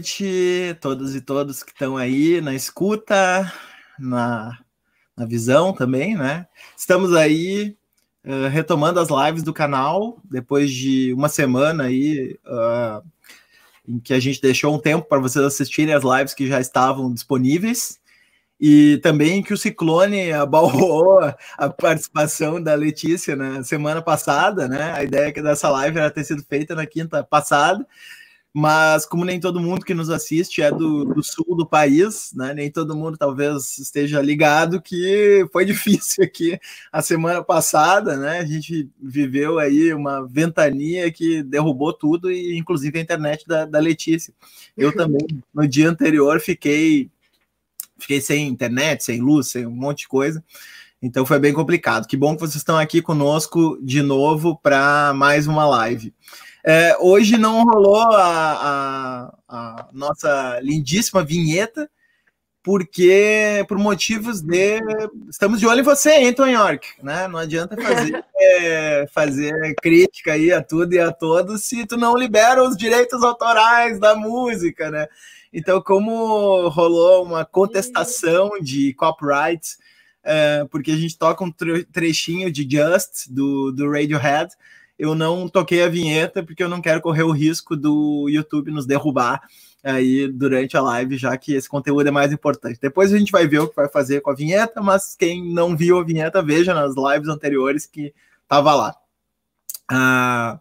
Noite, todos e todos que estão aí na escuta, na, na visão também, né? Estamos aí uh, retomando as lives do canal depois de uma semana aí uh, em que a gente deixou um tempo para vocês assistirem as lives que já estavam disponíveis e também que o Ciclone abalou a participação da Letícia na semana passada, né? A ideia é dessa live era ter sido feita na quinta passada, mas como nem todo mundo que nos assiste é do, do, sul do país, né? Nem todo mundo talvez esteja ligado que foi difícil aqui a semana passada, né? A gente viveu aí uma ventania que derrubou tudo e inclusive a internet da, da Letícia. Eu também no dia anterior fiquei fiquei sem internet, sem luz, sem um monte de coisa. Então foi bem complicado. Que bom que vocês estão aqui conosco de novo para mais uma live. É, hoje não rolou a, a, a, nossa lindíssima vinheta, porque por motivos de. Estamos de olho em você, hein, Tom York? Né? Não adianta fazer, é, fazer crítica aí a tudo e a todos se tu não libera os direitos autorais da música, né? Então, como rolou uma contestação de copyright, é, porque a gente toca um trechinho de Just do, do Radiohead, eu não toquei a vinheta porque eu não quero correr o risco do YouTube nos derrubar aí durante a live, já que esse conteúdo é mais importante. Depois a gente vai ver o que vai fazer com a vinheta, mas quem não viu a vinheta, veja nas lives anteriores que estava lá. Ah,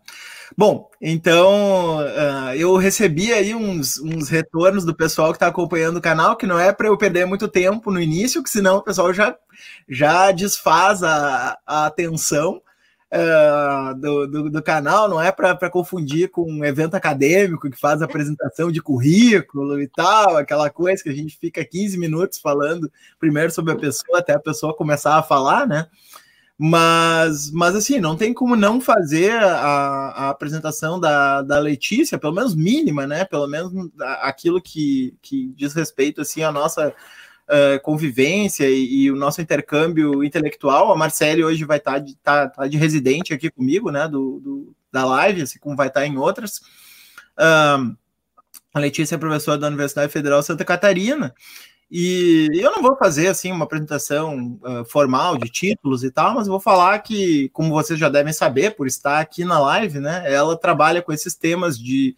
Bom, então uh, eu recebi aí uns, uns retornos do pessoal que está acompanhando o canal, que não é para eu perder muito tempo no início, que senão o pessoal já, já desfaz a, a atenção uh, do, do, do, canal, não é para confundir com um evento acadêmico que faz apresentação de currículo e tal, aquela coisa que a gente fica 15 minutos falando primeiro sobre a pessoa até a pessoa começar a falar, né? Mas, mas assim, não tem como não fazer a, a apresentação da, da Letícia, pelo menos mínima, né? Pelo menos aquilo que, que diz respeito assim, à nossa uh, convivência e, e, o nosso intercâmbio intelectual. A Marcele hoje vai estar tá de, tá, tá de residente aqui comigo, né? Do, do, da live, assim como vai estar tá em outras. Uh, a Letícia é professora da Universidade Federal Santa Catarina e eu não vou fazer assim uma apresentação uh, formal de títulos e tal, mas vou falar que, como vocês já devem saber, por estar aqui na live, né, ela trabalha com esses temas de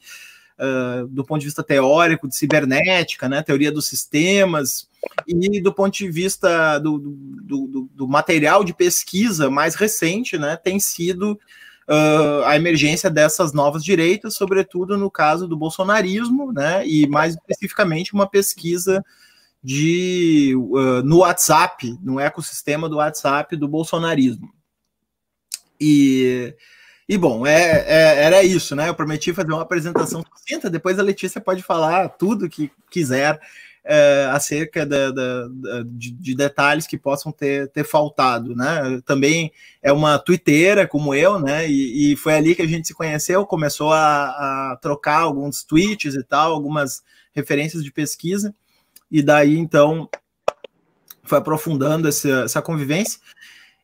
do ponto de vista teórico de cibernética, né, teoria dos sistemas, e do ponto de vista do, do, do, do material de pesquisa mais recente, né, tem sido uh, a emergência dessas novas direitas, sobretudo no caso do bolsonarismo, né, e mais especificamente uma pesquisa de uh, no WhatsApp, no ecossistema do WhatsApp do bolsonarismo. E, e bom, é, é, era isso, né? Eu prometi fazer uma apresentação sucinta, depois a Letícia pode falar tudo que quiser é, acerca da, da, da de, de, detalhes que possam ter, ter faltado, né? Também é uma twitteira como eu, né? E, e foi ali que a gente se conheceu, começou a, a trocar alguns tweets e tal, algumas referências de pesquisa e daí então foi aprofundando essa, essa convivência.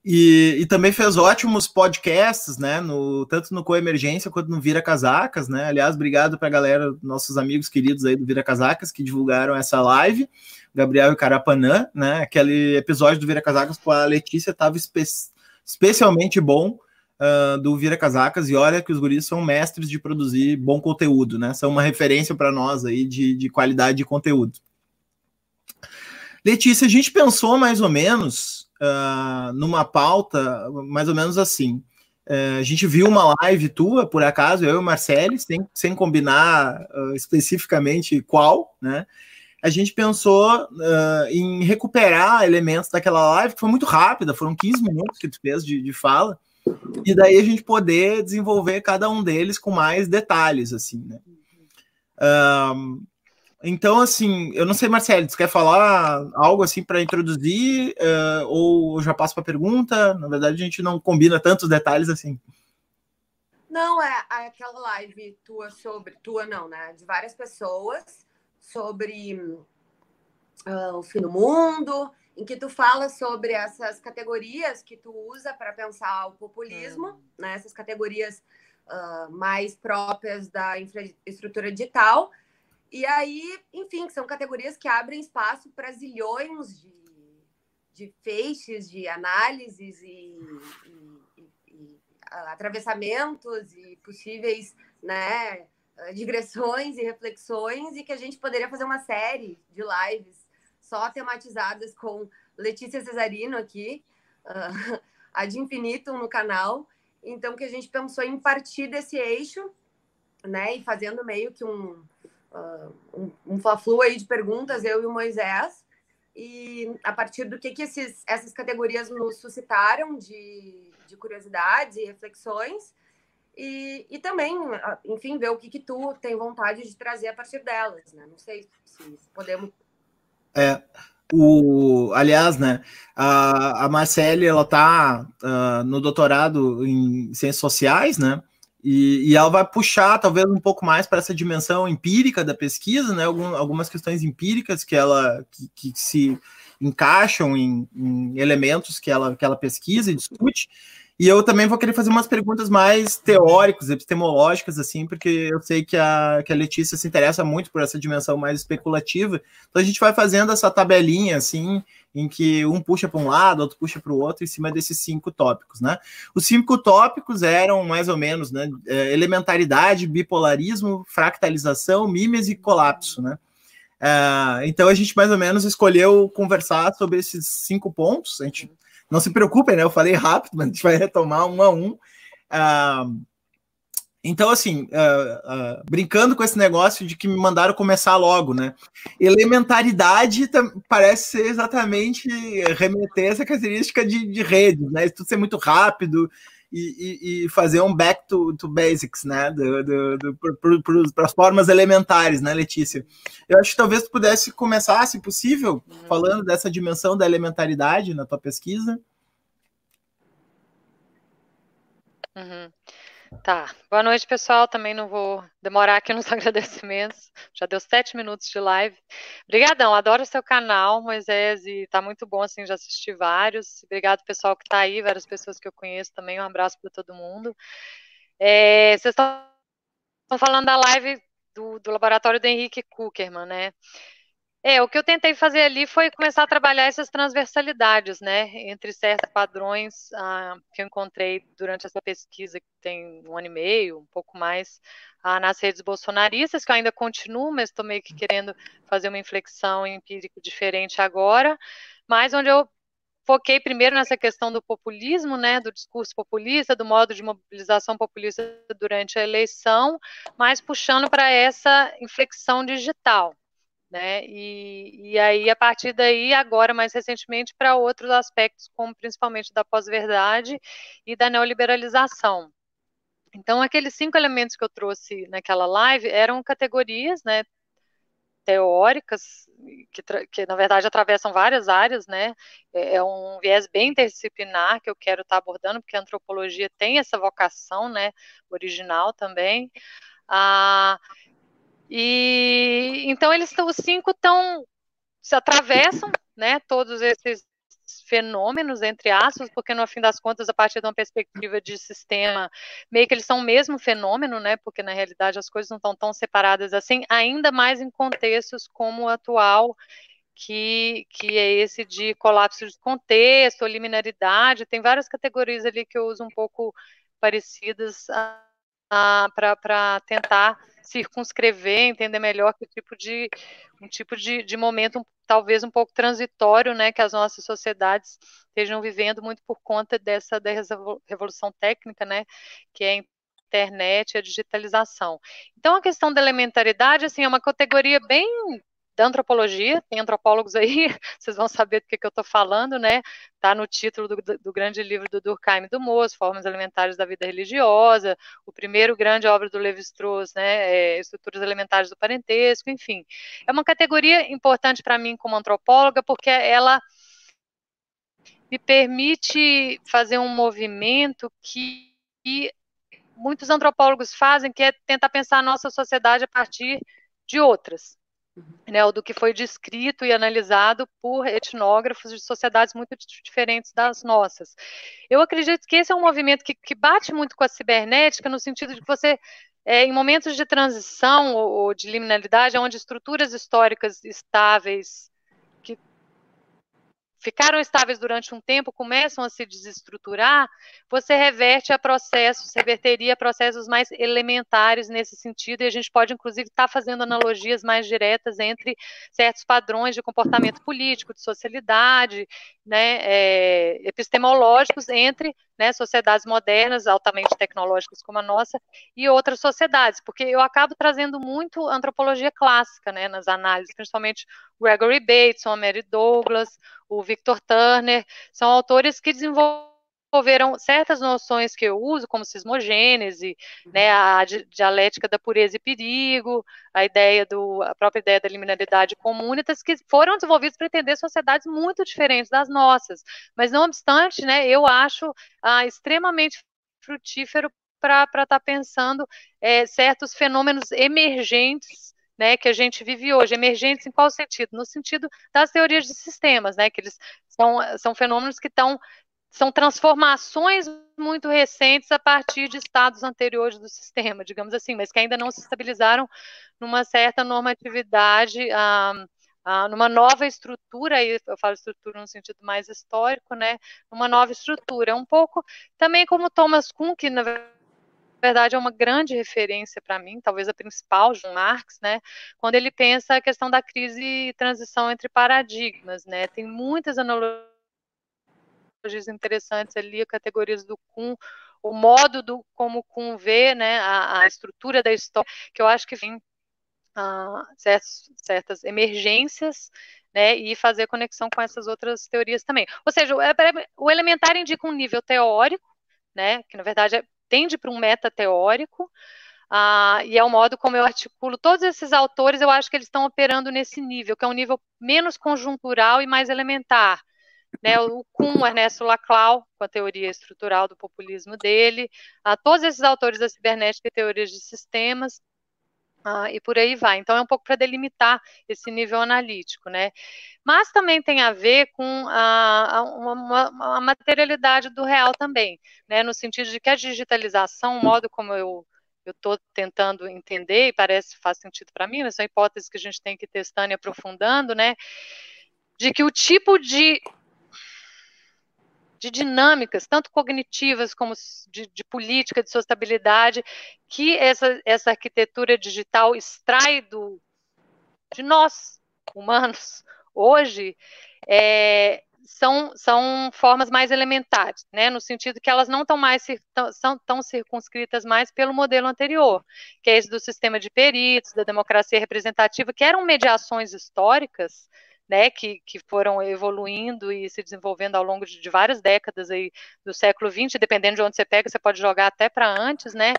E, e, também fez ótimos podcasts, né? No, tanto no Coemergência quanto no Vira Casacas, né? Aliás, obrigado para a galera, nossos amigos queridos aí do Vira Casacas, que divulgaram essa live, Gabriel e Carapanã, né? Aquele episódio do Vira Casacas com a Letícia estava espe especialmente bom uh, do Vira Casacas, e olha que os guris são mestres de produzir bom conteúdo, né? São uma referência para nós aí de, de qualidade de conteúdo. Letícia, a gente pensou mais ou menos uh, numa pauta, mais ou menos assim. Uh, a gente viu uma live tua, por acaso, eu e o Marcelo, sem, sem combinar uh, especificamente qual, né? A gente pensou em recuperar elementos daquela live, que foi muito rápida, foram 15 minutos que tu fez de, de fala, e daí a gente poder desenvolver cada um deles com mais detalhes, assim, né? Então, assim, eu não sei, Marcelo, você quer falar algo assim para introduzir uh, ou já passo para a pergunta? Na verdade, a gente não combina tantos detalhes assim. Não, é, é aquela live tua sobre, tua não, né? De várias pessoas sobre uh, o fim do mundo, em que tu fala sobre essas categorias que tu usa para pensar o populismo, hum. né? Essas categorias uh, mais próprias da infraestrutura digital E aí, enfim, são categorias que abrem espaço para zilhões de, de feixes, de análises e, e, e, atravessamentos e possíveis né, digressões e reflexões, e que a gente poderia fazer uma série de lives só tematizadas com Letícia Cesarino aqui, uh, a de infinito no canal. Então, que a gente pensou em partir desse eixo, né, e fazendo meio que um um, um fla-flu aí de perguntas, eu e o Moisés, e a partir do que, que esses, essas categorias nos suscitaram de, de curiosidades e reflexões, e, e também, enfim, ver o que, que tu tem vontade de trazer a partir delas, né? Não sei se podemos. É, o, aliás, né, a, a Marcele, ela tá uh, no doutorado em ciências sociais, né? E, e, ela vai puxar talvez um pouco mais para essa dimensão empírica da pesquisa, né? Algum, algumas questões empíricas que ela que, que se encaixam em, em, elementos que ela, que ela pesquisa e discute. E eu também vou querer fazer umas perguntas mais teóricas, epistemológicas, assim, porque eu sei que a, que a Letícia se interessa muito por essa dimensão mais especulativa. Então a gente vai fazendo essa tabelinha, assim, em que um puxa para um lado, outro puxa para o outro, em cima desses cinco tópicos, né? Os cinco tópicos eram mais ou menos, né? É, elementaridade, bipolarismo, fractalização, mimes e colapso, né? É, então a gente mais ou menos escolheu conversar sobre esses cinco pontos. A gente não se preocupem, né? Eu falei rápido, mas a gente vai retomar um a um. Uh, então, assim, uh, uh, brincando com esse negócio de que me mandaram começar logo, né? Elementaridade parece ser exatamente remeter essa característica de, de redes, né? Isso tudo ser muito rápido e, e, fazer um back to, to basics, né? Do, do, do para as formas elementares, né, Letícia? Eu acho que talvez tu pudesse começar, se possível, uhum. falando dessa dimensão da elementaridade na tua pesquisa. Uhum. Tá. Boa noite, pessoal. Também não vou demorar aqui nos agradecimentos. Já deu sete minutos de live. Obrigadão, adoro o seu canal, Moisés, e tá muito bom, assim, já assisti vários. Obrigado, pessoal que tá aí, várias pessoas que eu conheço também. Um abraço para todo mundo. É, vocês estão falando da live do, do laboratório do Henrique Kuckerman, né? É, o que eu tentei fazer ali foi começar a trabalhar essas transversalidades, né, entre certos padrões ah, que eu encontrei durante essa pesquisa, que tem um ano e meio, um pouco mais, ah, nas redes bolsonaristas, que eu ainda continuo, mas estou meio que querendo fazer uma inflexão empírica diferente agora, mas onde eu foquei primeiro nessa questão do populismo, né, do discurso populista, do modo de mobilização populista durante a eleição, mas puxando para essa inflexão digital né? E, e aí, a partir daí, agora, mais recentemente, para outros aspectos, como principalmente da pós-verdade e da neoliberalização. Então, aqueles cinco elementos que eu trouxe naquela live eram categorias, né? teóricas que, que, na verdade atravessam várias áreas, né? É, é um viés bem interdisciplinar que eu quero estar abordando, porque a antropologia tem essa vocação, né? Original também. Ah, e então eles os cinco estão se atravessam, né? Todos esses fenômenos entre aspas, porque no fim das contas, a partir de uma perspectiva de sistema, meio que eles são o mesmo fenômeno, né? Porque na realidade as coisas não estão tão separadas assim, ainda mais em contextos como o atual, que, que é esse de colapso de contexto, liminaridade, tem várias categorias ali que eu uso um pouco parecidas para tentar circunscrever, entender melhor que tipo de um tipo de, de momento talvez um pouco transitório, né, que as nossas sociedades estejam vivendo muito por conta dessa, dessa revolução técnica, né, que é a internet e a digitalização. Então a questão da elementaridade assim é uma categoria bem da antropologia, tem antropólogos aí, vocês vão saber do que, que eu estou falando, né? Está no título do, do, grande livro do Durkheim e do Moos, Formas Elementares da Vida Religiosa, o primeiro grande obra do Levi-Strauss, né? É, Estruturas Elementares do Parentesco, enfim. É uma categoria importante para mim como antropóloga, porque ela me permite fazer um movimento que, que muitos antropólogos fazem, que é tentar pensar a nossa sociedade a partir de outras né, do que foi descrito e analisado por etnógrafos de sociedades muito diferentes das nossas. Eu acredito que esse é um movimento que, que bate muito com a cibernética, no sentido de que você é, em momentos de transição ou, ou de liminalidade, onde estruturas históricas estáveis ficaram estáveis durante um tempo, começam a se desestruturar, você reverte a processos, reverteria processos mais elementares nesse sentido, e a gente pode, inclusive, estar tá fazendo analogias mais diretas entre certos padrões de comportamento político, de socialidade, né, é, epistemológicos entre né, sociedades modernas, altamente tecnológicas como a nossa, e outras sociedades, porque eu acabo trazendo muito antropologia clássica né, nas análises, principalmente Gregory Bateson, Mary Douglas, o Victor Turner, são autores que desenvolveram certas noções que eu uso, como sismogênese, né, a dialética da pureza e perigo, a ideia do, a própria ideia da liminalidade comunitas, que foram desenvolvidos para entender sociedades muito diferentes das nossas. Mas, não obstante, né, eu acho ah, extremamente frutífero para estar tá pensando é, certos fenômenos emergentes né, que a gente vive hoje, emergentes em qual sentido? No sentido das teorias de sistemas, né, que eles são, são fenômenos que estão são transformações muito recentes a partir de estados anteriores do sistema, digamos assim, mas que ainda não se estabilizaram numa certa normatividade, ah, ah, numa nova estrutura, aí eu falo estrutura no sentido mais histórico, né, numa nova estrutura, um pouco também como Thomas Kuhn, que na verdade verdade, é uma grande referência para mim, talvez a principal, John Marx, né, quando ele pensa a questão da crise e transição entre paradigmas, né, tem muitas analogias interessantes ali, categorias do Kuhn, o modo do como Kuhn vê, né, a, a estrutura da história, que eu acho que vem uh, certas, certas emergências né, e fazer conexão com essas outras teorias também. Ou seja, o, o elementar indica um nível teórico, né, que na verdade é tende para um meta teórico, ah, e é o modo como eu articulo todos esses autores, eu acho que eles estão operando nesse nível, que é um nível menos conjuntural e mais elementar. Né, o Kuhn, Ernesto Laclau, com a teoria estrutural do populismo dele, ah, todos esses autores da cibernética e teorias de sistemas, ah, e por aí vai. Então, é um pouco para delimitar esse nível analítico, né? Mas também tem a ver com a, a, uma, a materialidade do real também, né? No sentido de que a digitalização, o modo como eu eu estou tentando entender e parece que faz sentido para mim, mas são hipóteses que a gente tem que ir testando e aprofundando, né? De que o tipo de de dinâmicas, tanto cognitivas como de, de política, de sustentabilidade, que essa, essa arquitetura digital extrai do, de nós, humanos, hoje, é, são, são formas mais elementares, né, no sentido que elas não estão mais são tão circunscritas mais pelo modelo anterior, que é esse do sistema de peritos, da democracia representativa, que eram mediações históricas, né, que, que foram evoluindo e se desenvolvendo ao longo de, de várias décadas aí do século XX, dependendo de onde você pega, você pode jogar até para antes, né,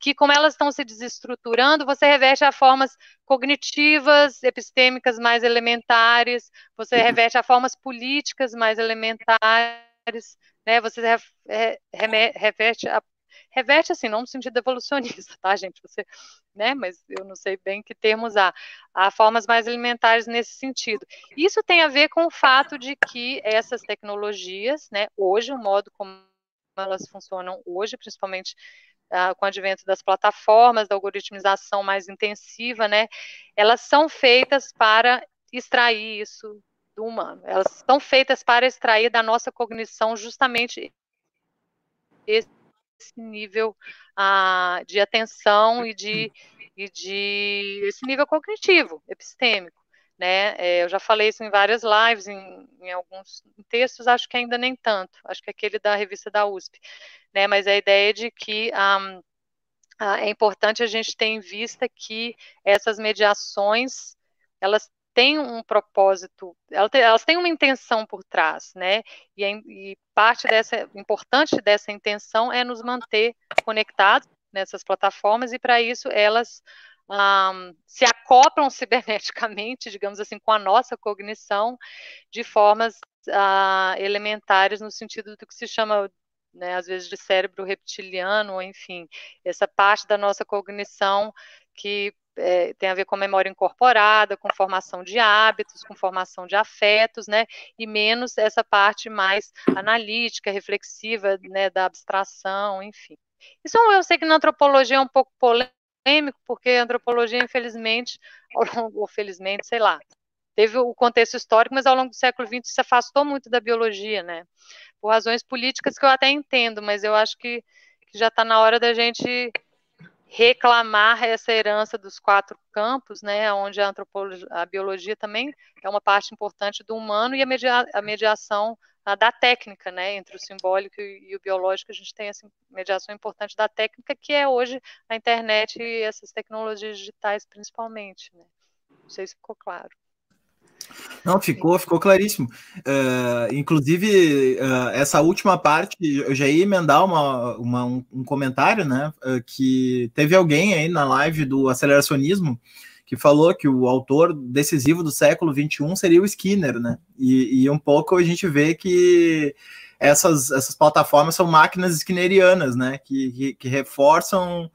que como elas estão se desestruturando, você reverte a formas cognitivas, epistêmicas mais elementares, você reverte a formas políticas mais elementares, né, você reverte a reverte assim, não no sentido evolucionista, tá, gente? Você, né? Mas eu não sei bem que termos há. Há formas mais alimentares nesse sentido. Isso tem a ver com o fato de que essas tecnologias, né, hoje, o modo como elas funcionam hoje, principalmente uh, com o advento das plataformas, da algoritmização mais intensiva, né, elas são feitas para extrair isso do humano. Elas são feitas para extrair da nossa cognição justamente esse esse nível ah, de atenção e de, e de esse nível cognitivo, epistêmico. Né? É, eu já falei isso em várias lives, em, em, alguns textos, acho que ainda nem tanto, acho que é aquele da revista da USP, né? mas a ideia de que um, ah, é importante a gente ter em vista que essas mediações, elas têm um propósito, elas têm uma intenção por trás, né? E, e parte dessa, importante dessa intenção é nos manter conectados nessas plataformas, e para isso elas um, se acoplam ciberneticamente, digamos assim, com a nossa cognição de formas uh, elementares, no sentido do que se chama né, às vezes de cérebro reptiliano, enfim, essa parte da nossa cognição que é, tem a ver com memória incorporada, com formação de hábitos, com formação de afetos, né? E menos essa parte mais analítica, reflexiva, né? Da abstração, enfim. Isso eu sei que na antropologia é um pouco polêmico, porque a antropologia, infelizmente, ou felizmente, sei lá, teve o contexto histórico, mas ao longo do século XX se afastou muito da biologia, né? Por razões políticas que eu até entendo, mas eu acho que, que já está na hora da gente reclamar essa herança dos quatro campos, né, onde a a biologia também é uma parte importante do humano e a, media, a mediação a, da técnica, né, entre o simbólico e, e, o biológico, a gente tem essa mediação importante da técnica, que é hoje a internet e essas tecnologias digitais principalmente, né. Não sei se ficou claro. Não, ficou, ficou claríssimo. Uh, inclusive, uh, essa última parte, eu já ia emendar uma, uma um, um, comentário, né? Uh, que teve alguém aí na live do aceleracionismo que falou que o autor decisivo do século XXI seria o Skinner, né? E, e um pouco a gente vê que essas, essas plataformas são máquinas skinnerianas, né? Que, que, que reforçam,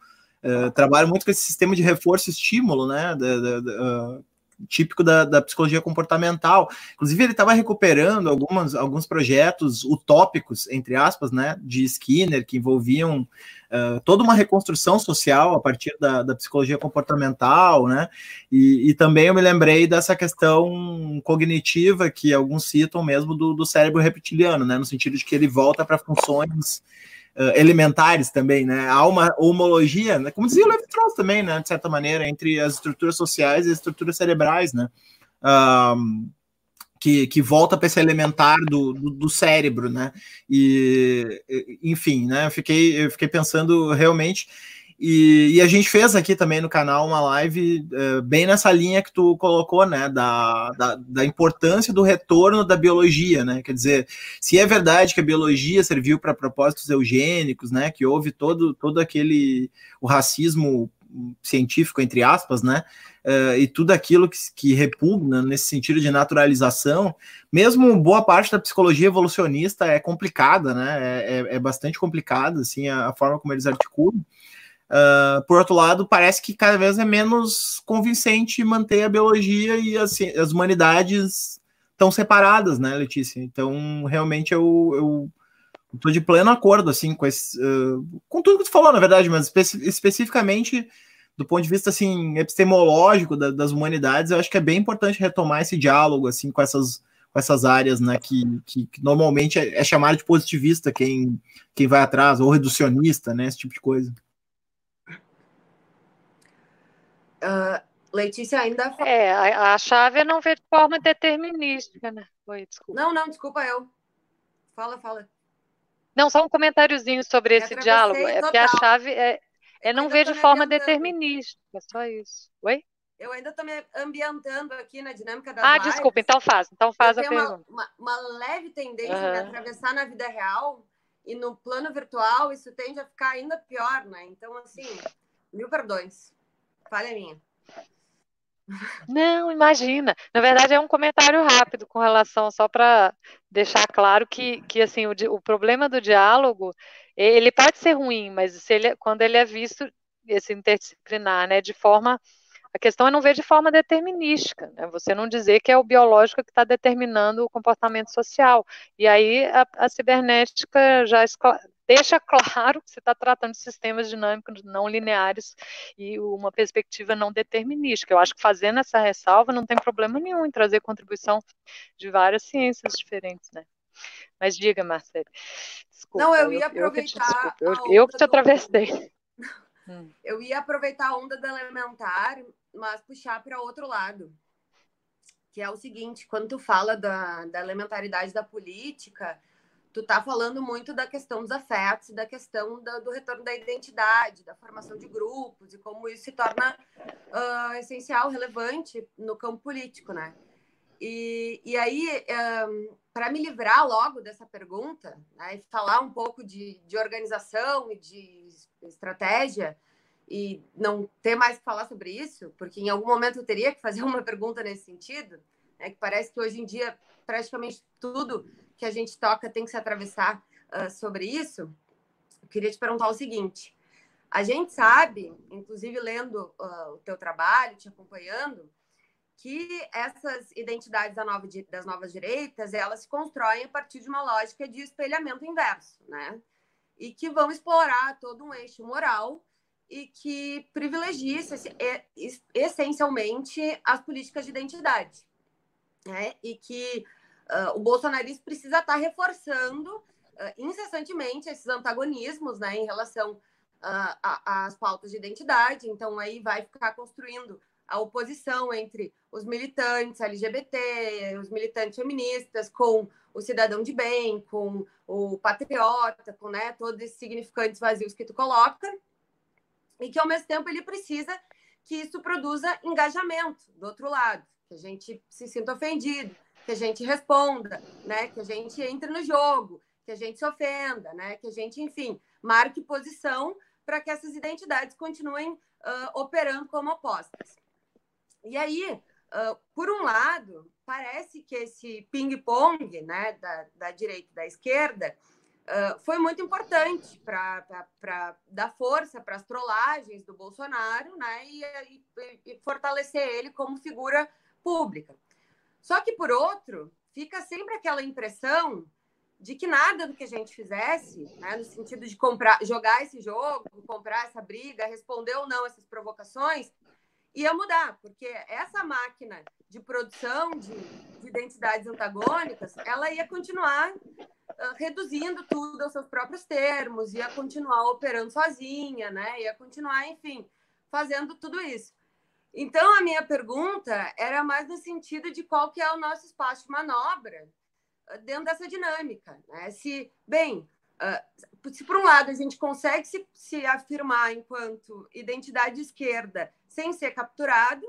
trabalham muito com esse sistema de reforço-estímulo, né? Típico da, da, psicologia comportamental. Inclusive, ele estava recuperando algumas, alguns projetos utópicos, entre aspas, né, de Skinner, que envolviam uh, toda uma reconstrução social a partir da, da psicologia comportamental, né, e, e, também eu me lembrei dessa questão cognitiva que alguns citam mesmo do, do cérebro reptiliano, né, no sentido de que ele volta para funções uh, elementares também, né? Há uma homologia, né? como dizia o Levi-Strauss também, né? De certa maneira, entre as estruturas sociais e as estruturas cerebrais, né? Um, que, que, volta para esse elementar do, do, do, cérebro, né? E, enfim, né? Eu fiquei, eu fiquei pensando realmente e, e, a gente fez aqui também no canal uma live uh, bem nessa linha que tu colocou, né, da, da, da, importância do retorno da biologia, né, quer dizer, se é verdade que a biologia serviu para propósitos eugênicos, né, que houve todo, todo aquele, o racismo científico, entre aspas, né, uh, e tudo aquilo que, que repugna nesse sentido de naturalização, mesmo boa parte da psicologia evolucionista é complicada, né, é, é, é bastante complicada, assim, a, a forma como eles articulam, Uh, por outro lado, parece que cada vez é menos convincente manter a biologia e assim, as humanidades tão separadas, né, Letícia? Então, realmente, eu, eu estou de pleno acordo assim com esse, uh, com tudo que tu falou, na verdade, mas espe especificamente do ponto de vista assim epistemológico da, das humanidades, eu acho que é bem importante retomar esse diálogo assim com essas com essas áreas, né, que, que, que normalmente é, é chamado de positivista quem quem vai atrás ou reducionista, né, esse tipo de coisa. Uh, Letícia ainda. É, a, a, chave é não ver de forma determinística, né? Oi, desculpa. Não, não, desculpa eu. Fala, fala. Não, só um comentáriozinho sobre esse diálogo. É porque a chave é, é não ver de forma determinística, é só isso. Oi? Eu ainda estou me ambientando aqui na dinâmica da Ah, lives. desculpa, então faz, então faz eu a pergunta. Uma, uma, uma leve tendência uhum. de atravessar na vida real e no plano virtual isso tende a ficar ainda pior, né? Então, assim, mil perdões. Falha minha. Não, imagina. Na verdade, é um comentário rápido com relação, só para deixar claro que, que assim, o, o, problema do diálogo, ele pode ser ruim, mas se ele, quando ele é visto, esse interdisciplinar, né, de forma. A questão é não ver de forma determinística, né? Você não dizer que é o biológico que está determinando o comportamento social. E aí a, a cibernética já deixa claro que você está tratando de sistemas dinâmicos não lineares e uma perspectiva não determinística. Eu acho que fazendo essa ressalva não tem problema nenhum em trazer contribuição de várias ciências diferentes, né? Mas diga, Marcelo. Desculpa, não, eu ia aproveitar. Eu, eu, eu que te atravessei. Hum. Eu ia aproveitar a onda da elementar, mas puxar para outro lado. Que é o seguinte, quando tu fala da, da elementaridade da política, tu tá falando muito da questão dos afetos, da questão da, do retorno da identidade, da formação de grupos e como isso se torna uh, essencial, relevante no campo político, né? E, e aí, um, para me livrar logo dessa pergunta né, e falar um pouco de, de organização e de estratégia, e não ter mais que falar sobre isso, porque em algum momento eu teria que fazer uma pergunta nesse sentido, é que parece que hoje em dia praticamente tudo que a gente toca tem que se atravessar uh, sobre isso, eu queria te perguntar o seguinte: a gente sabe, inclusive lendo uh, o teu trabalho, te acompanhando, que essas identidades da nova, das novas direitas elas se constroem a partir de uma lógica de espelhamento inverso, né? E que vão explorar todo um eixo moral e que privilegia essencialmente as políticas de identidade. Né? E que uh, o bolsonarismo precisa estar reforçando uh, incessantemente esses antagonismos né, em relação uh, às pautas de identidade. Então, aí vai ficar construindo a oposição entre os militantes LGBT, os militantes feministas, com o cidadão de bem, com o patriota, com né, todos esses significantes vazios que tu coloca e que ao mesmo tempo ele precisa que isso produza engajamento do outro lado, que a gente se sinta ofendido, que a gente responda, né, que a gente entre no jogo, que a gente se ofenda, né, que a gente, enfim, marque posição para que essas identidades continuem uh, operando como opostas. E aí, uh, por um lado, parece que esse ping-pong né, da, da direita e da esquerda Uh, foi muito importante para dar força para as trollagens do Bolsonaro né, e, e, e, fortalecer ele como figura pública. Só que, por outro, fica sempre aquela impressão de que nada do que a gente fizesse, né, no sentido de comprar, jogar esse jogo, comprar essa briga, responder ou não essas provocações, ia mudar, porque essa máquina de produção de, de identidades antagônicas, ela ia continuar uh, reduzindo tudo aos seus próprios termos, ia continuar operando sozinha, né? Ia continuar, enfim, fazendo tudo isso. Então, a minha pergunta era mais no sentido de qual que é o nosso espaço de manobra dentro dessa dinâmica, né? Se, bem, uh, se por um lado a gente consegue se, se afirmar enquanto identidade esquerda sem ser capturado,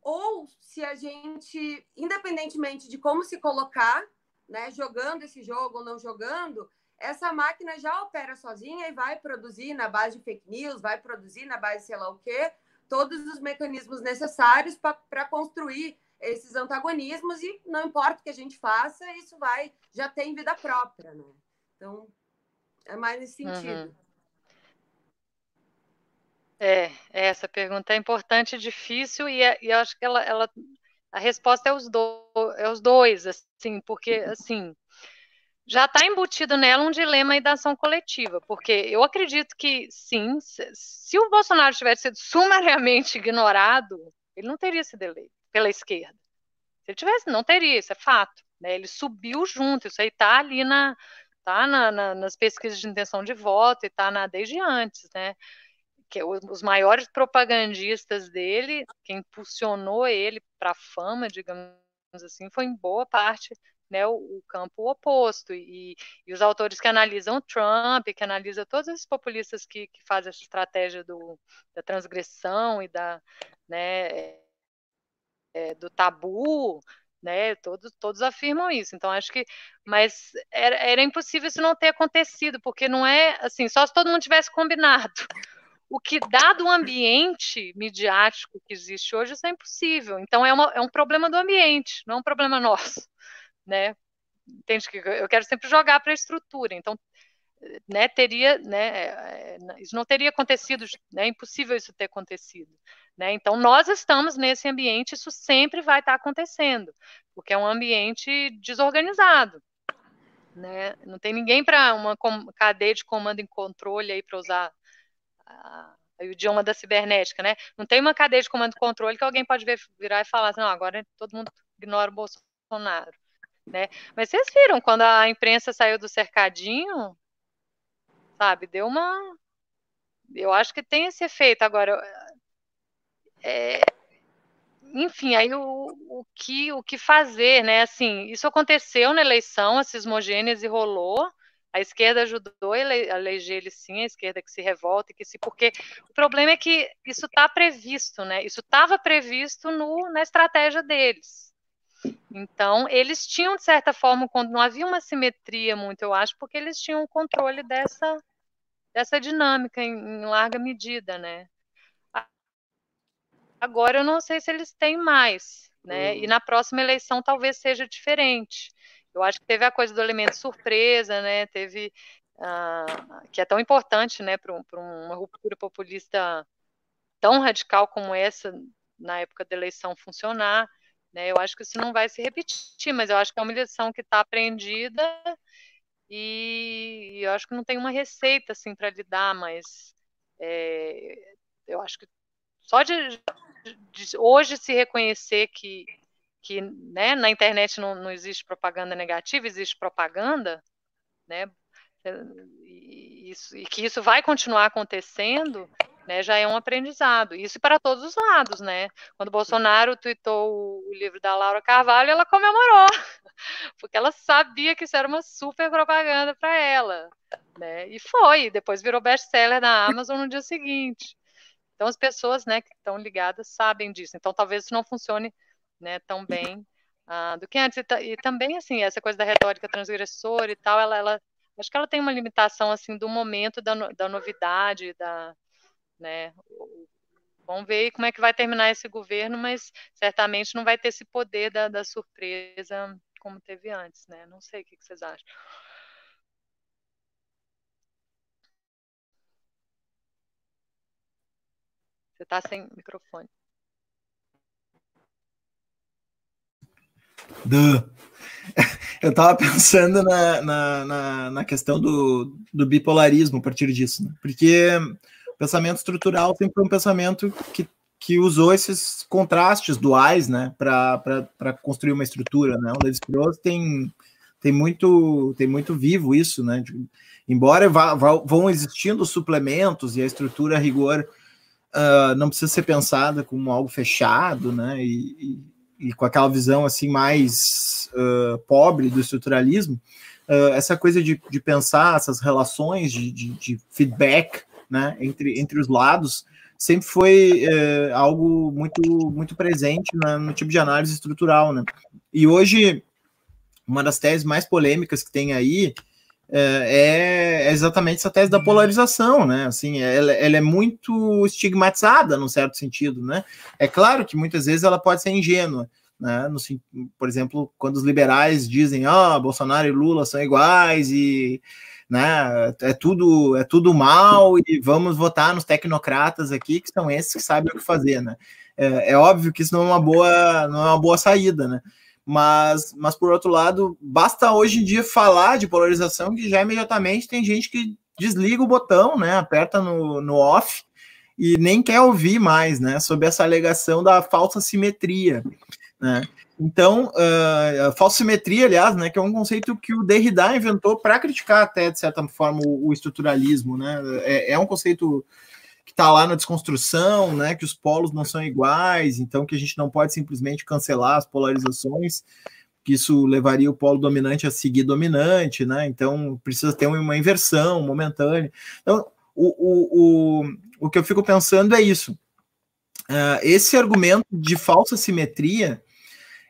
ou se a gente, independentemente de como se colocar, né, jogando esse jogo ou não jogando, essa máquina já opera sozinha e vai produzir na base de fake news, vai produzir na base de sei lá o quê, todos os mecanismos necessários para construir esses antagonismos e não importa o que a gente faça, isso vai já tem vida própria, né? Então, é mais nesse sentido. Uhum. É, essa pergunta é importante, difícil, e, é, e eu acho que ela, ela, a resposta é os, do, é os dois, assim, porque, assim, já está embutido nela um dilema da ação coletiva, porque eu acredito que, sim, se, o Bolsonaro tivesse sido sumariamente ignorado, ele não teria sido eleito pela esquerda. Se ele tivesse, não teria, isso é fato. Né? Ele subiu junto, isso aí está ali na, tá na, na, nas pesquisas de intenção de voto e está desde antes, né? que os maiores propagandistas dele, quem impulsionou ele para a fama, digamos assim, foi em boa parte né, o, o campo oposto. E, e, os autores que analisam Trump, que analisam todos esses populistas que, que fazem essa estratégia do, da transgressão e da, né, é, do tabu, né? Todos, todos afirmam isso. Então acho que, mas era, era impossível isso não ter acontecido, porque não é assim, só se todo mundo tivesse combinado. O que, dado o ambiente midiático que existe hoje, isso é impossível. Então, é, uma, é um problema do ambiente, não é um problema nosso, né? Entende que eu quero sempre jogar para a estrutura. Então, né, teria, né, é, é, isso não teria acontecido, né, é impossível isso ter acontecido, né, então nós estamos nesse ambiente, isso sempre vai estar acontecendo, porque é um ambiente desorganizado, né, não tem ninguém para uma cadeia de comando e controle aí para usar a, o idioma da cibernética, né? Não tem uma cadeia de comando e controle que alguém pode ver, virar e falar assim, não, agora todo mundo ignora o Bolsonaro, né? Mas vocês viram, quando a imprensa saiu do cercadinho, sabe, deu uma... Eu acho que tem esse efeito. Agora, é... enfim, aí o, o, que, o que fazer, né? Assim, isso aconteceu na eleição, a cismogênese rolou, a esquerda ajudou a eleger ele sim, a esquerda que se revolta, que se porque o problema é que isso está previsto, né? Isso estava previsto no, na estratégia deles. Então, eles tinham, de certa forma, não havia uma simetria muito, eu acho, porque eles tinham o controle dessa, dessa dinâmica em, em larga medida, né? Agora, eu não sei se eles têm mais, né? Uhum. E na próxima eleição talvez seja diferente. Eu acho que teve a coisa do elemento surpresa, né? Teve uh, que é tão importante, né, para um, uma ruptura populista tão radical como essa na época da eleição funcionar. Né? Eu acho que isso não vai se repetir, mas eu acho que é uma lição que está aprendida e eu acho que não tem uma receita assim para lidar, mas é, eu acho que só de, de hoje se reconhecer que, que né, na internet não, não existe propaganda negativa, existe propaganda, né, e, isso, e que isso vai continuar acontecendo, né, já é um aprendizado. Isso para todos os lados, né? Quando Bolsonaro tweetou o livro da Laura Carvalho, ela comemorou, porque ela sabia que isso era uma super propaganda para ela, né? E foi, depois virou best-seller na Amazon no dia seguinte. Então as pessoas, né, que estão ligadas sabem disso. Então talvez isso não funcione, né, tão bem uh, do que antes. E, e, também assim essa coisa da retórica transgressora e tal, ela, ela acho que ela tem uma limitação assim do momento da, da novidade, da, né? Vamos ver como é que vai terminar esse governo, mas certamente não vai ter esse poder da, da surpresa como teve antes, né? Não sei o que, vocês acham. Você está sem microfone. Do. Eu estava pensando na, na, na, na, questão do, do bipolarismo a partir disso, né? porque pensamento estrutural sempre foi um pensamento que, que usou esses contrastes duais né? para construir uma estrutura. Né? O Levi Strauss tem, tem, muito, tem muito vivo isso, né? De, embora vá, vá, vão existindo suplementos e a estrutura a rigor uh, não precisa ser pensada como algo fechado, né? E, e, e com aquela visão assim mais uh, pobre do estruturalismo, uh, essa coisa de, de, pensar essas relações de, de, feedback, né? Entre, entre os lados sempre foi algo muito muito presente na, no tipo de análise estrutural, né? E hoje uma das teses mais polêmicas que tem aí é, é, exatamente essa tese da polarização, né? Assim, ela, ela, é muito estigmatizada, num certo sentido, né? É claro que muitas vezes ela pode ser ingênua, né? No, por exemplo, quando os liberais dizem, ó, oh, Bolsonaro e Lula são iguais e né, é tudo é tudo mal e vamos votar nos tecnocratas aqui que são esses que sabem o que fazer, né? É, é óbvio que isso não é uma boa não é uma boa saída, né? Mas, mas por outro lado, basta hoje em dia falar de polarização que já imediatamente tem gente que desliga o botão, né? Aperta no, no off e nem quer ouvir mais, né? Sobre essa alegação da falsa simetria, né? Então, uh, a falsa simetria, aliás, né, que é um conceito que o Derrida inventou para criticar até, de certa forma, o, o estruturalismo, né? É, é um conceito que está lá na desconstrução, né, que os polos não são iguais, então que a gente não pode simplesmente cancelar as polarizações, que isso levaria o polo dominante a seguir dominante, né? Então precisa ter uma inversão momentânea. Então, o, o, o, o que eu fico pensando é isso. Uh, esse argumento de falsa simetria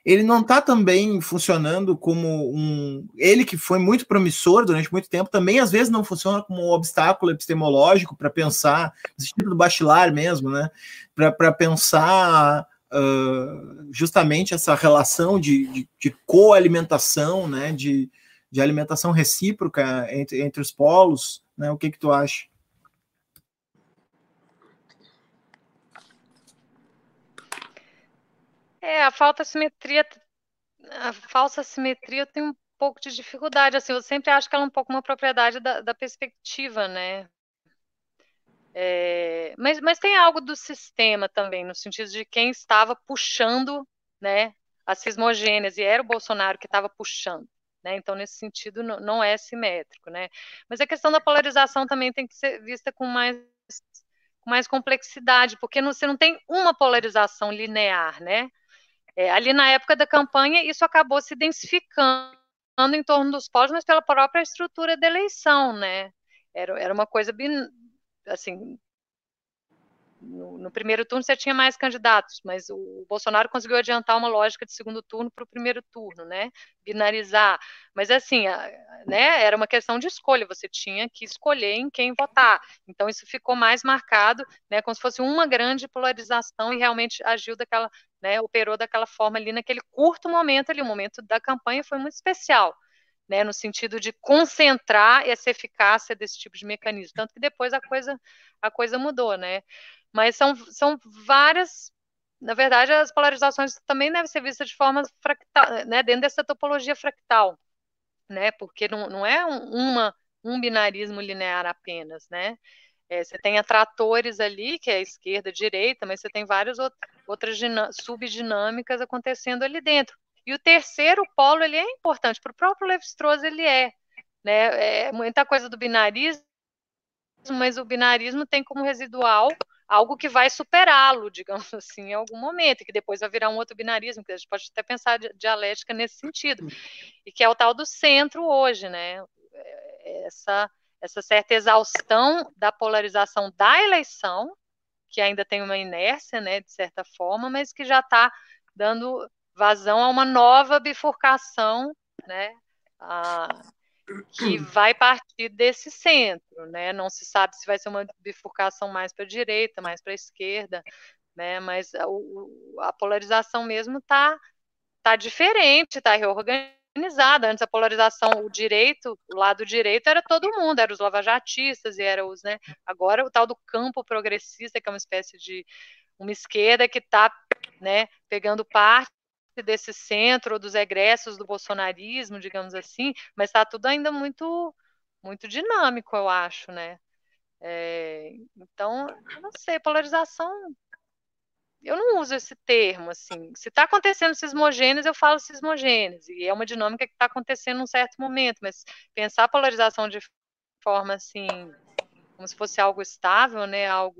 ele não está também funcionando como um. Ele que foi muito promissor durante muito tempo, também às vezes não funciona como um obstáculo epistemológico para pensar, no sentido do bachelar mesmo, né? Para pensar uh, justamente essa relação de, de, de coalimentação, né? De, de alimentação recíproca entre, entre os polos, né? O que, que tu acha? É, a falta de simetria, a falsa simetria tem um pouco de dificuldade, assim, eu sempre acho que ela é um pouco uma propriedade da, da perspectiva, né? É, mas, mas tem algo do sistema também, no sentido de quem estava puxando, né, a cismogênese, era o Bolsonaro que estava puxando, né? Então, nesse sentido, não, não é simétrico, né? Mas a questão da polarização também tem que ser vista com mais mais complexidade, porque não, você não tem uma polarização linear, né? É, ali na época da campanha, isso acabou se densificando em torno dos polos, mas pela própria estrutura da eleição, né? Era, era uma coisa, assim, no, no, primeiro turno você tinha mais candidatos, mas o, Bolsonaro conseguiu adiantar uma lógica de segundo turno para o primeiro turno, né? Binarizar. Mas assim, a, né, era uma questão de escolha, você tinha que escolher em quem votar. Então isso ficou mais marcado, né, como se fosse uma grande polarização e realmente agiu daquela, né, operou daquela forma ali naquele curto momento ali, o momento da campanha foi muito especial. Né, no sentido de concentrar essa eficácia desse tipo de mecanismo, tanto que depois a coisa a coisa mudou, né? Mas são, são várias. Na verdade, as polarizações também devem ser vistas de forma fractal, né, dentro dessa topologia fractal, né, porque não, não é uma, um binarismo linear apenas, né, É, você tem atratores ali, que é esquerda, direita, mas você tem várias outras subdinâmicas acontecendo ali dentro. E o terceiro polo ele é importante, para o próprio Levi-Strauss ele é, né? É muita coisa do binarismo, mas o binarismo tem como residual algo que vai superá-lo, digamos assim, em algum momento, que depois vai virar um outro binarismo, que a gente pode até pensar dialética nesse sentido, e que é o tal do centro hoje, né? É, essa, essa certa exaustão da polarização da eleição, que ainda tem uma inércia, né, de certa forma, mas que já está dando vazão a uma nova bifurcação, né, que vai partir desse centro, né? Não se sabe se vai ser uma bifurcação mais para a direita, mais para a esquerda, né? Mas a, a polarização mesmo está tá diferente, está reorganizada. Antes a polarização, o direito, o lado direito era todo mundo, eram os lavajatistas e era os, né? Agora o tal do campo progressista, que é uma espécie de uma esquerda que está, né, pegando parte desse centro, dos egressos do bolsonarismo, digamos assim, mas está tudo ainda muito, muito dinâmico, eu acho, né? É, então, não sei, polarização. Eu não uso esse termo, assim. Se está acontecendo cismogêneos, eu falo cismogêneos, e é uma dinâmica que está acontecendo num certo momento, mas pensar polarização de forma assim, como se fosse algo estável, né? Algo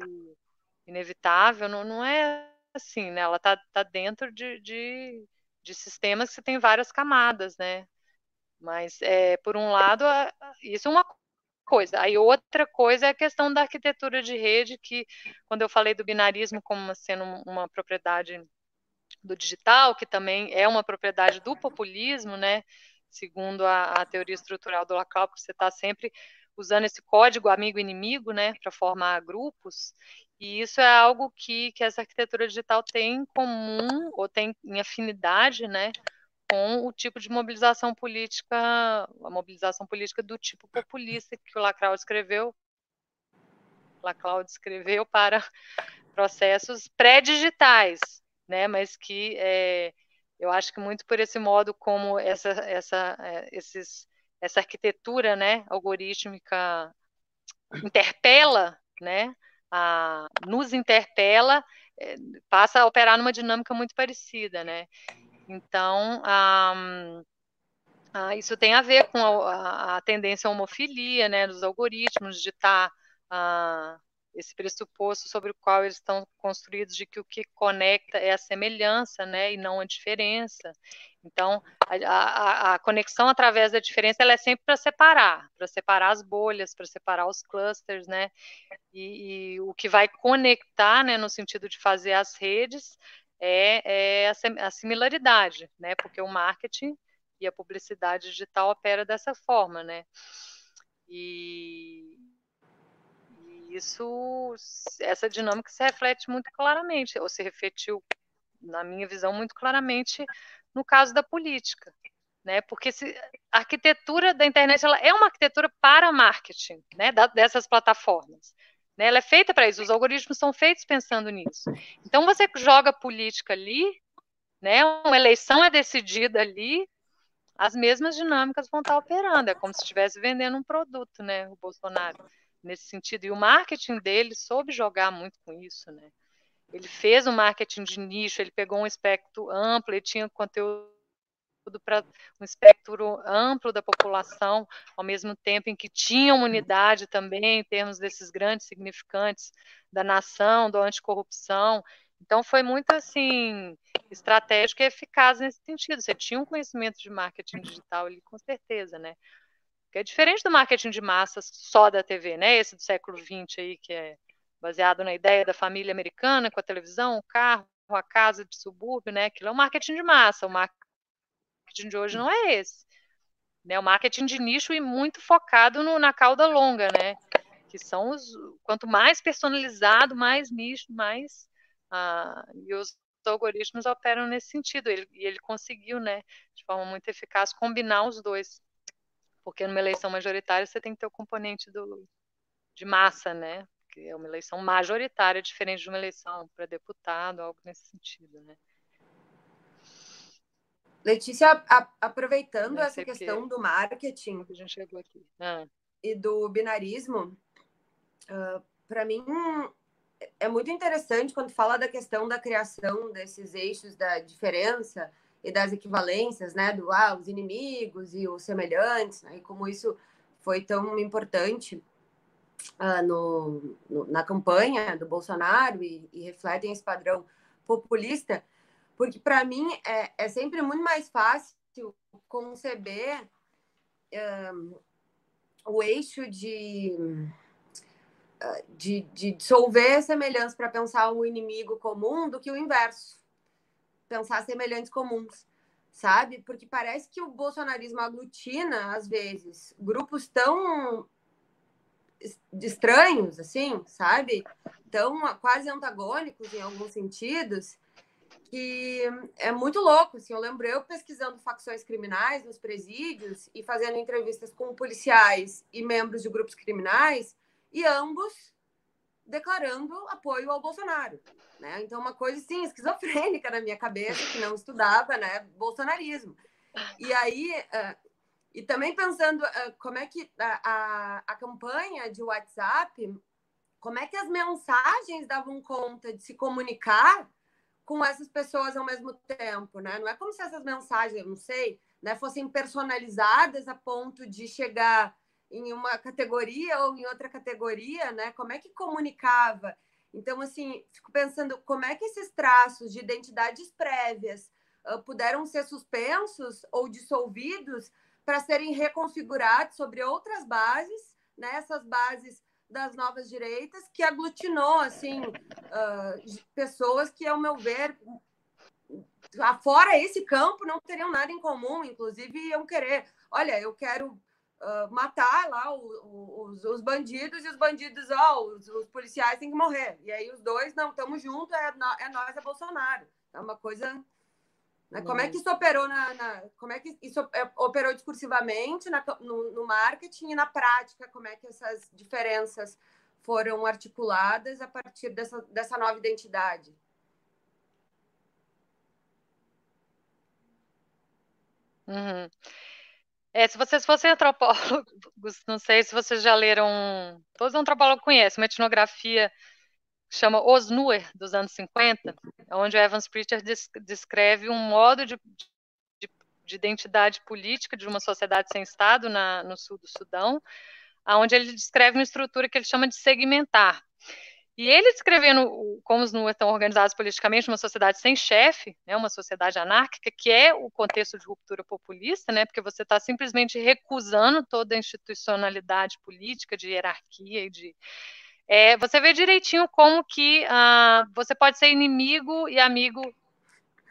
inevitável, não, não é assim, né? Ela está tá dentro de, de, de, sistemas que tem várias camadas, né? Mas, é, por um lado, isso é uma coisa. Aí outra coisa é a questão da arquitetura de rede, que quando eu falei do binarismo como sendo uma propriedade do digital, que também é uma propriedade do populismo, né? Segundo a, a teoria estrutural do Lacan, porque você está sempre usando esse código amigo-inimigo, né, para formar grupos. E isso é algo que, que essa arquitetura digital tem em comum, ou tem em afinidade, né, com o tipo de mobilização política, a mobilização política do tipo populista que o Laclau escreveu, Laclau escreveu para processos pré-digitais, né, mas que é, eu acho que muito por esse modo como essa, essa, é, esses, essa arquitetura, né, algorítmica interpela, né, a, nos interpela, é, passa a operar numa dinâmica muito parecida, né? Então, a, a, isso tem a ver com a, a, tendência à homofilia, né, dos algoritmos, de estar tá, esse pressuposto sobre o qual eles estão construídos de que o que conecta é a semelhança, né, e não a diferença. Então, a, a, a conexão através da diferença ela é sempre para separar, para separar as bolhas, para separar os clusters, né? E, e, o que vai conectar, né, no sentido de fazer as redes, é, é a, a similaridade, né? Porque o marketing e a publicidade digital opera dessa forma, né? E, isso, essa dinâmica se reflete muito claramente, ou se refletiu, na minha visão, muito claramente no caso da política, né? Porque se, a arquitetura da internet ela é uma arquitetura para marketing, né? Da, dessas plataformas. Né? Ela é feita para isso. Os algoritmos são feitos pensando nisso. Então você joga política ali, né? Uma eleição é decidida ali, as mesmas dinâmicas vão estar operando. É como se estivesse vendendo um produto, né? O Bolsonaro nesse sentido. E o marketing dele soube jogar muito com isso, né? Ele fez um marketing de nicho, ele pegou um espectro amplo, ele tinha conteúdo para um espectro amplo da população, ao mesmo tempo em que tinha uma unidade também, em termos desses grandes significantes da nação, da anticorrupção. Então, foi muito, assim, estratégico e eficaz nesse sentido. Você tinha um conhecimento de marketing digital ali, com certeza, né? Que é diferente do marketing de massas só da TV, né? Esse do século XX aí, que é baseado na ideia da família americana, com a televisão, o carro, a casa de subúrbio, né? Aquilo é um marketing de massa. O marketing de hoje não é esse. Né? O marketing de nicho e muito focado no, na cauda longa, né? Que são os. Quanto mais personalizado, mais nicho, mais. Ah, e os algoritmos operam nesse sentido. Ele, e ele conseguiu, né, de forma muito eficaz, combinar os dois. Porque numa eleição majoritária você tem que ter o componente do, de massa, né? que é uma eleição majoritária, diferente de uma eleição para deputado, algo nesse sentido, né? Letícia, a, aproveitando essa questão do marketing. Ah. e do binarismo, uh, para mim é muito interessante quando fala da questão da criação desses eixos da diferença e das equivalências, né, do ah, os inimigos e os semelhantes, né, e como isso foi tão importante uh, no, no, na campanha do Bolsonaro e, e, refletem esse padrão populista, porque para mim é, é, sempre muito mais fácil conceber um, o eixo de, ah, de, de dissolver semelhanças para pensar o inimigo comum do que o inverso pensar semelhantes comuns, sabe? Porque parece que o bolsonarismo aglutina, às vezes, grupos tão estranhos, assim, sabe? Tão quase antagônicos em alguns sentidos, que é muito louco. Assim, eu lembro eu pesquisando facções criminais nos presídios e fazendo entrevistas com policiais e membros de grupos criminais, e ambos declarando apoio ao Bolsonaro. Né? Então, uma coisa, sim, esquizofrênica na minha cabeça, que não estudava né, bolsonarismo. E aí, uh, e também pensando uh, como é que a, a, a campanha de WhatsApp, como é que as mensagens davam conta de se comunicar com essas pessoas ao mesmo tempo, né? Não é como se essas mensagens, eu não sei, né, fossem personalizadas a ponto de chegar em uma categoria ou em outra categoria, né? Como é que comunicava? Então, assim, fico pensando como é que esses traços de identidades prévias uh, puderam ser suspensos ou dissolvidos para serem reconfigurados sobre outras bases, né? Essas bases das novas direitas que aglutinou, assim, uh, pessoas que, ao meu ver, afora esse campo, não teriam nada em comum, inclusive iam querer, olha, eu quero uh, matar lá o, o, os, os, bandidos e os bandidos, ó, oh, os, os, policiais têm que morrer. E aí os dois, não, estamos juntos, é, é nós, é Bolsonaro. É uma coisa. Né? Como é que isso operou na, na, Como é que isso é, operou discursivamente na, no, no marketing e na prática? Como é que essas diferenças foram articuladas a partir dessa, dessa nova identidade? Uhum. É, se vocês fossem antropólogos, não sei se vocês já leram, todos os antropólogos conhecem, uma etnografia chama Osnuer, dos anos 50, onde o Evans Pritchard descreve um modo de, de, de, identidade política de uma sociedade sem Estado na, no sul do Sudão, onde ele descreve uma estrutura que ele chama de segmentar. E ele descrevendo como os NUA estão organizados politicamente, uma sociedade sem chefe, né, uma sociedade anárquica, que é o contexto de ruptura populista, né, porque você está simplesmente recusando toda a institucionalidade política, de hierarquia e de. É, você vê direitinho como que ah, você pode ser inimigo e amigo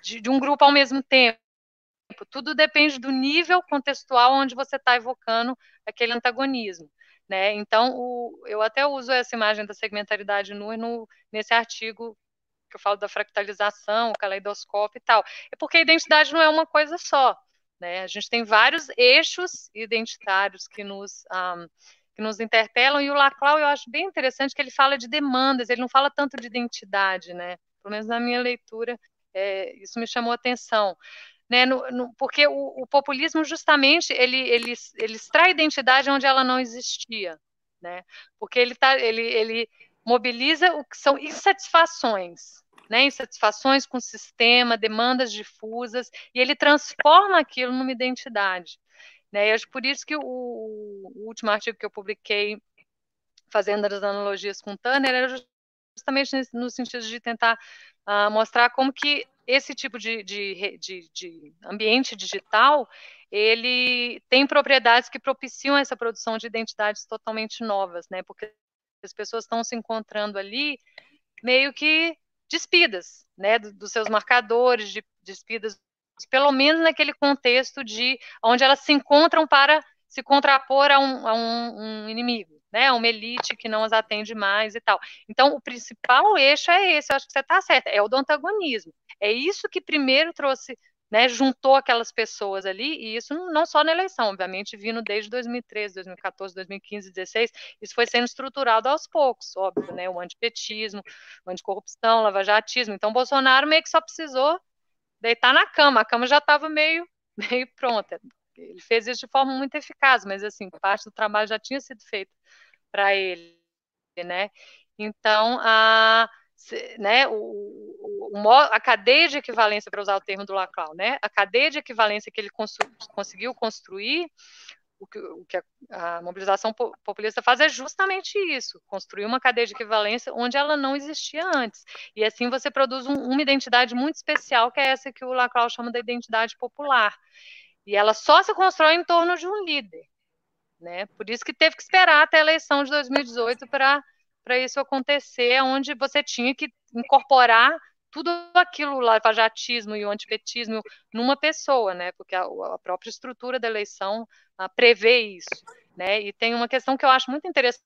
de, de um grupo ao mesmo tempo. Tudo depende do nível contextual onde você está evocando aquele antagonismo. Né? Então, o, eu até uso essa imagem da segmentaridade nua no, nesse artigo que eu falo da fractalização, o caleidoscópio e tal. É porque a identidade não é uma coisa só. Né? A gente tem vários eixos identitários que nos, um, que nos interpelam, e o Laclau eu acho bem interessante que ele fala de demandas, ele não fala tanto de identidade, né? pelo menos na minha leitura, é, isso me chamou a atenção né, no, no, porque o, o, populismo justamente ele, ele, ele extrai identidade onde ela não existia, né, porque ele, tá, ele, ele mobiliza o que são insatisfações, né, insatisfações com o sistema, demandas difusas, e ele transforma aquilo numa identidade. Né, e acho por isso que o, o último artigo que eu publiquei, fazendo as analogias com Tanner, era justamente no sentido de tentar uh, mostrar como que esse tipo de, de, de, de, ambiente digital, ele tem propriedades que propiciam essa produção de identidades totalmente novas, né? Porque as pessoas estão se encontrando ali meio que despidas, né? Dos seus marcadores, de, despidas, pelo menos naquele contexto de onde elas se encontram para se contrapor a um, a um, um inimigo né, uma elite que não as atende mais e tal. Então, o principal eixo é esse, eu acho que você está certa, é o do antagonismo. É isso que primeiro trouxe, né, juntou aquelas pessoas ali, e isso não só na eleição, obviamente, vindo desde 2013, 2014, 2015, 2016, isso foi sendo estruturado aos poucos, óbvio, né, o antipetismo, o anticorrupção, o lavajatismo. Então, Bolsonaro meio que só precisou deitar na cama, a cama já estava meio, meio pronta. Ele fez isso de forma muito eficaz, mas assim, parte do trabalho já tinha sido feito para ele, né? Então, a, né, o, o, a cadeia de equivalência, para usar o termo do Laclau, né, a cadeia de equivalência que ele cons conseguiu construir, o que, o que a, a, mobilização populista faz é justamente isso, construir uma cadeia de equivalência onde ela não existia antes. E assim você produz um, uma identidade muito especial, que é essa que o Laclau chama da identidade popular. E ela só se constrói em torno de um líder. Né? Por isso que teve que esperar até a eleição de 2018 para isso acontecer, onde você tinha que incorporar tudo aquilo, o lavajatismo e o antipetismo, numa pessoa, né? Porque a, a própria estrutura da eleição a, prevê isso, né? E tem uma questão que eu acho muito interessante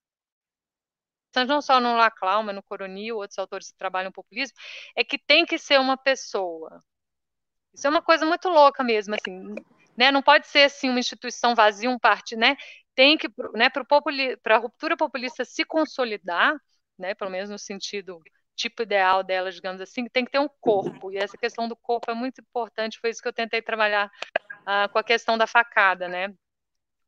não só no Laclau, mas no Coronil, outros autores que trabalham populismo, é que tem que ser uma pessoa. Isso é uma coisa muito louca mesmo, assim, né? Não pode ser assim uma instituição vazia, um partido, né? Tem que, né, para a ruptura populista se consolidar, né, pelo menos no sentido tipo ideal dela, digamos assim, tem que ter um corpo. E essa questão do corpo é muito importante, foi isso que eu tentei trabalhar uh, com a questão da facada, né?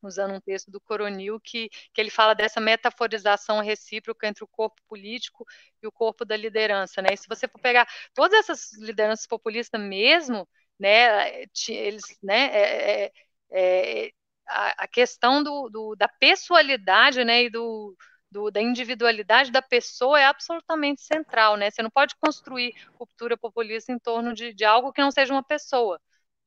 Usando um texto do Coronil, que, que ele fala dessa metaforização recíproca entre o corpo político e o corpo da liderança, né? E se você for pegar todas essas lideranças populistas mesmo, né, eles, né, é, é, é, a, a, questão do, do, da pessoalidade, né, e do, do, da individualidade da pessoa é absolutamente central, né? Você não pode construir cultura populista em torno de, de algo que não seja uma pessoa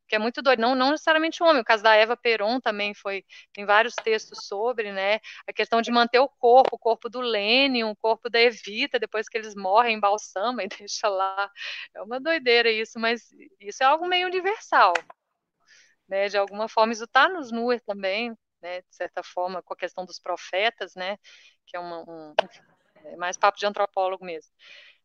que é muito doido, não, não necessariamente homem, o caso da Eva Peron também foi, tem vários textos sobre, né, a questão de manter o corpo, o corpo do Lênin, o corpo da Evita, depois que eles morrem, embalsama e deixa lá, é uma doideira isso, mas isso é algo meio universal, né, de alguma forma isso está nos Nuer também, né, de certa forma, com a questão dos profetas, né, que é uma, um, é mais papo de antropólogo mesmo.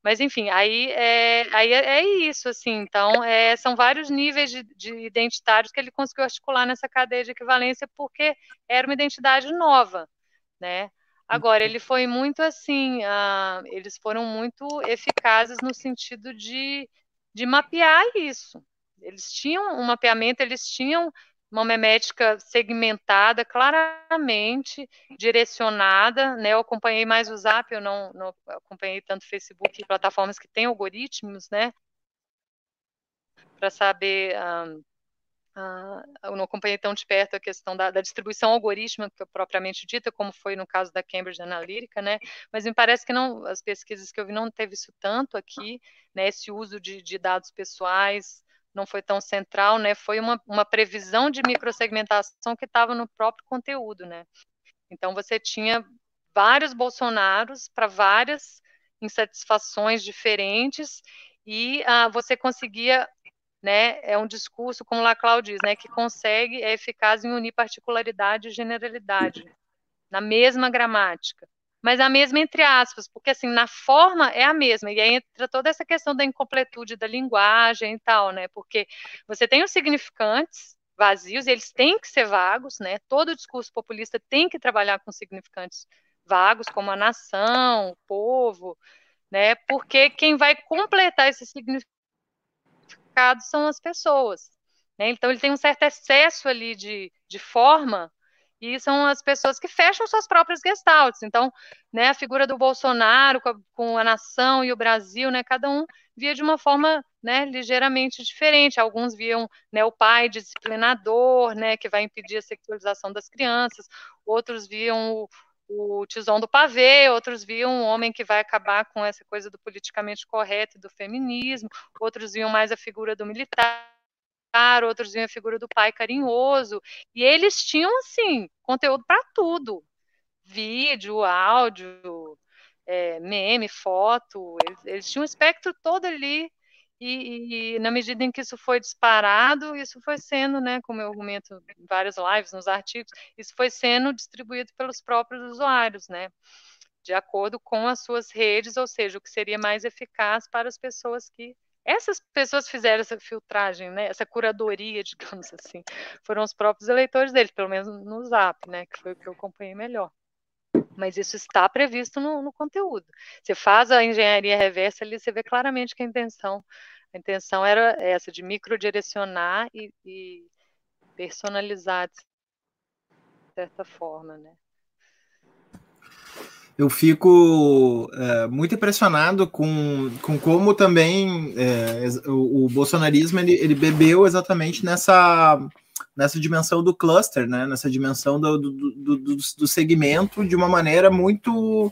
Mas, enfim, aí é, aí é, é isso, assim, então, é, são vários níveis de, de, identitários que ele conseguiu articular nessa cadeia de equivalência, porque era uma identidade nova, né? Agora, ele foi muito assim, uh, eles foram muito eficazes no sentido de, de mapear isso. Eles tinham um mapeamento, eles tinham uma memética segmentada, claramente direcionada, né? Eu acompanhei mais o Zap, eu não, não acompanhei tanto Facebook e plataformas que têm algoritmos, né? Para saber, uh, eu não acompanhei tão de perto a questão da, da distribuição algorítmica propriamente dita, como foi no caso da Cambridge Analytica, né? Mas me parece que não, as pesquisas que eu vi não teve isso tanto aqui, né? Esse uso de, de dados pessoais não foi tão central, né? Foi uma, uma previsão de microsegmentação que estava no próprio conteúdo, né? Então você tinha vários Bolsonaros para várias insatisfações diferentes e ah, você conseguia, né? É um discurso, como Laclau diz, né? Que consegue é eficaz em unir particularidade e generalidade na mesma gramática mas a mesma entre aspas, porque assim, na forma é a mesma, e aí entra toda essa questão da incompletude da linguagem e tal, né? Porque você tem os significantes vazios, e eles têm que ser vagos, né? Todo discurso populista tem que trabalhar com significantes vagos, como a nação, o povo, né? Porque quem vai completar esse significado são as pessoas. Né? Então ele tem um certo excesso ali de, de forma e são as pessoas que fecham suas próprias gestaltes. Então, né, a figura do Bolsonaro com a, com a, nação e o Brasil, né, cada um via de uma forma né, ligeiramente diferente. Alguns viam né, o pai disciplinador, né, que vai impedir a sexualização das crianças, outros viam o, o tizão do pavê, outros viam um homem que vai acabar com essa coisa do politicamente correto e do feminismo, outros viam mais a figura do militar outros viam a figura do pai carinhoso, e eles tinham, assim, conteúdo para tudo, vídeo, áudio, é, meme, foto, eles, eles, tinham um espectro todo ali, e, e, na medida em que isso foi disparado, isso foi sendo, né, como eu argumento em várias lives, nos artigos, isso foi sendo distribuído pelos próprios usuários, né, de acordo com as suas redes, ou seja, o que seria mais eficaz para as pessoas que essas pessoas fizeram essa filtragem, né, essa curadoria, digamos assim, foram os próprios eleitores deles, pelo menos no Zap, né, que foi o que eu acompanhei melhor. Mas isso está previsto no, no conteúdo. Você faz a engenharia reversa ali, você vê claramente que a intenção, a intenção era essa, de microdirecionar e, e personalizar de certa forma, né. Eu fico é, muito impressionado com, com como também é, o, o, bolsonarismo ele, ele, bebeu exatamente nessa, nessa dimensão do cluster, né? nessa dimensão do, do, do, do segmento de uma maneira muito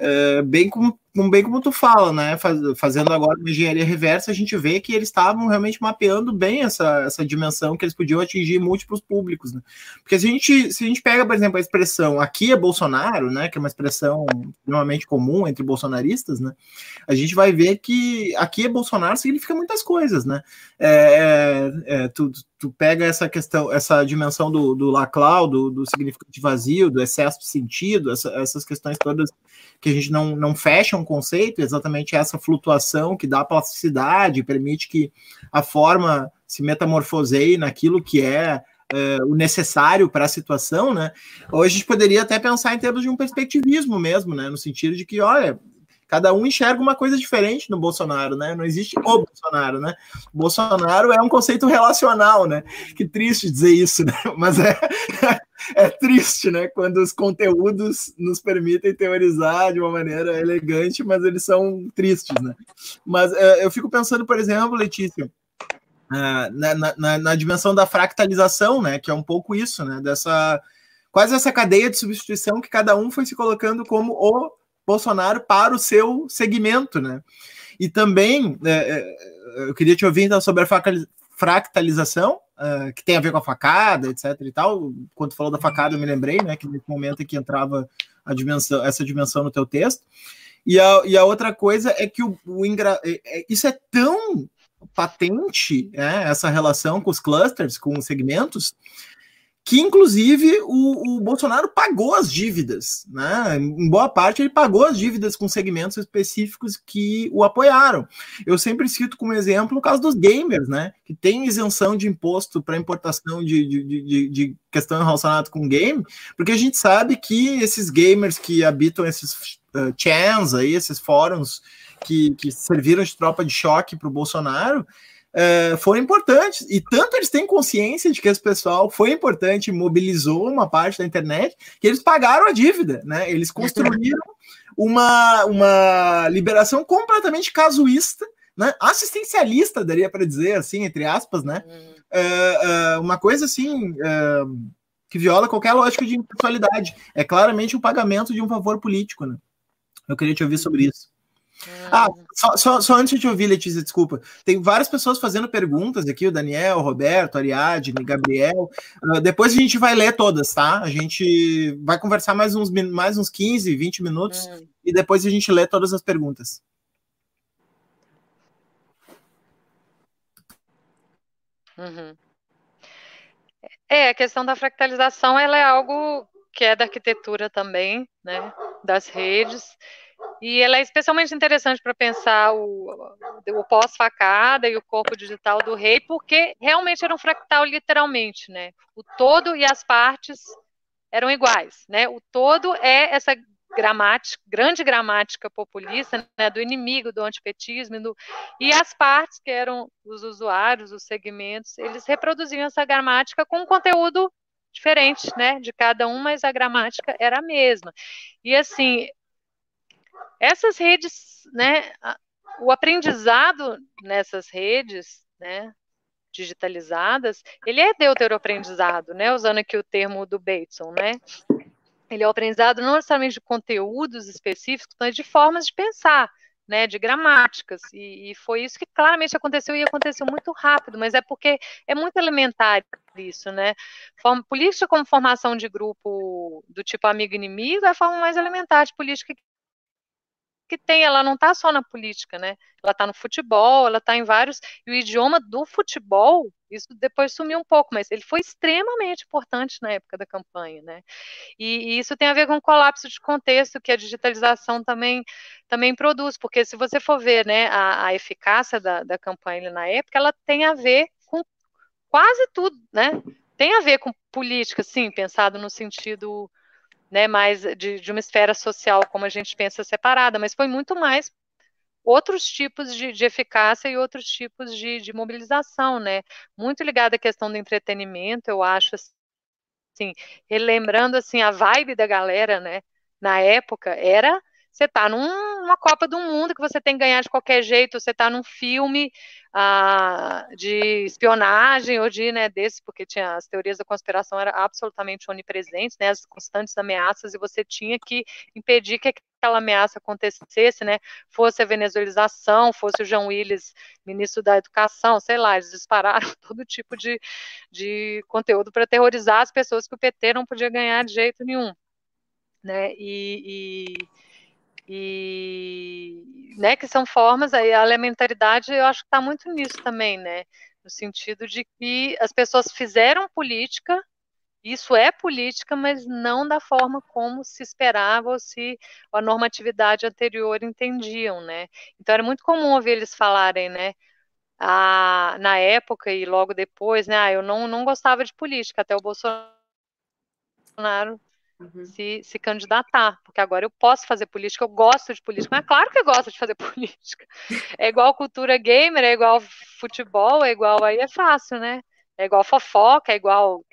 é, bem como bem como tu fala, né? Fazendo agora uma engenharia reversa, a gente vê que eles estavam realmente mapeando bem essa, essa dimensão que eles podiam atingir múltiplos públicos, né? Porque se a gente, se a gente pega, por exemplo, a expressão aqui é Bolsonaro, né? Que é uma expressão normalmente comum entre bolsonaristas, né? A gente vai ver que aqui é Bolsonaro significa muitas coisas, né? É, é, é tu, tu pega essa questão, essa dimensão do, do Laclau, do, do significado vazio, do excesso de sentido, essa, essas questões todas que a gente não, não fecha um conceito, exatamente essa flutuação que dá plasticidade, permite que a forma se metamorfoseie naquilo que é uh, o necessário para a situação, né? Hoje a gente poderia até pensar em termos de um perspectivismo mesmo, né? No sentido de que, olha, cada um enxerga uma coisa diferente no Bolsonaro, né? Não existe o Bolsonaro, né? Bolsonaro é um conceito relacional, né? Que triste dizer isso, né? Mas é, é triste, né? Quando os conteúdos nos permitem teorizar de uma maneira elegante, mas eles são tristes, né? Mas é, eu fico pensando, por exemplo, Letícia, é, na, na, na, dimensão da fractalização, né? Que é um pouco isso, né? Dessa quase essa cadeia de substituição que cada um foi se colocando como o Bolsonaro para o seu segmento, né? E também é, eu queria te ouvir então, sobre a fractalização, uh, que tem a ver com a facada, etc. e tal. Quando falou da facada, eu me lembrei, né, que nesse momento que entrava a dimensão, essa dimensão no teu texto. E a, e a outra coisa é que o, o ingra... É, é, isso é tão patente, né, essa relação com os clusters, com os segmentos, que inclusive o, o, Bolsonaro pagou as dívidas, né? Em boa parte ele pagou as dívidas com segmentos específicos que o apoiaram. Eu sempre cito como exemplo o caso dos gamers, né? Que tem isenção de imposto para importação de, de, de, de, questão relacionada com game, porque a gente sabe que esses gamers que habitam esses uh, chans aí, esses fóruns que, que serviram de tropa de choque para o Bolsonaro, é, foram importantes. E tanto eles têm consciência de que esse pessoal foi importante, mobilizou uma parte da internet, que eles pagaram a dívida, né? Eles construíram uma, uma liberação completamente casuísta, né? assistencialista, daria para dizer assim, entre aspas, né? É, é, uma coisa assim é, que viola qualquer lógica de impessoalidade. É claramente o pagamento de um favor político, né? Eu queria te ouvir sobre isso. Ah, só, só, só, antes de ouvir, Letícia, desculpa. Tem várias pessoas fazendo perguntas aqui, o Daniel, o Roberto, Ariadne, Gabriel. Uh, depois a gente vai ler todas, tá? A gente vai conversar mais uns, mais uns 15, 20 minutos hum. e depois a gente lê todas as perguntas. Uhum. É, a questão da fractalização ela é algo que é da arquitetura também, né? Das redes. E ela é especialmente interessante para pensar o, o pós-facada e o corpo digital do rei, porque realmente era um fractal literalmente, né? O todo e as partes eram iguais, né? O todo é essa gramática, grande gramática populista, né, do inimigo, do antipetismo, do, e as partes, que eram os usuários, os segmentos, eles reproduziam essa gramática com um conteúdo diferente, né, de cada um, mas a gramática era a mesma. E assim, essas redes, né, o aprendizado nessas redes, né, digitalizadas, ele é deuteroaprendizado, né, usando aqui o termo do Bateson, né, ele é o aprendizado não necessariamente de conteúdos específicos, mas de formas de pensar, né, de gramáticas, e, e, foi isso que claramente aconteceu e aconteceu muito rápido, mas é porque é muito elementar isso, né? Forma, política como formação de grupo do tipo amigo-inimigo é a forma mais elementar de política que tem, ela não está só na política, né? Ela está no futebol, ela está em vários. E o idioma do futebol, isso depois sumiu um pouco, mas ele foi extremamente importante na época da campanha, né? E, e isso tem a ver com o colapso de contexto que a digitalização também, também produz, porque se você for ver né, a, a eficácia da, da campanha na época, ela tem a ver com quase tudo, né? Tem a ver com política, sim, pensado no sentido né, mais de, de uma esfera social como a gente pensa separada, mas foi muito mais outros tipos de, de, eficácia e outros tipos de, de, mobilização, né? Muito ligada à questão do entretenimento, eu acho, assim, relembrando, assim, a vibe da galera, né? na época era você está numa Copa do Mundo que você tem que ganhar de qualquer jeito, você está num filme ah, de espionagem ou de, né, desse, porque tinha as teorias da conspiração eram absolutamente onipresentes, né, as constantes ameaças, e você tinha que impedir que aquela ameaça acontecesse, né, fosse a venezuelização, fosse o João Willis, ministro da Educação, sei lá, eles dispararam todo tipo de, de conteúdo para terrorizar as pessoas que o PT não podia ganhar de jeito nenhum, né, e, e e né, que são formas, a elementaridade eu acho que está muito nisso também, né? No sentido de que as pessoas fizeram política, isso é política, mas não da forma como se esperava ou se a normatividade anterior entendiam, né? Então era muito comum ouvir eles falarem, né? Ah, na época e logo depois, né? Ah, eu não, não gostava de política, até o Bolsonaro uhum. se, se candidatar, porque agora eu posso fazer política, eu gosto de política, mas é claro que eu gosto de fazer política. É igual cultura gamer, é igual futebol, é igual, aí é fácil, né? É igual fofoca, é igual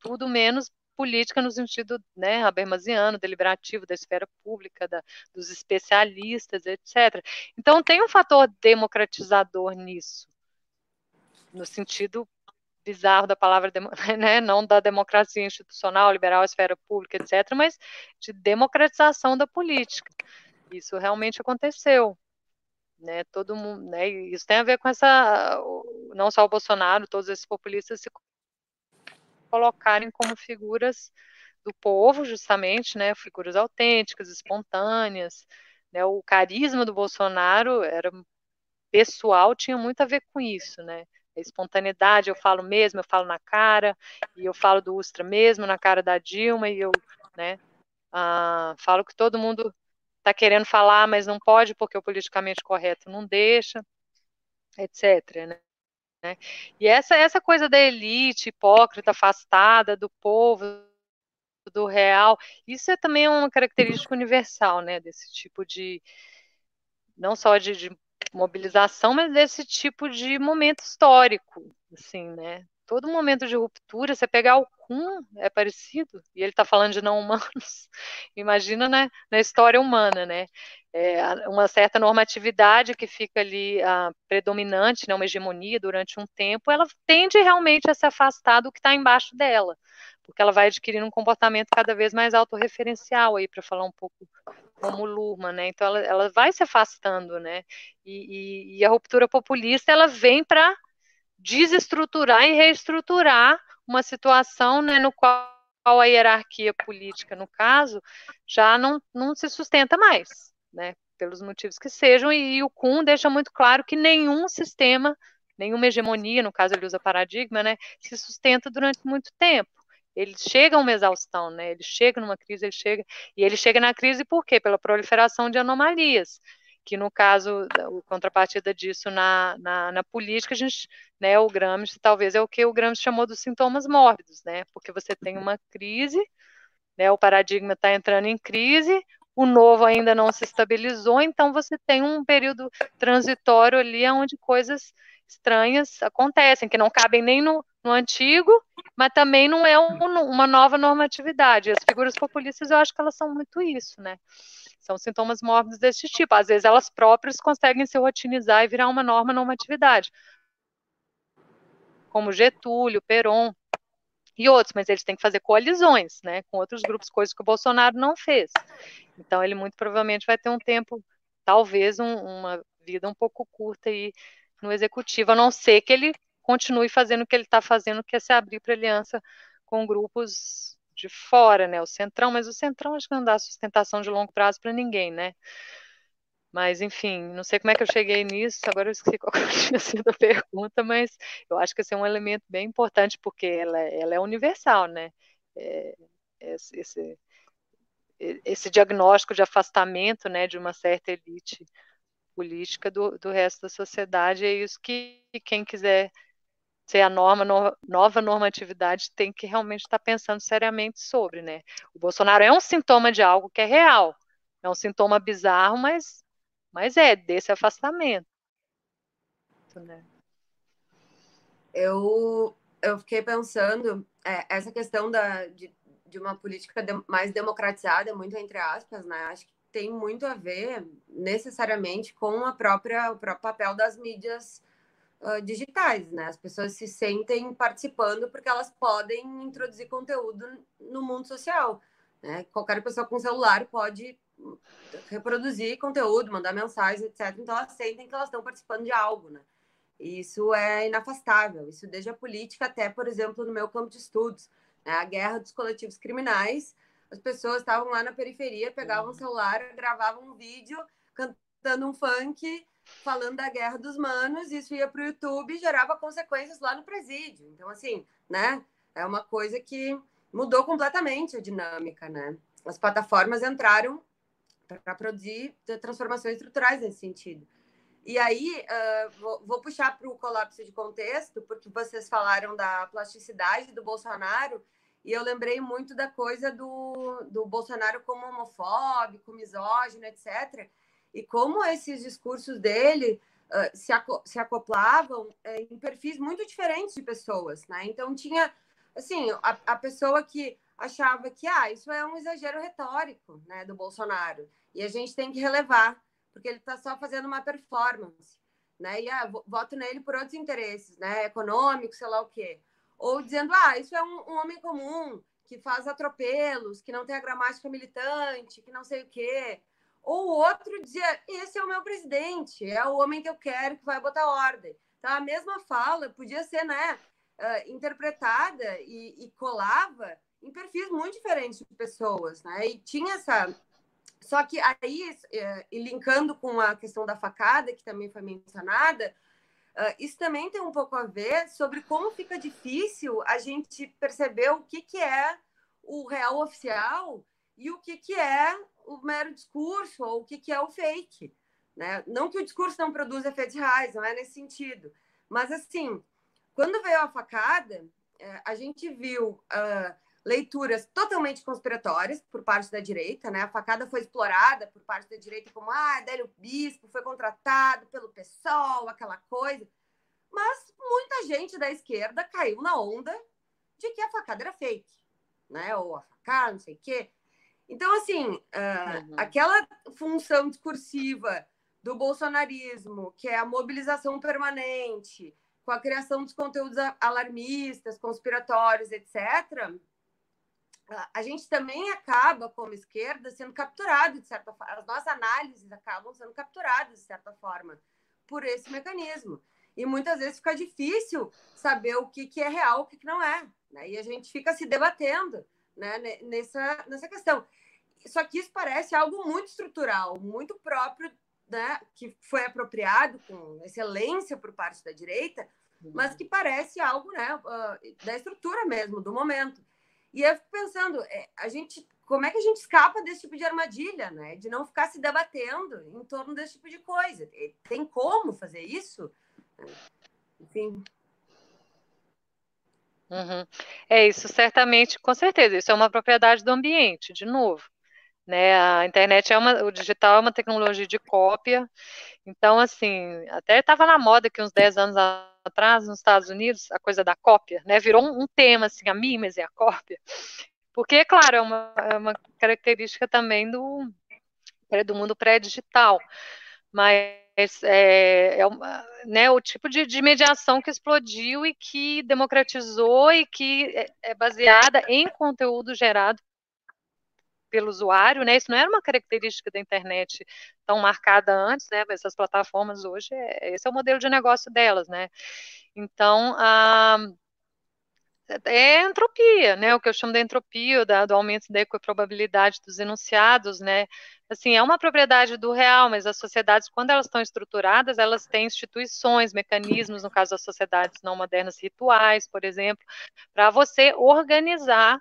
tudo menos política no sentido né, habermasiano, deliberativo, da esfera pública, da, dos especialistas, etc. Então tem um fator democratizador nisso, no sentido bizarro da palavra, né, não da democracia institucional, liberal, esfera pública, etc., mas de democratização da política. Isso realmente aconteceu. Né, todo mundo, né, isso tem a ver com essa, não só o Bolsonaro, todos esses populistas se colocarem como figuras do povo, justamente, né, figuras autênticas, espontâneas, né, o carisma do Bolsonaro era pessoal, tinha muito a ver com isso, né, espontaneidade, eu falo mesmo, eu falo na cara, e eu falo do Ustra mesmo, na cara da Dilma, e eu, né, ah, falo que todo mundo está querendo falar, mas não pode porque o politicamente correto não deixa, etc, né? E essa, essa coisa da elite hipócrita, afastada do povo, do real, isso é também uma característica universal, né, desse tipo de, não só de, de mobilização, mas desse tipo de momento histórico, assim, né? Todo momento de ruptura, você pegar o Kuhn, é parecido, e ele está falando de não humanos, imagina né, na história humana, né? É, uma certa normatividade que fica ali a, predominante, né, uma hegemonia durante um tempo, ela tende realmente a se afastar do que está embaixo dela, porque ela vai adquirindo um comportamento cada vez mais autorreferencial aí, para falar um pouco como Luma, né? Então ela, ela vai se afastando, né? E, e, e a ruptura populista ela vem para desestruturar e reestruturar uma situação, né, no qual a hierarquia política, no caso, já não, não se sustenta mais, né? Pelos motivos que sejam, e, e o Kuhn deixa muito claro que nenhum sistema, nenhuma hegemonia, no caso ele usa paradigma, né, se sustenta durante muito tempo ele chega a uma exaustão, né? Ele chega numa crise, ele chega e ele chega na crise por quê? Pela proliferação de anomalias, que no caso, o contrapartida disso na, na, na, política, a gente, né, o Gramsci talvez é o que o Gramsci chamou dos sintomas mórbidos, né? Porque você tem uma crise, né? O paradigma está entrando em crise, o novo ainda não se estabilizou, então você tem um período transitório ali onde coisas estranhas acontecem, que não cabem nem no, no antigo, mas também não é um, uma nova normatividade. As figuras populistas, eu acho que elas são muito isso, né? São sintomas mórbidos desse tipo. Às vezes elas próprias conseguem se rotinizar e virar uma norma normatividade. Como Getúlio, Peron e outros, mas eles têm que fazer coalizões, né, com outros grupos, coisas que o Bolsonaro não fez. Então ele muito provavelmente vai ter um tempo, talvez um, uma vida um pouco curta aí no executivo, a não ser que ele continue fazendo o que ele está fazendo, que é se abrir para aliança com grupos de fora, né? O Centrão, mas o Centrão acho que não dá sustentação de longo prazo para ninguém, né? Mas, enfim, não sei como é que eu cheguei nisso, agora eu esqueci qual tinha sido a pergunta, mas eu acho que esse é um elemento bem importante, porque ela, é, ela é universal, né? É, esse, esse diagnóstico de afastamento né, de uma certa elite política do, do resto da sociedade. É isso que quem quiser ser a norma, no, nova normatividade tem que realmente estar pensando seriamente sobre, né? O Bolsonaro é um sintoma de algo que é real, é um sintoma bizarro, mas, mas é desse afastamento, né? Eu, eu fiquei pensando, é, essa questão da, de, de uma política de, mais democratizada, muito entre aspas, né? Acho que tem muito a ver necessariamente com a própria, o próprio papel das mídias uh, digitais, né? As pessoas se sentem participando porque elas podem introduzir conteúdo no mundo social. Né? Qualquer pessoa com celular pode reproduzir conteúdo, mandar mensagens, etc. Então elas sentem que elas estão participando de algo, né? E isso é inafastável. Isso desde a política até, por exemplo, no meu campo de estudos, né? a guerra dos coletivos criminais as pessoas estavam lá na periferia, pegavam o uhum. celular, gravavam um vídeo cantando um funk, falando da guerra dos manos, isso ia para o YouTube e gerava consequências lá no presídio. Então, assim, né? É uma coisa que mudou completamente a dinâmica, né? As plataformas entraram para produzir transformações estruturais nesse sentido. E aí, uh, vou, vou, puxar para o colapso de contexto, porque vocês falaram da plasticidade do Bolsonaro, e eu lembrei muito da coisa do, do Bolsonaro como homofóbico, misógino, etc. E como esses discursos dele uh, se, aco se acoplavam uh, em perfis muito diferentes de pessoas, né? Então tinha, assim, a, a pessoa que achava que, ah, isso é um exagero retórico, né, do Bolsonaro. E a gente tem que relevar, porque ele está só fazendo uma performance, né? E ah, voto nele por outros interesses, né? Econômico, sei lá o quê ou dizendo, ah, isso é um, um, homem comum, que faz atropelos, que não tem a gramática militante, que não sei o quê. Ou outro dizia, esse é o meu presidente, é o homem que eu quero, que vai botar ordem. Então, a mesma fala podia ser né, interpretada e, e, colava em perfis muito diferentes de pessoas, né? E tinha essa... Só que aí, uh, e linkando com a questão da facada, que também foi mencionada, isso também tem um pouco a ver sobre como fica difícil a gente perceber o que, que é o real oficial e o que, que é o mero discurso ou o que, que é o fake. Né? Não que o discurso não produza efeitos reais, não é nesse sentido. Mas, assim, quando veio a facada, é, a gente viu uh, leituras totalmente conspiratórias por parte da direita, né? A facada foi explorada por parte da direita como ah, Délio Bispo foi contratado pelo PSOL, aquela coisa. Mas muita gente da esquerda caiu na onda de que a facada era fake, né? Ou a facada, não sei o quê. Então, assim, uh, uhum. aquela função discursiva do bolsonarismo, que é a mobilização permanente, com a criação dos conteúdos alarmistas, conspiratórios, etc., a gente também acaba, como esquerda, sendo capturado de certa forma. As nossas análises acabam sendo capturadas, de certa forma, por esse mecanismo. E muitas vezes fica difícil saber o que, que é real o que, que não é. Né? E a gente fica se debatendo né, nessa, nessa questão. Só que isso parece algo muito estrutural, muito próprio, né, que foi apropriado com excelência por parte da direita, mas uhum. que parece algo né, da estrutura mesmo, do momento. E eu fico pensando, é, a gente, como é que a gente escapa desse tipo de armadilha, né? De não ficar se debatendo em torno desse tipo de coisa. Tem como fazer isso? Enfim. Uhum. É isso, certamente, com certeza. Isso é uma propriedade do ambiente, de novo. Né? A internet é uma, o digital é uma tecnologia de cópia. Então, assim, até estava na moda que uns 10 anos atrás, nos Estados Unidos, a coisa da cópia, né? Virou um, um tema, assim, a mimes e a cópia. Porque, claro, é uma, é uma característica também do, do mundo pré-digital. Mas é, é uma, né, o tipo de, de, mediação que explodiu e que democratizou e que é, é baseada em conteúdo gerado pelo usuário, né? Isso não era uma característica da internet tão marcada antes, né? Essas plataformas hoje, é, esse é o modelo de negócio delas, né? Então, a, é entropia, né? O que eu chamo de entropia, da, do aumento da equiprobabilidade dos enunciados, né? Assim, é uma propriedade do real, mas as sociedades, quando elas estão estruturadas, elas têm instituições, mecanismos, no caso das sociedades não modernas, rituais, por exemplo, para você organizar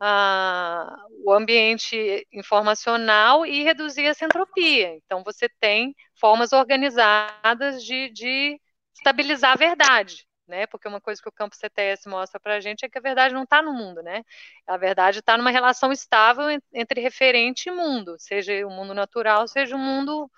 ah, o ambiente informacional e reduzir essa entropia. Então, você tem formas organizadas de, de estabilizar a verdade. Né? Porque uma coisa que o campo CTS mostra para a gente é que a verdade não está no mundo, né? A verdade está numa relação estável entre referente e mundo, seja o mundo natural, seja o mundo,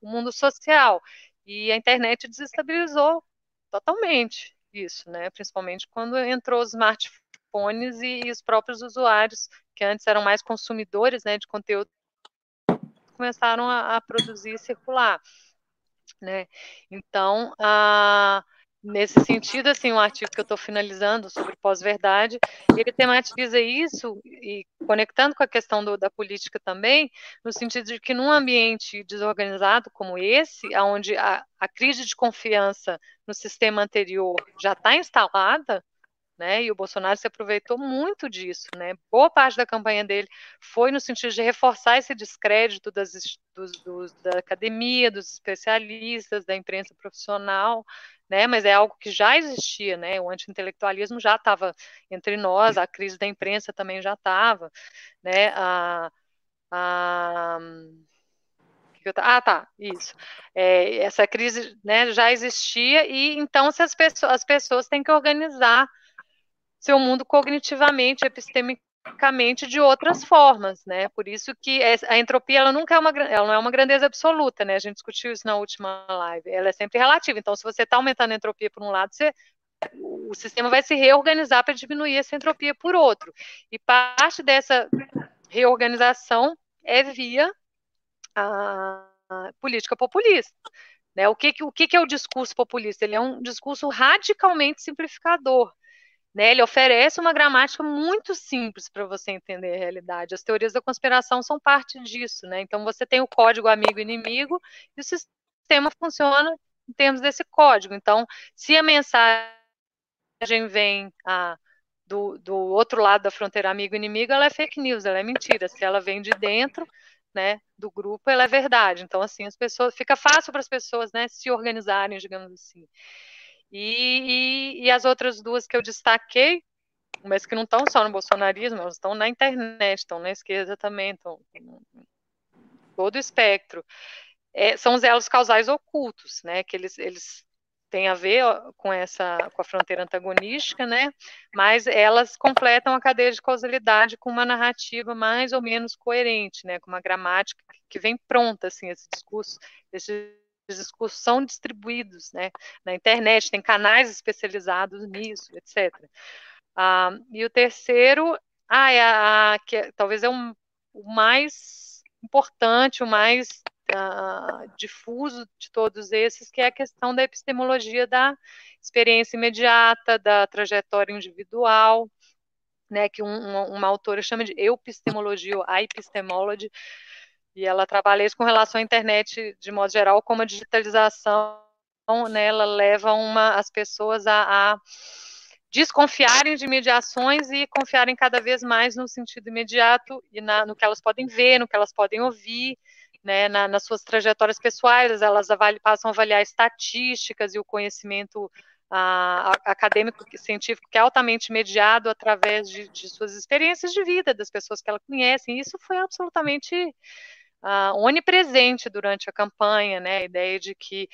o mundo social. E a internet desestabilizou totalmente isso, né? Principalmente quando entrou os smartphones e, e, os próprios usuários, que antes eram mais consumidores né, de conteúdo, começaram a, a produzir e circular. Né? Então, a, nesse sentido, assim, um artigo que eu estou finalizando sobre pós-verdade, ele tematiza isso e conectando com a questão do, da política também, no sentido de que num ambiente desorganizado como esse, onde a, a crise de confiança no sistema anterior já está instalada, né? E o Bolsonaro se aproveitou muito disso, né? Boa parte da campanha dele foi no sentido de reforçar esse descrédito das, dos, dos, da academia, dos especialistas, da imprensa profissional, né? Mas é algo que já existia, né? O anti-intelectualismo já estava entre nós, a crise da imprensa também já estava, né? A, a ah, tá, isso. É, essa crise né, já existia, e então se as, pessoas, as pessoas têm que organizar seu mundo cognitivamente, epistemicamente de outras formas, né? Por isso que a entropia ela nunca é uma ela não é uma grandeza absoluta, né? A gente discutiu isso na última live. Ela é sempre relativa. Então, se você está aumentando a entropia por um lado, você o sistema vai se reorganizar para diminuir essa entropia por outro. E parte dessa reorganização é via a política populista. Né? O, que, o que é o discurso populista? Ele é um discurso radicalmente simplificador. Né, ele oferece uma gramática muito simples para você entender a realidade. As teorias da conspiração são parte disso. Né? Então, você tem o código amigo-inimigo e o sistema funciona em termos desse código. Então, se a mensagem vem a, do, do outro lado da fronteira amigo-inimigo, ela é fake news, ela é mentira. Se ela vem de dentro, né, do grupo, ela é verdade. Então, assim, as pessoas fica fácil para as pessoas, né, se organizarem, digamos assim. E, e, e as outras duas que eu destaquei, mas que não estão só no bolsonarismo, elas estão na internet, estão na esquerda também, estão todo o espectro. É, são os elos causais ocultos, né? Que eles, eles têm a ver com essa com a fronteira antagonística, né? Mas elas completam a cadeia de causalidade com uma narrativa mais ou menos coerente, né? Com uma gramática que vem pronta, assim, esse discurso, esse discursos são distribuídos né, na internet, tem canais especializados nisso, etc. Ah, e o terceiro, ah, é a, que é, talvez é um, o mais importante, o mais ah, difuso de todos esses, que é a questão da epistemologia da experiência imediata, da trajetória individual, né, que um, uma, uma autora chama de epistemologia, ou epistemology, e ela trabalha isso com relação à internet de modo geral, como a digitalização, né, ela leva uma, as pessoas a, a desconfiarem de mediações e confiarem cada vez mais no sentido imediato e na, no que elas podem ver, no que elas podem ouvir, né, na, nas suas trajetórias pessoais, elas avali, passam a avaliar estatísticas e o conhecimento a, a, acadêmico científico que é altamente mediado através de, de, suas experiências de vida, das pessoas que ela conhece. Isso foi absolutamente uh, onipresente durante a campanha, né? A ideia de que,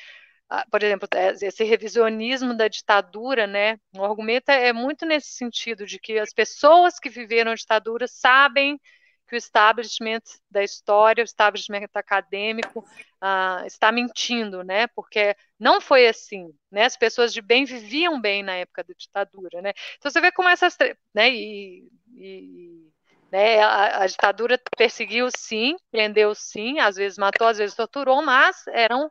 por exemplo, é, esse revisionismo da ditadura, né? O argumento é, é muito nesse sentido de que as pessoas que viveram a ditadura sabem que o establishment da história, o establishment acadêmico uh, está mentindo, né? Porque não foi assim, né? As pessoas de bem viviam bem na época da ditadura, né? Então você vê como essas, né? E, e né? A, a, ditadura perseguiu sim, prendeu sim, às vezes matou, às vezes torturou, mas eram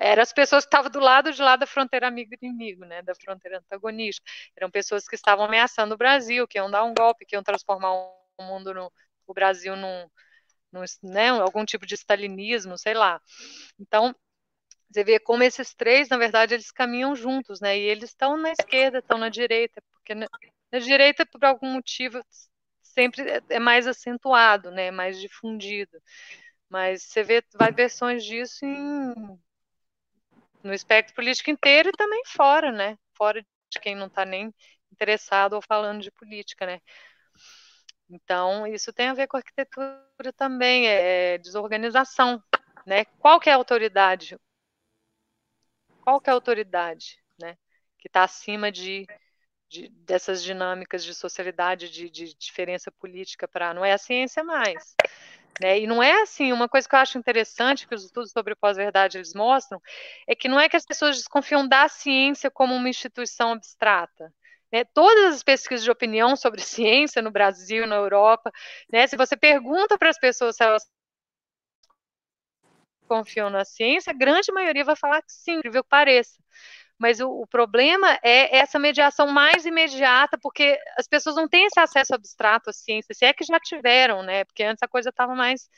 eram as pessoas que estavam do lado de lá da fronteira amigo-inimigo, né, da fronteira antagonista. Eram pessoas que estavam ameaçando o Brasil, que iam dar um golpe, que iam transformar o mundo, no, o Brasil num, num né, algum tipo de stalinismo, sei lá. Então, você vê como esses três, na verdade, eles caminham juntos, né, e eles estão na esquerda, estão na direita, porque na, na direita, por algum motivo, sempre é, é mais acentuado, né, mais difundido. Mas você vê vai versões disso em, no espectro político inteiro e também fora, né? Fora de quem não está nem interessado ou falando de política, né? Então, isso tem a ver com arquitetura também, é, é desorganização, né? Qual é a autoridade? Qual é a autoridade, né? Que está acima de de, dessas dinâmicas de socialidade, de, de diferença política para. Não é a ciência mais. Né? E não é assim, uma coisa que eu acho interessante que os estudos sobre pós-verdade eles mostram, é que não é que as pessoas desconfiam da ciência como uma instituição abstrata. né, todas as pesquisas de opinião sobre ciência no Brasil, na Europa, né, se você pergunta para as pessoas se elas confiam na ciência, a grande maioria vai falar que sim, incrível que pareça. Mas o, o, problema é essa mediação mais imediata, porque as pessoas não têm esse acesso abstrato à ciência, se é que já tiveram, né? Porque antes a coisa estava mais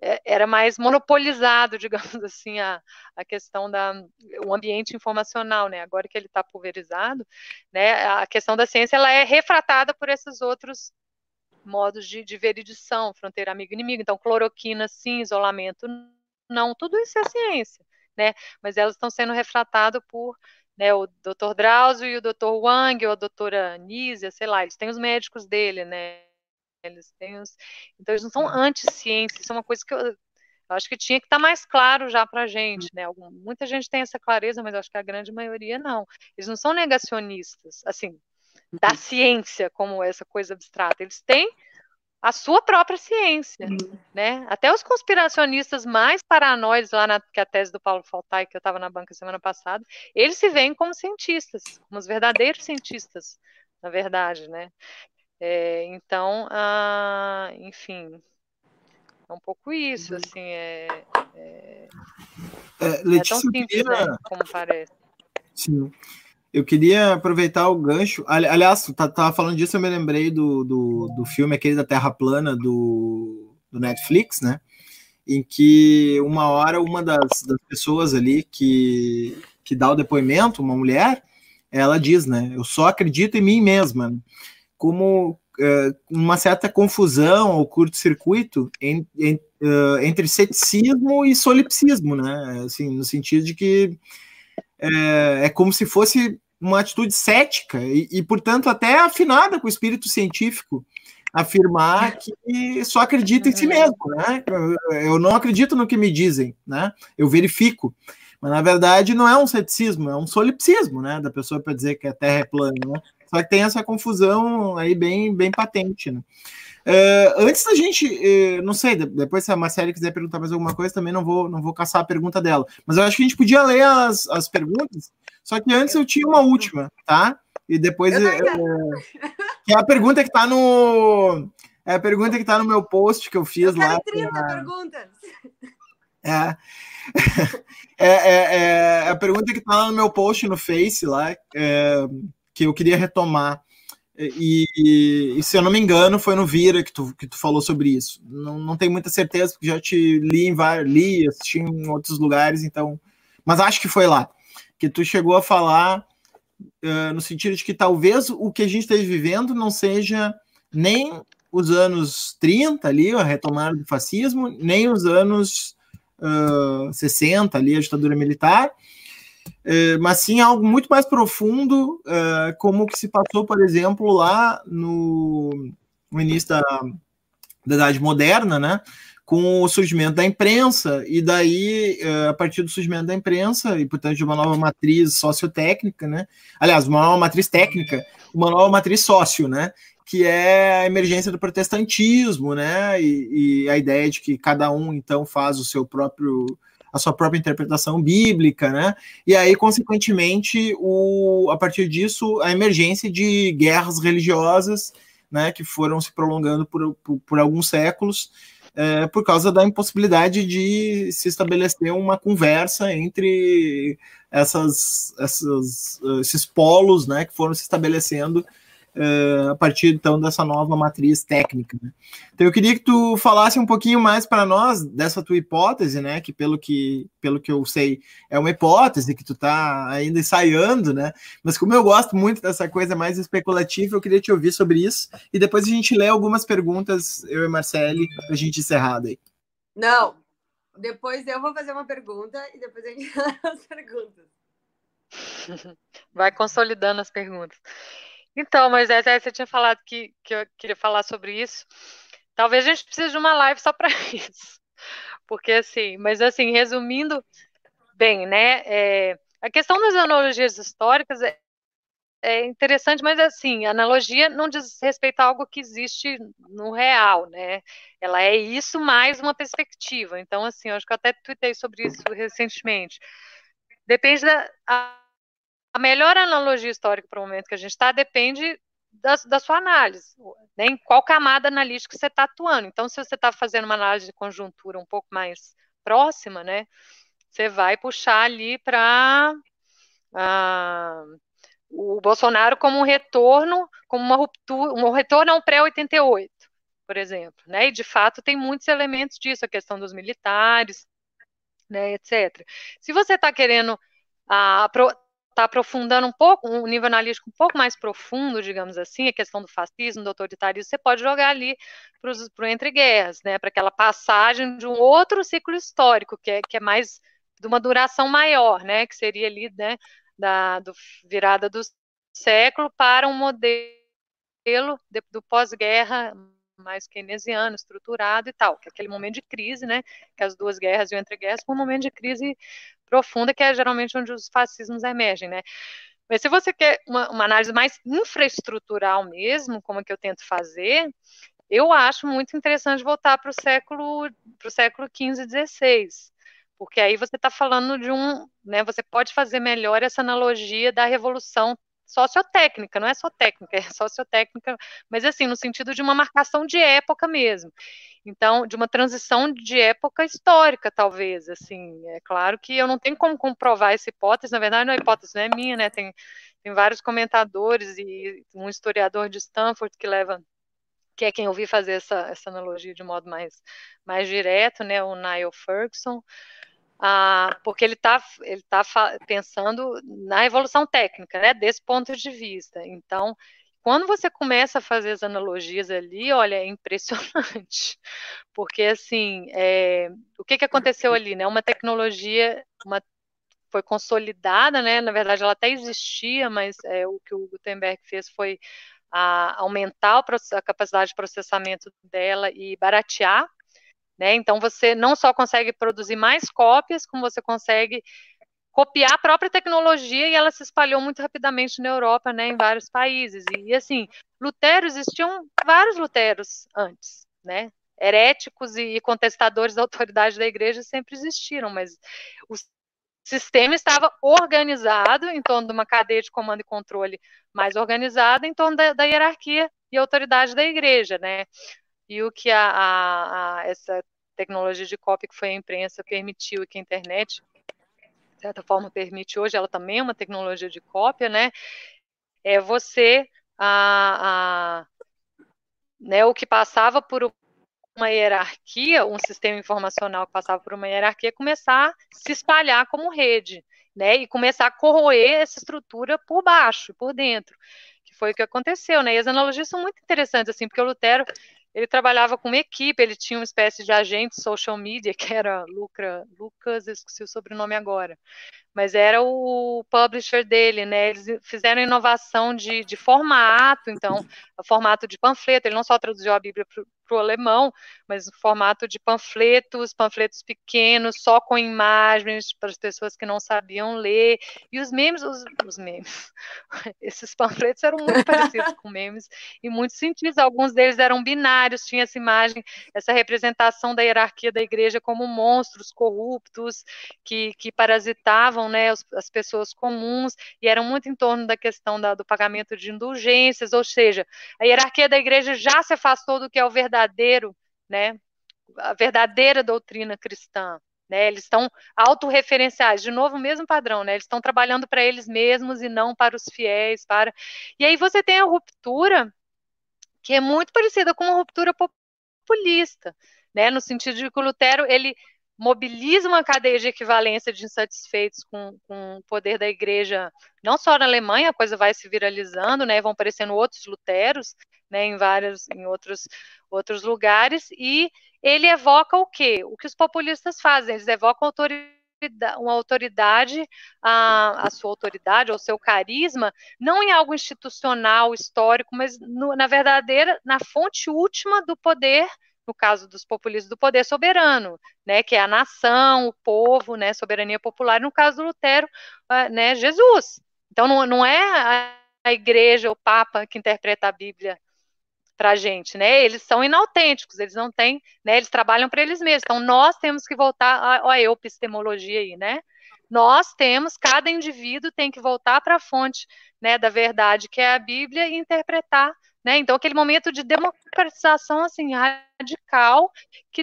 é, era mais monopolizado, digamos assim, a, a questão da o ambiente informacional, né? Agora que ele está pulverizado, né? A questão da ciência ela é refratada por esses outros modos de, de veridição, fronteira amigo-inimigo. Então, cloroquina, sim, isolamento, não. Tudo isso é ciência, né? Mas elas estão sendo refratadas por né, o Dr. Drauzio e o Dr. Wang, ou a doutora Nízia, sei lá, eles têm os médicos dele, né? Eles têm os... Então, eles não são anti-ciência, isso é uma coisa que eu, eu acho que tinha que estar tá mais claro já para a gente, né? Algum, muita gente tem essa clareza, mas eu acho que a grande maioria não. Eles não são negacionistas, assim, da uhum. ciência como essa coisa abstrata. Eles têm a sua própria ciência, uhum. né? Até os conspiracionistas mais paranoides lá na que a tese do Paulo Faltai que eu estava na banca semana passada, eles se veem como cientistas, como os verdadeiros cientistas, na verdade, né? É, então, ah, enfim, é um pouco isso, assim, é, é, é, Letícia, é tão simples, né, como parece. Sim. Eu queria aproveitar o gancho. Aliás, tá, tava falando disso, eu me lembrei do, do, do filme aquele da Terra Plana do, do Netflix, né? Em que uma hora uma das, das pessoas ali que, que dá o depoimento, uma mulher, ela diz, né? Eu só acredito em mim mesma. Como é, uma certa confusão ou curto-circuito em, em, uh, entre ceticismo e solipsismo, né? Assim, no sentido de que é, é como se fosse uma atitude cética e, e, portanto, até afinada com o espírito científico, afirmar que só acredita em si mesmo, né? Eu não acredito no que me dizem, né? Eu verifico. Mas na verdade não é um ceticismo, é um solipsismo, né? Da pessoa para dizer que a Terra é plana, né? Só que tem essa confusão aí bem, bem patente, né? Uh, antes da gente, uh, não sei, depois se a Marcela quiser perguntar mais alguma coisa, também não vou, não vou caçar a pergunta dela. Mas eu acho que a gente podia ler as, as perguntas, só que antes eu tinha uma última, tá? E depois. Que é a pergunta que tá no. É a pergunta que tá no meu post que eu fiz eu lá. 30 pra... perguntas. É. É, é, é, a pergunta que tá lá no meu post no Face lá, é, que eu queria retomar. E, e, se eu não me engano, foi no Vira que tu, que tu falou sobre isso. Não, não tenho muita certeza, porque já te li em vários, li, assisti em outros lugares, então. Mas acho que foi lá. Que tu chegou a falar uh, no sentido de que talvez o que a gente esteja vivendo não seja nem os anos 30 ali, a retomada do fascismo, nem os anos uh, 60 ali, a ditadura militar, mas sim algo muito mais profundo, é, como que se passou, por exemplo, lá no, no início da, da Idade Moderna, né? com o surgimento da imprensa, e daí, é, a partir do surgimento da imprensa, e portanto de uma nova matriz sociotécnica, né? Aliás, uma nova matriz técnica, uma nova matriz sócio, né? Que é a emergência do protestantismo, né? E, e a ideia de que cada um então faz o seu próprio a sua própria interpretação bíblica, né? E aí, consequentemente, o, a partir disso, a emergência de guerras religiosas, né, que foram se prolongando por, por, por alguns séculos, é, por causa da impossibilidade de se estabelecer uma conversa entre essas, essas, esses polos né, que foram se estabelecendo uh, a partir então dessa nova matriz técnica. Né? Então eu queria que tu falasse um pouquinho mais para nós dessa tua hipótese, né? Que pelo que pelo que eu sei é uma hipótese que tu está ainda ensaiando, né? Mas como eu gosto muito dessa coisa mais especulativa, eu queria te ouvir sobre isso e depois a gente lê algumas perguntas eu e Marcele para a gente encerrar daí. Não, depois eu vou fazer uma pergunta e depois a gente as perguntas. Vai consolidando as perguntas. Então, mas é, você tinha falado que, que eu queria falar sobre isso. Talvez a gente precise de uma live só para isso. Porque assim, mas assim, resumindo bem, né? É, a questão das analogias históricas é, é interessante, mas assim, a analogia não diz respeito a algo que existe no real, né? Ela é isso mais uma perspectiva. Então, assim, eu acho que eu até tuitei sobre isso recentemente. Depende da. A, a melhor analogia histórica para o momento que a gente está depende da, da, sua análise, né? em qual camada analítica você está atuando. Então, se você está fazendo uma análise de conjuntura um pouco mais próxima, né, você vai puxar ali para ah, o Bolsonaro como um retorno, como uma ruptura, um retorno a um pré-88, por exemplo, né? E de fato tem muitos elementos disso, a questão dos militares, né, etc. Se você está querendo ah, está aprofundando um pouco, um nível analítico um pouco mais profundo, digamos assim, a questão do fascismo, do autoritarismo, você pode jogar ali para o entre guerras, né, para aquela passagem de um outro ciclo histórico, que é, que é mais de uma duração maior, né, que seria ali, né, da do, virada do século para um modelo de, do pós-guerra mais keynesiano, estruturado e tal, que é aquele momento de crise, né, que as duas guerras e o entre guerras foi um momento de crise profunda, que é geralmente onde os fascismos emergem, né? Mas se você quer uma, uma análise mais infraestrutural mesmo, como é que eu tento fazer, eu acho muito interessante voltar para o século para o século XV e XVI, porque aí você está falando de um, né? Você pode fazer melhor essa analogia da revolução sociotécnica, não é só técnica, é sociotécnica, mas assim, no sentido de uma marcação de época mesmo. Então, de uma transição de época histórica, talvez, assim, é claro que eu não tenho como comprovar essa hipótese, na verdade, a hipótese não é minha, né, tem, tem vários comentadores e um historiador de Stanford que leva que é quem eu vi fazer essa, essa analogia de modo mais, mais direto, né, o Niall Ferguson, ah, porque ele está ele tá pensando na evolução técnica, né, desse ponto de vista. Então, quando você começa a fazer as analogias ali, olha, é impressionante, porque assim, é, o que, que aconteceu ali, né? Uma tecnologia, uma foi consolidada, né? Na verdade, ela até existia, mas é, o que o Gutenberg fez foi a, aumentar a capacidade de processamento dela e baratear né? Então você não só consegue produzir mais cópias, como você consegue copiar a própria tecnologia e ela se espalhou muito rapidamente na Europa, né, em vários países. E, assim, Lutero existiam vários Luteros antes, né? Heréticos e contestadores da autoridade da igreja sempre existiram, mas o sistema estava organizado em torno de uma cadeia de comando e controle mais organizada em torno da, da hierarquia e autoridade da igreja, né? E o que a, a, a, essa tecnologia de cópia que foi a imprensa permitiu e que a internet, de certa forma, permite hoje, ela também é uma tecnologia de cópia, né? É você, a, a, né, o que passava por uma hierarquia, um sistema informacional que passava por uma hierarquia, começar a se espalhar como rede, né? E começar a corroer essa estrutura por baixo, por dentro, que foi o que aconteceu, né? E as analogias são muito interessantes, assim, porque o Lutero ele trabalhava com uma equipe, ele tinha uma espécie de agente social media, que era Lucra, Lucas, esqueci o sobrenome agora, mas era o publisher dele, né? Eles fizeram inovação de, de formato, então, formato de panfleto, ele não só traduziu a Bíblia para o alemão, mas no formato de panfletos, panfletos pequenos, só com imagens para as pessoas que não sabiam ler. E os memes, os, os memes, esses panfletos eram muito parecidos com memes em muitos sentidos. Alguns deles eram binários, tinha essa imagem, essa representação da hierarquia da igreja como monstros corruptos que, que parasitavam né, as, as pessoas comuns e eram muito em torno da questão da, do pagamento de indulgências, ou seja, a hierarquia da igreja já se afastou do que é o verdadeiro verdadeiro, né, a verdadeira doutrina cristã. Né, eles estão autorreferenciais, de novo, o mesmo padrão, né, eles estão trabalhando para eles mesmos e não para os fiéis. para E aí você tem a ruptura, que é muito parecida com uma ruptura populista, né, no sentido de que o Lutero ele mobiliza uma cadeia de equivalência de insatisfeitos com, com o poder da igreja, não só na Alemanha, a coisa vai se viralizando, né, vão aparecendo outros luteros, né, em vários, em outros, outros lugares, e ele evoca o quê? O que os populistas fazem, eles evocam autoridade uma autoridade, a, a, sua autoridade, ou seu carisma, não em algo institucional, histórico, mas no, na verdadeira, na fonte última do poder no caso dos populistas, do poder soberano, né, que é a nação, o povo, né, soberania popular, no caso do Lutero, né, Jesus. Então não, não é a, a igreja, o Papa que interpreta a Bíblia para a gente, né? Eles são inautênticos, eles não têm, né? Eles trabalham para eles mesmos. Então nós temos que voltar, olha a epistemologia aí, né? nós temos, cada indivíduo tem que voltar para a fonte né, da verdade, que é a Bíblia, e interpretar. Né? Então, aquele momento de democratização assim, radical, que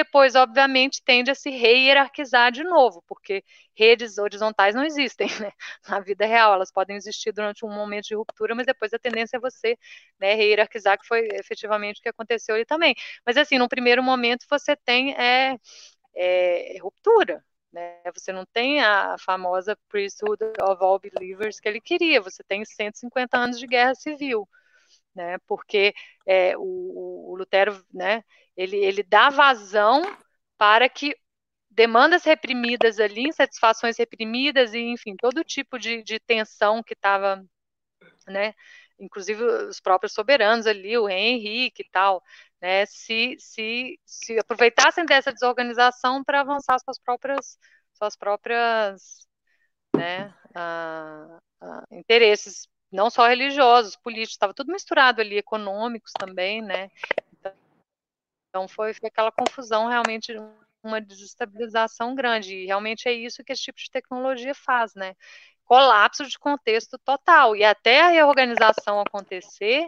depois, obviamente, tende a se hierarquizar de novo, porque redes horizontais não existem né? na vida real, elas podem existir durante um momento de ruptura, mas depois a tendência é você né, hierarquizar, que foi efetivamente o que aconteceu ali também. Mas, assim, no primeiro momento você tem é, é, ruptura, né? Você não tem a famosa priesthood of all believers que ele queria, você tem 150 anos de guerra civil, né? porque é, o, o, Lutero né, ele, ele dá vazão para que demandas reprimidas ali, insatisfações reprimidas e, enfim, todo tipo de, de tensão que estava, né, inclusive os próprios soberanos ali, o Henrique e tal, né, se, se, se aproveitassem dessa desorganização para avançar suas próprias, suas próprias né, interesses, não só religiosos, políticos, estava tudo misturado ali, econômicos também, né, então foi, foi aquela confusão realmente uma desestabilização grande, e realmente é isso que esse tipo de tecnologia faz, né, colapso de contexto total, e até a reorganização acontecer,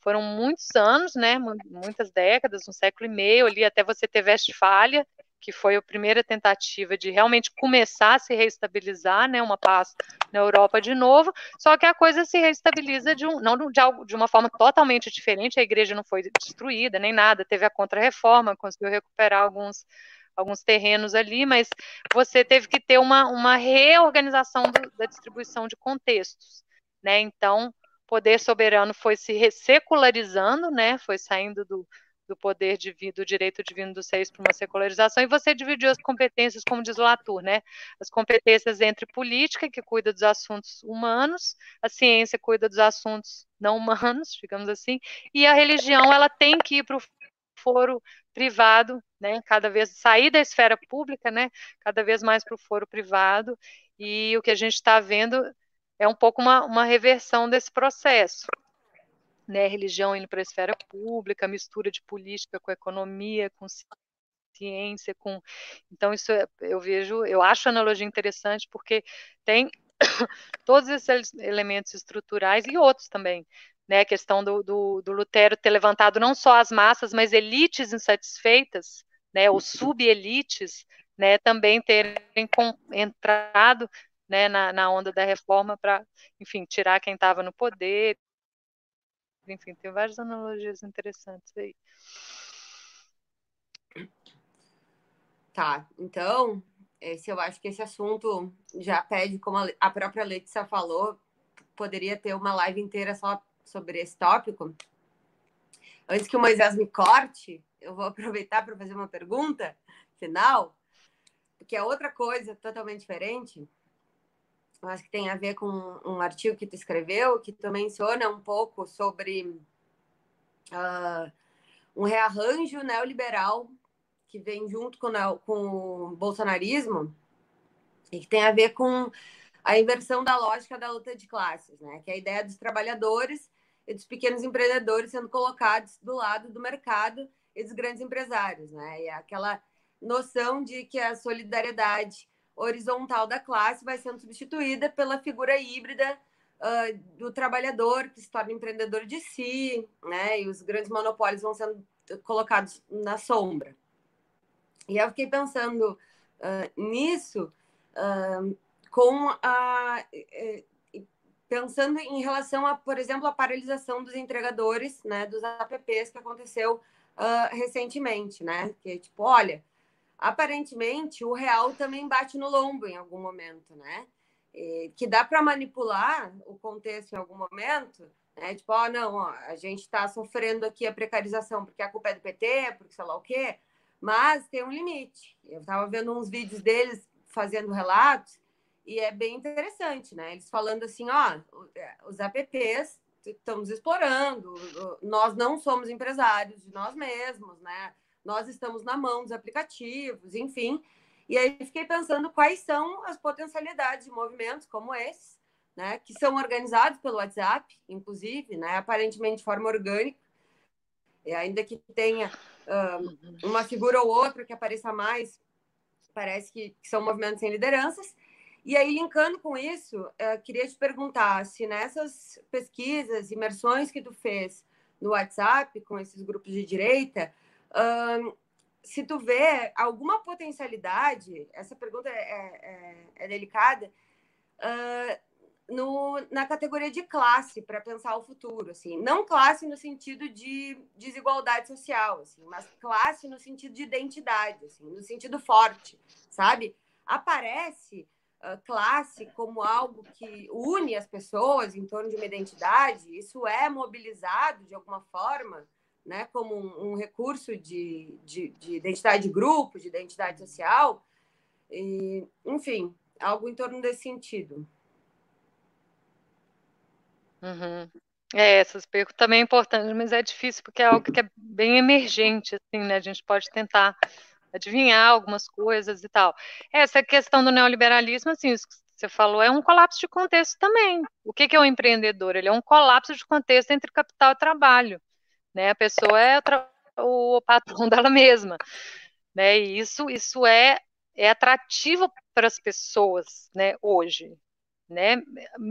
foram muitos anos, né, muitas décadas, um século e meio ali, até você ter Westfália, que foi a primeira tentativa de realmente começar a se reestabilizar, né, uma paz na Europa de novo, só que a coisa se reestabiliza de um, não de, algo, de uma forma totalmente diferente, a igreja não foi destruída, nem nada, teve a contra-reforma, conseguiu recuperar alguns, alguns terrenos ali, mas você teve que ter uma, uma reorganização do, da distribuição de contextos, né, então poder soberano foi se secularizando, né, foi saindo do, do poder divino, do direito divino dos seis para uma secularização, e você dividiu as competências, como diz o Latour, né, as competências entre política, que cuida dos assuntos humanos, a ciência cuida dos assuntos não humanos, digamos assim, e a religião, ela tem que ir para o foro privado, né, cada vez sair da esfera pública, né, cada vez mais para o foro privado, e o que a gente está vendo é um pouco uma, uma reversão desse processo. Né, religião indo para a esfera pública, mistura de política com economia, com ciência, com então isso é, eu vejo, eu acho a analogia interessante porque tem todos esses elementos estruturais e outros também, né, a questão do, do, do Lutero ter levantado não só as massas, mas elites insatisfeitas, né, ou subelites, né, também terem entrado né, na, na onda da reforma para, enfim, tirar quem estava no poder. Enfim, tem várias analogias interessantes aí. Tá, então, esse, eu acho que esse assunto já pede, como a própria Letícia falou, poderia ter uma live inteira só sobre esse tópico. Antes que o Moisés me corte, eu vou aproveitar para fazer uma pergunta final, porque é outra coisa totalmente diferente acho que tem a ver com um artigo que tu escreveu, que tu menciona um pouco sobre uh, um rearranjo neoliberal que vem junto com, com o bolsonarismo e que tem a ver com a inversão da lógica da luta de classes, né? Que é a ideia dos trabalhadores e dos pequenos empreendedores sendo colocados do lado do mercado e dos grandes empresários, né? E é aquela noção de que a solidariedade horizontal da classe vai sendo substituída pela figura híbrida uh, do trabalhador que se torna empreendedor de si, né? E os grandes monopólios vão sendo colocados na sombra. E eu fiquei pensando uh, nisso uh, com a pensando em relação a, por exemplo, a paralisação dos entregadores, né, dos apps que aconteceu recentemente, né? Que tipo, olha, aparentemente o real também bate no lombo em algum momento, né? E, que dá para manipular o contexto em algum momento, né? Tipo, ó, oh, não, ó, a gente está sofrendo aqui a precarização porque a culpa é do PT, porque sei lá o quê, mas tem um limite. Eu estava vendo uns vídeos deles fazendo relatos e é bem interessante, né? Eles falando assim, ó, os apps estamos explorando, nós não somos empresários de nós mesmos, né? Nós estamos na mão dos aplicativos, enfim. E aí fiquei pensando quais são as potencialidades de movimentos como esse, né, que são organizados pelo WhatsApp, inclusive, né, aparentemente de forma orgânica, e ainda que tenha uma figura ou outra que apareça mais parece que, que, são movimentos sem lideranças. E aí, linkando com isso, queria te perguntar se nessas pesquisas, imersões que tu fez no WhatsApp com esses grupos de direita, se tu vê alguma potencialidade, essa pergunta é, é, é delicada, uh, no, na categoria de classe para pensar o futuro, assim, não classe no sentido de desigualdade social, assim, mas classe no sentido de identidade, assim, no sentido forte, sabe? Aparece uh, classe como algo que une as pessoas em torno de uma identidade, isso é mobilizado de alguma forma, né, como um, um recurso de, de, de, identidade de grupo, de identidade social, e, enfim, algo em torno desse sentido. Uhum. É, essas perguntas também é importante, mas é difícil porque é algo que é bem emergente, assim, né? A gente pode tentar adivinhar algumas coisas e tal. Essa questão do neoliberalismo, assim, isso que você falou, é um colapso de contexto também. O que, é o um empreendedor? Ele é um colapso de contexto entre capital e trabalho, né? A pessoa é o, patrão dela mesma, né? E isso, isso é, é atrativo para as pessoas, né? Hoje, né?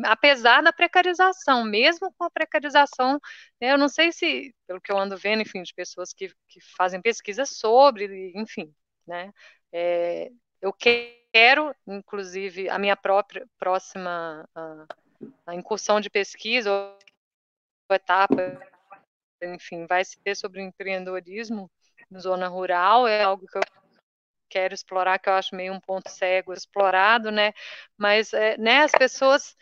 Apesar da precarização, mesmo com a precarização, né, eu não sei se, pelo que eu ando vendo, enfim, de pessoas que, que fazem pesquisa sobre, enfim, né? É, eu quero, inclusive, a minha própria próxima a, a incursão de pesquisa ou etapa, enfim, vai ser sobre empreendedorismo em zona rural, é algo que eu quero explorar, que eu acho meio um ponto cego explorado, né? Mas, é, né, as pessoas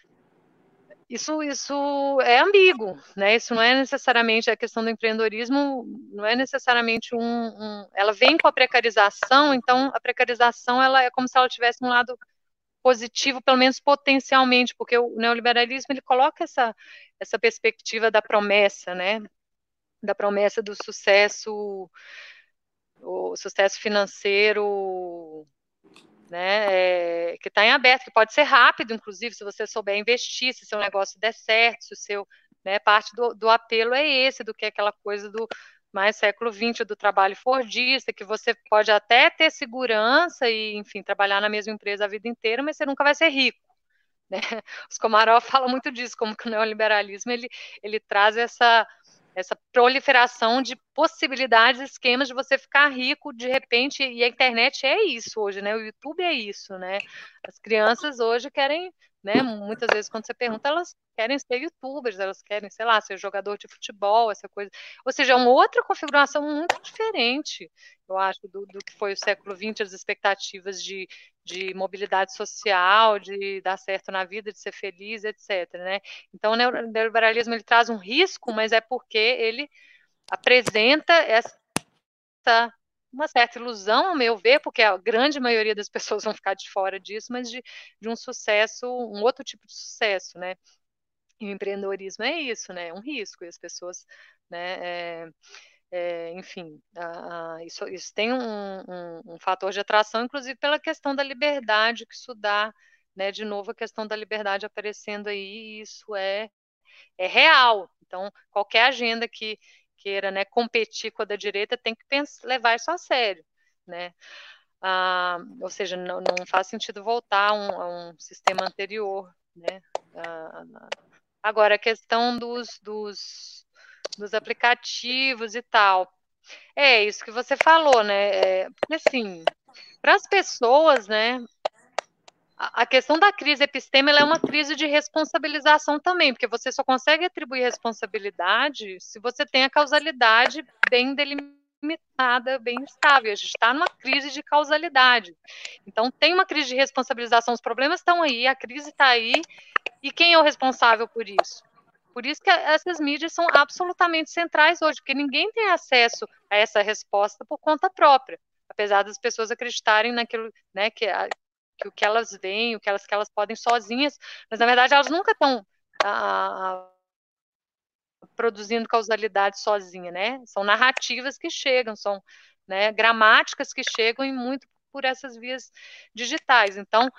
isso, isso é ambíguo, né? Isso não é necessariamente a questão do empreendedorismo, não é necessariamente um, um, ela vem com a precarização, então a precarização ela é como se ela tivesse um lado positivo, pelo menos potencialmente, porque o neoliberalismo ele coloca essa essa perspectiva da promessa, né? Da promessa do sucesso o sucesso financeiro né, é, que está em aberto, que pode ser rápido, inclusive, se você souber investir, se seu negócio der certo, se o seu, né, parte do, do apelo é esse, do que é aquela coisa do mais século XX, do trabalho fordista, que você pode até ter segurança e, enfim, trabalhar na mesma empresa a vida inteira, mas você nunca vai ser rico. Né? Os Komarov falam muito disso, como que o neoliberalismo ele, ele traz essa essa proliferação de possibilidades, esquemas de você ficar rico de repente, e a internet é isso hoje, né? O YouTube é isso, né? As crianças hoje querem, né? Muitas vezes quando você pergunta, elas querem ser youtubers, elas querem, sei lá, ser jogador de futebol, essa coisa. Ou seja, é uma outra configuração muito diferente, eu acho, do, do que foi o século XX, as expectativas de, de mobilidade social, de dar certo na vida, de ser feliz, etc. Né? Então, o neoliberalismo ele traz um risco, mas é porque ele apresenta essa uma certa ilusão, ao meu ver, porque a grande maioria das pessoas vão ficar de fora disso, mas de, de um sucesso, um outro tipo de sucesso, né? E o empreendedorismo é isso, né? É um risco, e as pessoas, né? É, é, enfim, a, a, isso, isso, tem um, um, um, fator de atração, inclusive pela questão da liberdade que isso dá, né? De novo, a questão da liberdade aparecendo aí, e isso é, é real. Então, qualquer agenda que queira né, competir com a da direita tem que pensar, levar isso a sério, né? Ah, ou seja, não, não, faz sentido voltar a um, a um sistema anterior, né? Ah, agora, a questão dos, dos dos aplicativos e tal. É isso que você falou, né? É, assim, para as pessoas, né? A, questão da crise epistêmica é uma crise de responsabilização também, porque você só consegue atribuir responsabilidade se você tem a causalidade bem delimitada, bem estável. A gente está numa crise de causalidade. Então, tem uma crise de responsabilização, os problemas estão aí, a crise está aí, e quem é o responsável por isso? Por isso que essas mídias são absolutamente centrais hoje, porque ninguém tem acesso a essa resposta por conta própria, apesar das pessoas acreditarem naquilo, né, que, que o que elas veem, o que elas, que elas podem sozinhas, mas na verdade elas nunca estão produzindo causalidade sozinha, né? São narrativas que chegam, são né, gramáticas que chegam e muito por essas vias digitais. Então,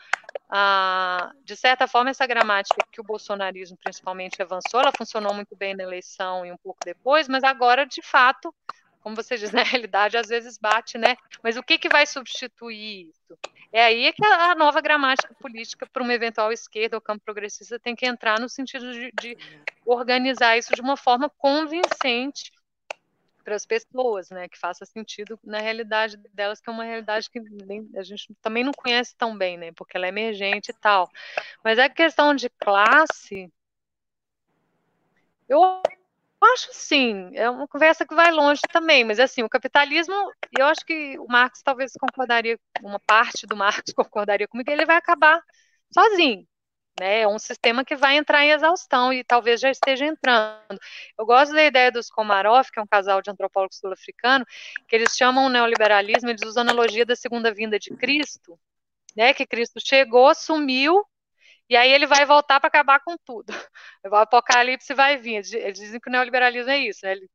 ah, de certa forma, essa gramática que o bolsonarismo principalmente avançou, ela funcionou muito bem na eleição e um pouco depois, mas agora, de fato, como você diz, na realidade, às vezes bate, né? Mas o que, que vai substituir isso? É aí que a nova gramática política para uma eventual esquerda ou campo progressista tem que entrar no sentido de, de organizar isso de uma forma convincente para as pessoas, né, que faça sentido na realidade delas, que é uma realidade que nem, a gente também não conhece tão bem, né, porque ela é emergente e tal. Mas a questão de classe, eu acho sim, é uma conversa que vai longe também, mas assim, o capitalismo, eu acho que o Marx talvez concordaria, uma parte do Marx concordaria comigo, ele vai acabar sozinho, né? É um sistema que vai entrar em exaustão e talvez já esteja entrando. Eu gosto da ideia dos Komarov, que é um casal de antropólogos sul-africano, que eles chamam o neoliberalismo, eles usam a analogia da segunda vinda de Cristo, né? Que Cristo chegou, sumiu, e aí ele vai voltar para acabar com tudo. O apocalipse vai vir. Eles dizem que o neoliberalismo é isso, né? Ele,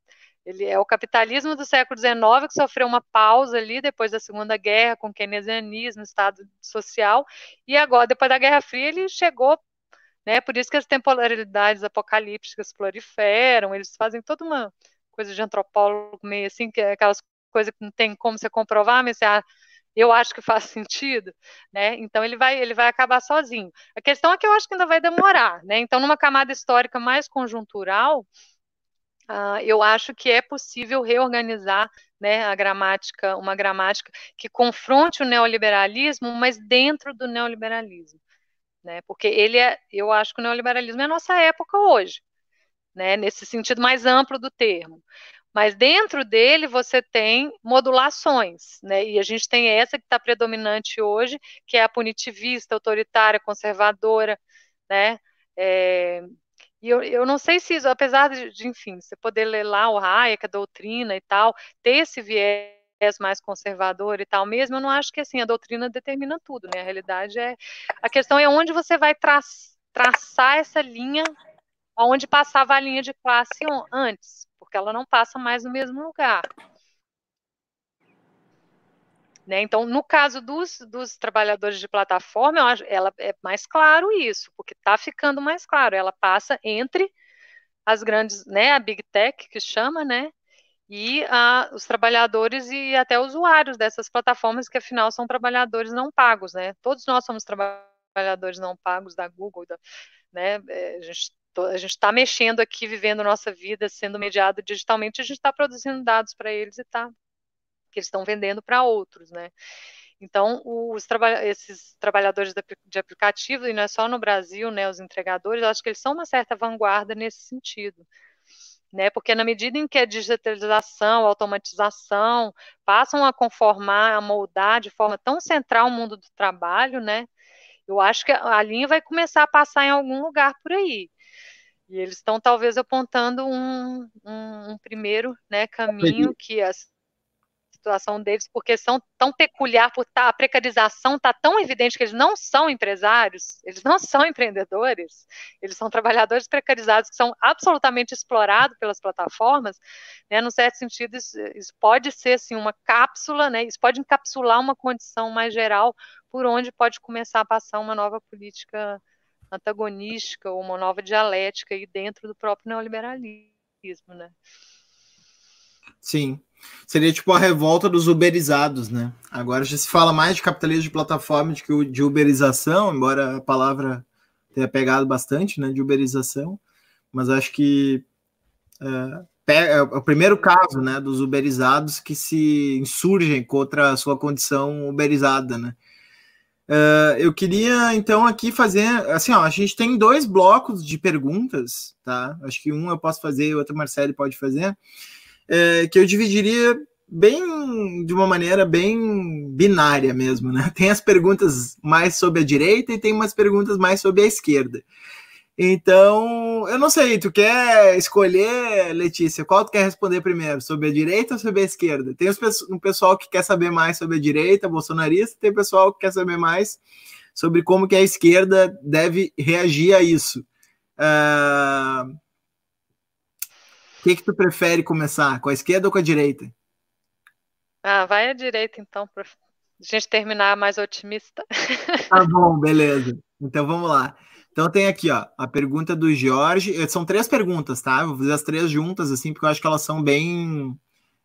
ele é o capitalismo do século XIX que sofreu uma pausa ali depois da Segunda Guerra, com o keynesianismo, Estado social, e agora, depois da Guerra Fria, ele chegou, né? Por isso que as temporalidades apocalípticas proliferam, eles fazem toda uma coisa de antropólogo meio assim, que é aquelas coisas que não tem como você comprovar, mas você, ah, eu acho que faz sentido, né? Então ele vai, ele vai acabar sozinho. A questão é que eu acho que ainda vai demorar, né? Então, numa camada histórica mais conjuntural, Uh, eu acho que é possível reorganizar né, a gramática, uma gramática que confronte o neoliberalismo, mas dentro do neoliberalismo. Né, porque ele é, eu acho que o neoliberalismo é a nossa época hoje, né, nesse sentido mais amplo do termo. Mas dentro dele você tem modulações, né? E a gente tem essa que está predominante hoje, que é a punitivista, autoritária, conservadora, né? É, e eu, eu não sei se isso, apesar de, de, enfim, você poder ler lá o Hayek, a doutrina e tal, ter esse viés mais conservador e tal mesmo, eu não acho que assim a doutrina determina tudo, né? A realidade é a questão é onde você vai tra traçar essa linha, onde passava a linha de classe antes, porque ela não passa mais no mesmo lugar. Né? Então, no caso dos, dos trabalhadores de plataforma, acho, ela é mais claro isso, porque está ficando mais claro. Ela passa entre as grandes, né, a Big Tech que chama, né, e a, os trabalhadores e até usuários dessas plataformas, que afinal são trabalhadores não pagos, né? Todos nós somos trabalhadores não pagos da Google, da, né? É, a gente a gente está mexendo aqui, vivendo nossa vida, sendo mediado digitalmente, a gente está produzindo dados para eles e está que eles estão vendendo para outros, né? Então, os trabalha esses trabalhadores de aplicativo, e não é só no Brasil, né, os entregadores, eu acho que eles são uma certa vanguarda nesse sentido. Né, porque na medida em que a digitalização, a automatização passam a conformar, a moldar de forma tão central o mundo do trabalho, né, eu acho que a linha vai começar a passar em algum lugar por aí. E eles estão talvez apontando um, um, um primeiro né, caminho que as situação deles, porque são tão peculiar, por tá, a precarização está tão evidente que eles não são empresários, eles não são empreendedores, eles são trabalhadores precarizados que são absolutamente explorados pelas plataformas, né, no certo sentido, isso, isso pode ser assim, uma cápsula, né, isso pode encapsular uma condição mais geral por onde pode começar a passar uma nova política antagonística ou uma nova dialética aí dentro do próprio neoliberalismo, né? Sim, Seria tipo a revolta dos uberizados, né? Agora já se fala mais de capitalismo de plataforma do que de uberização, embora a palavra tenha pegado bastante, né? De uberização, mas acho que é, é o primeiro caso, né? Dos uberizados que se insurgem contra a sua condição uberizada, né? Uh, eu queria então aqui fazer assim, ó, a gente tem dois blocos de perguntas, tá? Acho que um eu posso fazer, o outro Marcelo pode fazer é, que eu dividiria bem de uma maneira bem binária mesmo, né? Tem as perguntas mais sobre a direita e tem umas perguntas mais sobre a esquerda. Então, eu não sei, tu quer escolher, Letícia, qual tu quer responder primeiro, sobre a direita ou sobre a esquerda? Tem um pessoal que quer saber mais sobre a direita, bolsonarista, tem pessoal que quer saber mais sobre como que a esquerda deve reagir a isso. Uh, que, que tu prefere começar? Com a esquerda ou com a direita? Ah, vai à direita então, para a gente terminar mais otimista. Tá bom, beleza. Então vamos lá. Então tem aqui, ó, a pergunta do Jorge. Eh, são três perguntas, tá? vou fazer as três juntas, assim, porque eu acho que elas são bem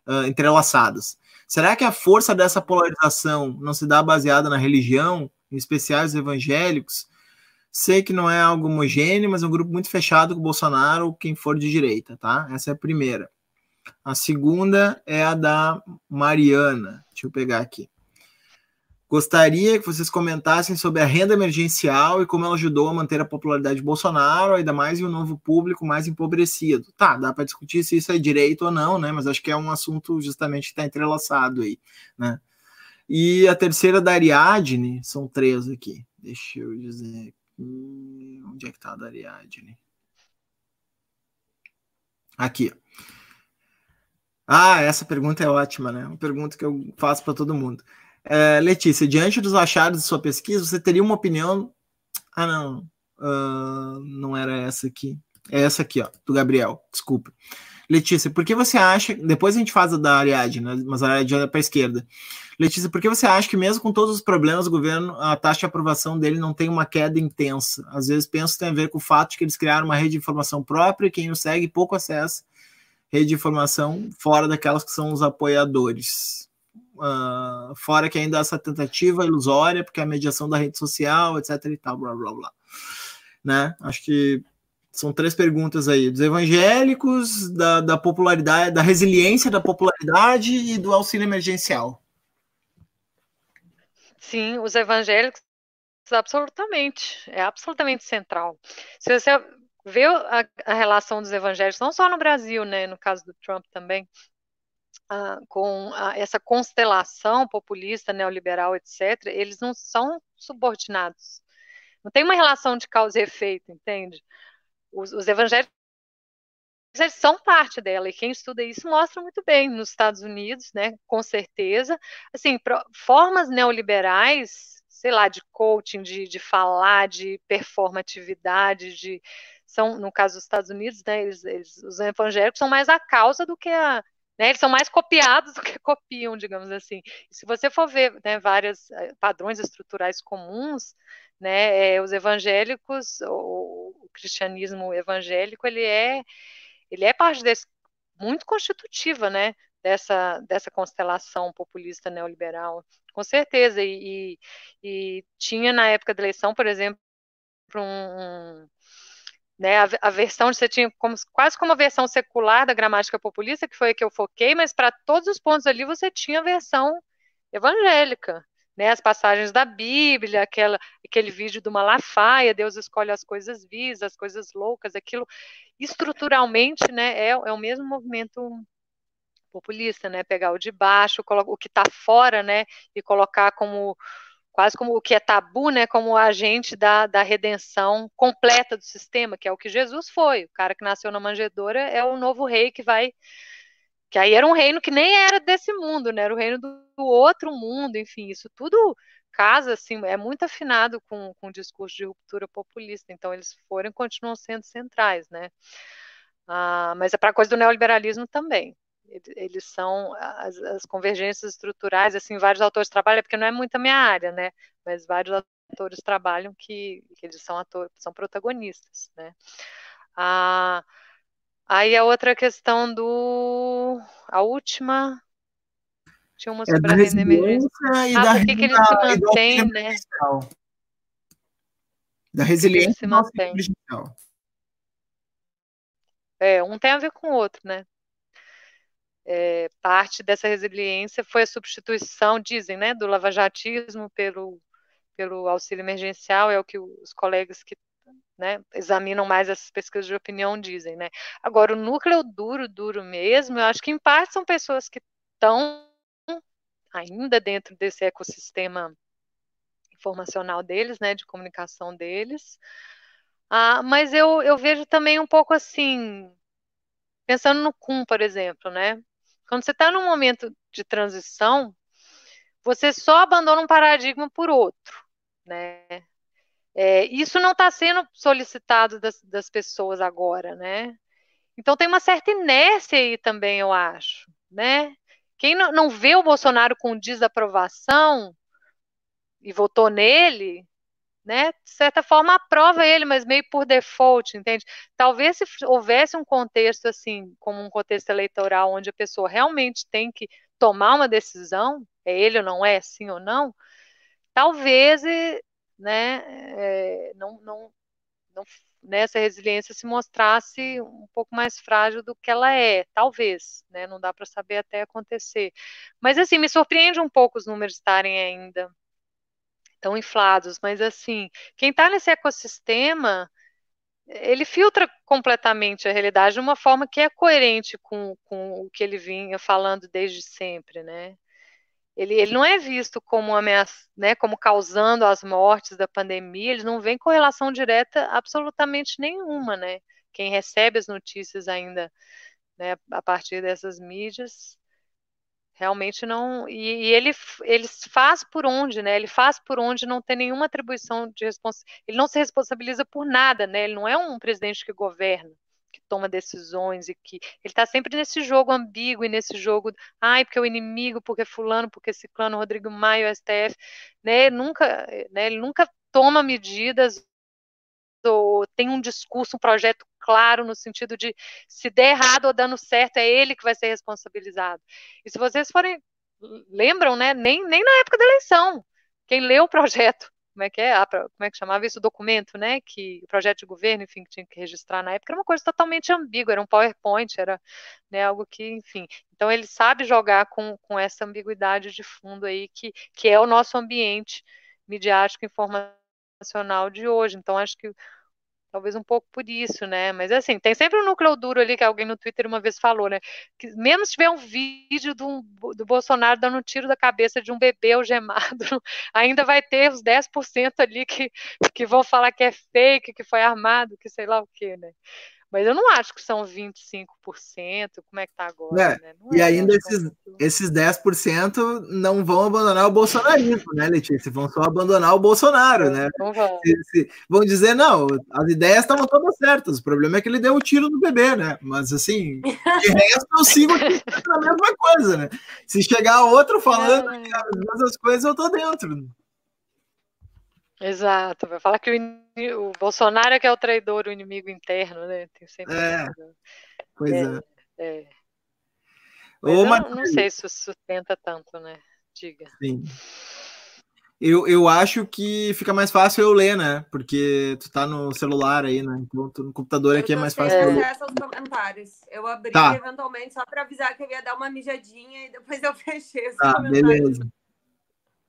uh, entrelaçadas. Será que a força dessa polarização não se dá baseada na religião, em especial os evangélicos? Sei que não é algo homogêneo, mas é um grupo muito fechado com o Bolsonaro ou quem for de direita, tá? Essa é a primeira. A segunda é a da Mariana. Deixa eu pegar aqui. Gostaria que vocês comentassem sobre a renda emergencial e como ela ajudou a manter a popularidade de Bolsonaro, ainda mais em um novo público mais empobrecido. Tá, dá para discutir se isso é direito ou não, né? Mas acho que é um assunto justamente que está entrelaçado aí, né? E a terceira da Ariadne, são três aqui. Deixa eu dizer. Onde é que tá a da Ariadne? Aqui. Ah, essa pergunta é ótima, né? Uma pergunta que eu faço para todo mundo. É, Letícia, diante dos achados de sua pesquisa, você teria uma opinião? Ah, não. Uh, não era essa aqui. É essa aqui, ó, do Gabriel. Desculpa. Letícia, por que você acha. Depois a gente faz a da Ariadne, né? mas a Ariadne é para a esquerda. Letícia, por que você acha que, mesmo com todos os problemas do governo, a taxa de aprovação dele não tem uma queda intensa? Às vezes penso que tem a ver com o fato de que eles criaram uma rede de informação própria e quem o segue pouco acesso rede de informação fora daquelas que são os apoiadores. Uh, fora que ainda essa tentativa ilusória, porque a mediação da rede social, etc e tal, blá blá blá. Né? Acho que são três perguntas aí, dos evangélicos, da, da popularidade, da resiliência da popularidade e do auxílio emergencial. Sim, os evangélicos, absolutamente, é absolutamente central. Se você vê a, a relação dos evangélicos, não só no Brasil, né, no caso do Trump também, com essa constelação populista, neoliberal, etc., eles não são subordinados. Não tem uma relação de causa e efeito, entende? os, os evangélicos eles são parte dela, e quem estuda isso mostra muito bem nos Estados Unidos, né, com certeza, assim, formas neoliberais, sei lá, de coaching, de, de falar, de performatividade, de, são, no caso dos Estados Unidos, né, eles, eles, os evangélicos são mais a causa do que a, né, eles são mais copiados do que copiam, digamos assim. Se você for ver né, vários eh, padrões estruturais comuns, né, é, os evangélicos, o, o, cristianismo evangélico, ele é, ele é parte desse, muito constitutiva, né, dessa, dessa constelação populista neoliberal, com certeza, e, e, e tinha na época da eleição, por exemplo, um, né, a, a, versão você tinha como, quase como a versão secular da gramática populista, que foi a que eu foquei, mas para todos os pontos ali você tinha a versão evangélica, né, as passagens da Bíblia, aquela, aquele vídeo do Malafaia, Deus escolhe as coisas vis, as coisas loucas, aquilo estruturalmente, né, é, é o mesmo movimento populista, né, pegar o de baixo, o que está fora, né, e colocar como quase como o que é tabu, né, como agente da, da redenção completa do sistema, que é o que Jesus foi. O cara que nasceu na manjedoura é o novo rei que vai que aí era um reino que nem era desse mundo, né? Era o reino do, do outro mundo, enfim, isso tudo casa, assim, é muito afinado com, com o discurso de ruptura populista, então eles foram e continuam sendo centrais, né? Ah, mas é para a coisa do neoliberalismo também. Eles são as, as, convergências estruturais, assim, vários autores trabalham, porque não é muito a minha área, né? Mas vários autores trabalham que, que eles são atores, são protagonistas, né? Ah, Aí a outra questão do. A última. Tinha uma é sobre é a renda emergencial. Ah, por que, que ele se mantém, né? Da resiliência se mantém. É, um tem a ver com o outro, né? É, parte dessa resiliência foi a substituição, dizem, né, do lavajatismo pelo, pelo auxílio emergencial, é o que os colegas que né, examinam mais essas pesquisas de opinião dizem, né? Agora, o núcleo duro, duro mesmo, eu acho que em parte são pessoas que estão ainda dentro desse ecossistema informacional deles, né, de comunicação deles. Ah, mas eu, eu vejo também um pouco assim, pensando no CUM, por exemplo, né? Quando você está num momento de transição, você só abandona um paradigma por outro, né? É, isso não está sendo solicitado das, das, pessoas agora, né? Então tem uma certa inércia aí também, eu acho, né? Quem não, não vê o Bolsonaro com desaprovação e votou nele, né, de certa forma aprova ele, mas meio por default, entende? Talvez se houvesse um contexto assim, como um contexto eleitoral, onde a pessoa realmente tem que tomar uma decisão, é ele ou não é, sim ou não, talvez, né, é, não, não, não, né, essa resiliência se mostrasse um pouco mais frágil do que ela é, talvez, né, não dá para saber até acontecer. Mas assim, me surpreende um pouco os números estarem ainda tão inflados, mas assim, quem está nesse ecossistema, ele filtra completamente a realidade de uma forma que é coerente com, com o que ele vinha falando desde sempre, né? Ele, ele não é visto como ameaça, né, como causando as mortes da pandemia, ele não vem com relação direta absolutamente nenhuma, né? Quem recebe as notícias ainda, né, a partir dessas mídias, Realmente não. E, e, ele, ele faz por onde, né? Ele faz por onde não tem nenhuma atribuição de responsabilidade. Ele não se responsabiliza por nada, né? Ele não é um presidente que governa, que toma decisões e que. Ele está sempre nesse jogo ambíguo e nesse jogo. Ai, porque o inimigo, porque Fulano, porque Ciclano, Rodrigo Maio, STF. Né? Ele nunca, né? ele nunca toma medidas ou tem um discurso, um projeto claro no sentido de se der errado ou dando certo, é ele que vai ser responsabilizado. E se vocês forem, lembram, né? Nem, nem na época da eleição. Quem leu o projeto, como é que é? Ah, como é que chamava isso? O documento, né? Que o projeto de governo, enfim, que tinha que registrar na época, era uma coisa totalmente ambígua, era um PowerPoint, era né, algo que, enfim. Então ele sabe jogar com, com essa ambiguidade de fundo aí, que, que é o nosso ambiente midiático informacional de hoje. Então, acho que Talvez um pouco por isso, né? Mas assim, tem sempre um núcleo duro ali que alguém no Twitter uma vez falou, né? Que mesmo se tiver um vídeo do, do Bolsonaro dando um tiro da cabeça de um bebê algemado, ainda vai ter os 10% ali que, que vão falar que é fake, que foi armado, que sei lá o quê, né? Mas eu não acho que são 25%, como é que tá agora, é, né? e é, ainda esses, esses 10% não vão abandonar o bolsonarismo, né, Letícia? Vão só abandonar o Bolsonaro, né? Não vão. Se, se, vão dizer, não, as ideias estavam todas certas, o problema é que ele deu o um tiro no bebê, né? Mas assim, de resto eu sigo aqui a mesma coisa, né? Se chegar outro falando é. as mesmas coisas, eu tô dentro. Exato, vai falar que o, o, Bolsonaro é que é o traidor, o inimigo interno, né? Tem sempre é, pois é. é. é. Ô, Mas eu não sei se sustenta tanto, né? Diga. Sim. Eu, eu acho que fica mais fácil eu ler, né? Porque tu tá no celular aí, né? Então tu, no computador aqui é mais fácil eu ler. aos comentários. Eu abri tá. eventualmente só para avisar que eu ia dar uma mijadinha e depois eu fechei os tá, comentários. Beleza.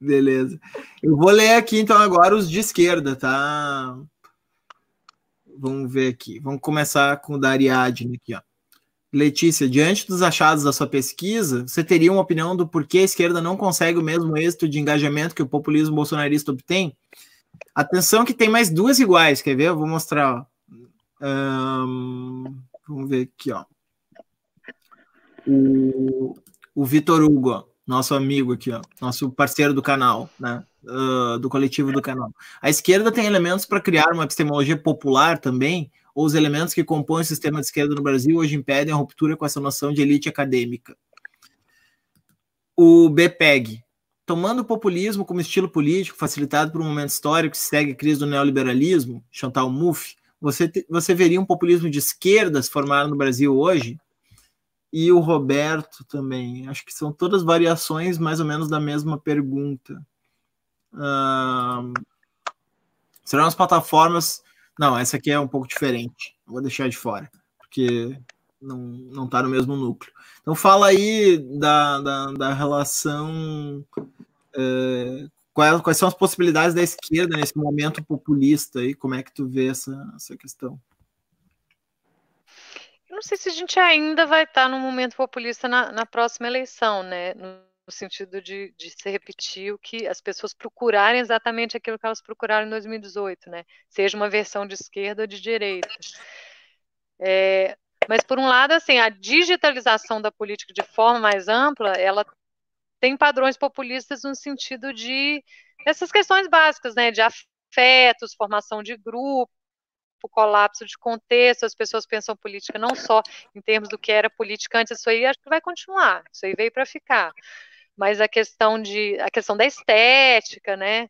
Beleza. Eu vou ler aqui então agora os de esquerda, tá? Vamos ver aqui. Vamos começar com o da Ariadne aqui, ó. Letícia, diante dos achados da sua pesquisa, você teria uma opinião do porquê a esquerda não consegue o mesmo êxito de engajamento que o populismo bolsonarista obtém? Atenção que tem mais duas iguais, quer ver? Eu vou mostrar. Um, vamos ver aqui, ó. O, o Vitor Hugo, ó nosso amigo aqui, ó, nosso parceiro do canal, né, uh, do coletivo do canal. A esquerda tem elementos para criar uma epistemologia popular também, ou os elementos que compõem o sistema de esquerda no Brasil hoje impedem a ruptura com essa noção de elite acadêmica. O BPEG, tomando o populismo como estilo político facilitado por um momento histórico que segue a crise do neoliberalismo, Chantal Mouffe, você, você veria um populismo de esquerda se formar no Brasil hoje? E o Roberto também. Acho que são todas variações mais ou menos da mesma pergunta. Uh, serão as plataformas. Não, essa aqui é um pouco diferente. Vou deixar de fora, porque não, não tá no mesmo núcleo. Então fala aí da, da, da relação. É, quais, quais são as possibilidades da esquerda nesse momento populista aí? Como é que tu vê essa, essa questão? Não sei se a gente ainda vai estar num momento populista na, na próxima eleição, né? No, no sentido de, de se repetir o que as pessoas procurarem exatamente aquilo que elas procuraram em 2018, né? Seja uma versão de esquerda ou de direita. É, mas por um lado, assim, a digitalização da política de forma mais ampla, ela tem padrões populistas no sentido de essas questões básicas, né? De afetos, formação de grupo, o colapso de contexto, as pessoas pensam política não só em termos do que era política antes, isso aí acho que vai continuar, isso aí veio para ficar. Mas a questão de a questão da estética, né?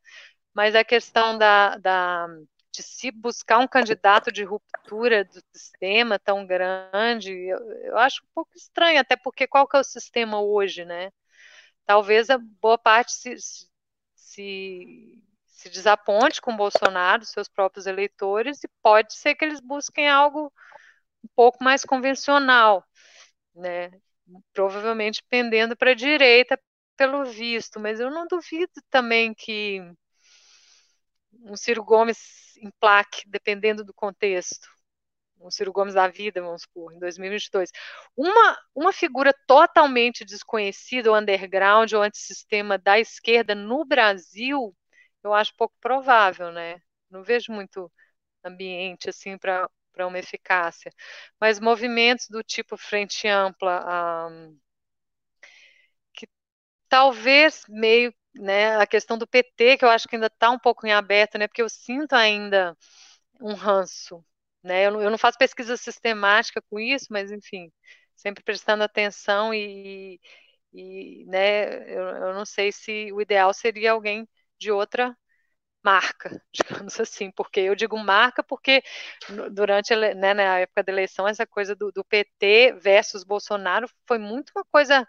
mas a questão da, da de se buscar um candidato de ruptura do sistema tão grande, eu, eu, acho um pouco estranho, até porque qual que é o sistema hoje, né? Talvez a boa parte se, se, se desaponte com Bolsonaro, seus próprios eleitores, e pode ser que eles busquem algo um pouco mais convencional, né? Provavelmente pendendo para a direita, pelo visto, mas eu não duvido também que um Ciro Gomes em plaque, dependendo do contexto, um Ciro Gomes da vida, vamos supor, em 2022. Uma, uma figura totalmente desconhecida, o underground ou antissistema da esquerda no Brasil, eu acho pouco provável, né? Não vejo muito ambiente assim para para uma eficácia. Mas movimentos do tipo frente ampla, um, que talvez meio, né, a questão do PT, que eu acho que ainda está um pouco em aberto, né, porque eu sinto ainda um ranço, né, eu não, eu não faço pesquisa sistemática com isso, mas enfim, sempre prestando atenção e, e né, eu, eu não sei se o ideal seria alguém de outra marca, digamos assim, porque eu digo marca porque durante né, na época da eleição essa coisa do, do, PT versus Bolsonaro foi muito uma coisa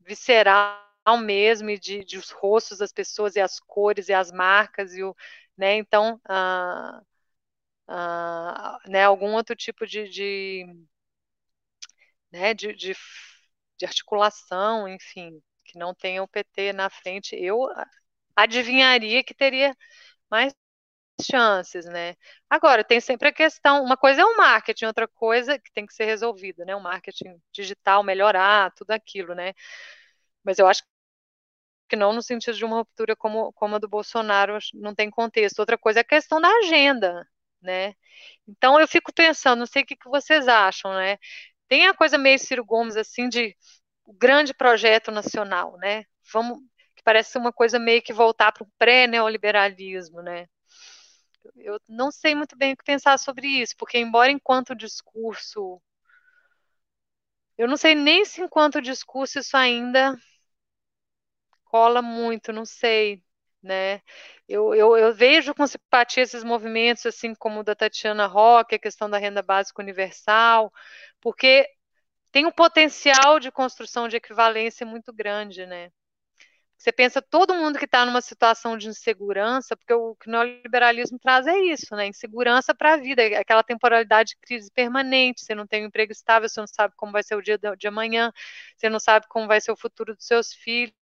visceral mesmo e de, de, os rostos das pessoas e as cores e as marcas e o, né, então ah, ah, né, algum outro tipo de, de né, de, de, de articulação, enfim, que não tenha o PT na frente, eu adivinharia que teria mais chances, né? Agora, tem sempre a questão, uma coisa é o marketing, outra coisa que tem que ser resolvida, né? O marketing digital melhorar, tudo aquilo, né? Mas eu acho que não no sentido de uma ruptura como, como a do Bolsonaro, não tem contexto. Outra coisa é a questão da agenda, né? Então eu fico pensando, não sei o que, que vocês acham, né? Tem a coisa meio Ciro Gomes, assim, de grande projeto nacional, né? Vamos, parece uma coisa meio que voltar para o pré-neoliberalismo, né? Eu não sei muito bem o que pensar sobre isso, porque embora enquanto discurso, eu não sei nem se enquanto discurso isso ainda cola muito, não sei, né? Eu, eu, eu, vejo com simpatia esses movimentos, assim como o da Tatiana Roque, a questão da renda básica universal, porque tem um potencial de construção de equivalência muito grande, né? Você pensa todo mundo que está numa situação de insegurança, porque o que o neoliberalismo traz é isso, né? Insegurança para a vida, é aquela temporalidade de crise permanente. Você não tem um emprego estável, você não sabe como vai ser o dia de amanhã, você não sabe como vai ser o futuro dos seus filhos.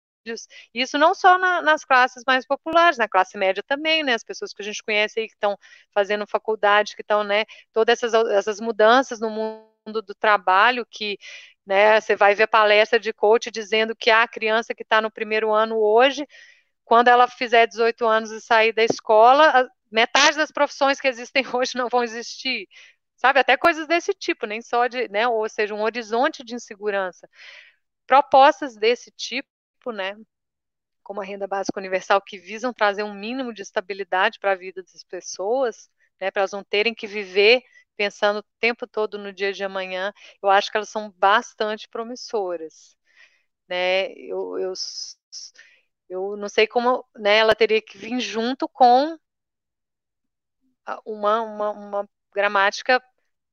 Isso não só na, nas classes mais populares, na classe média também, né? As pessoas que a gente conhece aí que estão fazendo faculdade, que estão, né? Todas essas, essas mudanças no mundo do trabalho que né? Você vai ver palestra de coach dizendo que a criança que está no primeiro ano hoje, quando ela fizer 18 anos e sair da escola, metade das profissões que existem hoje não vão existir. Sabe, até coisas desse tipo, nem só de, né, ou seja, um horizonte de insegurança. Propostas desse tipo, né, como a renda básica universal, que visam trazer um mínimo de estabilidade para a vida das pessoas, né, para elas não terem que viver pensando o tempo todo no dia de amanhã, eu acho que elas são bastante promissoras. Né? Eu, eu, eu não sei como né, ela teria que vir junto com uma, uma, uma gramática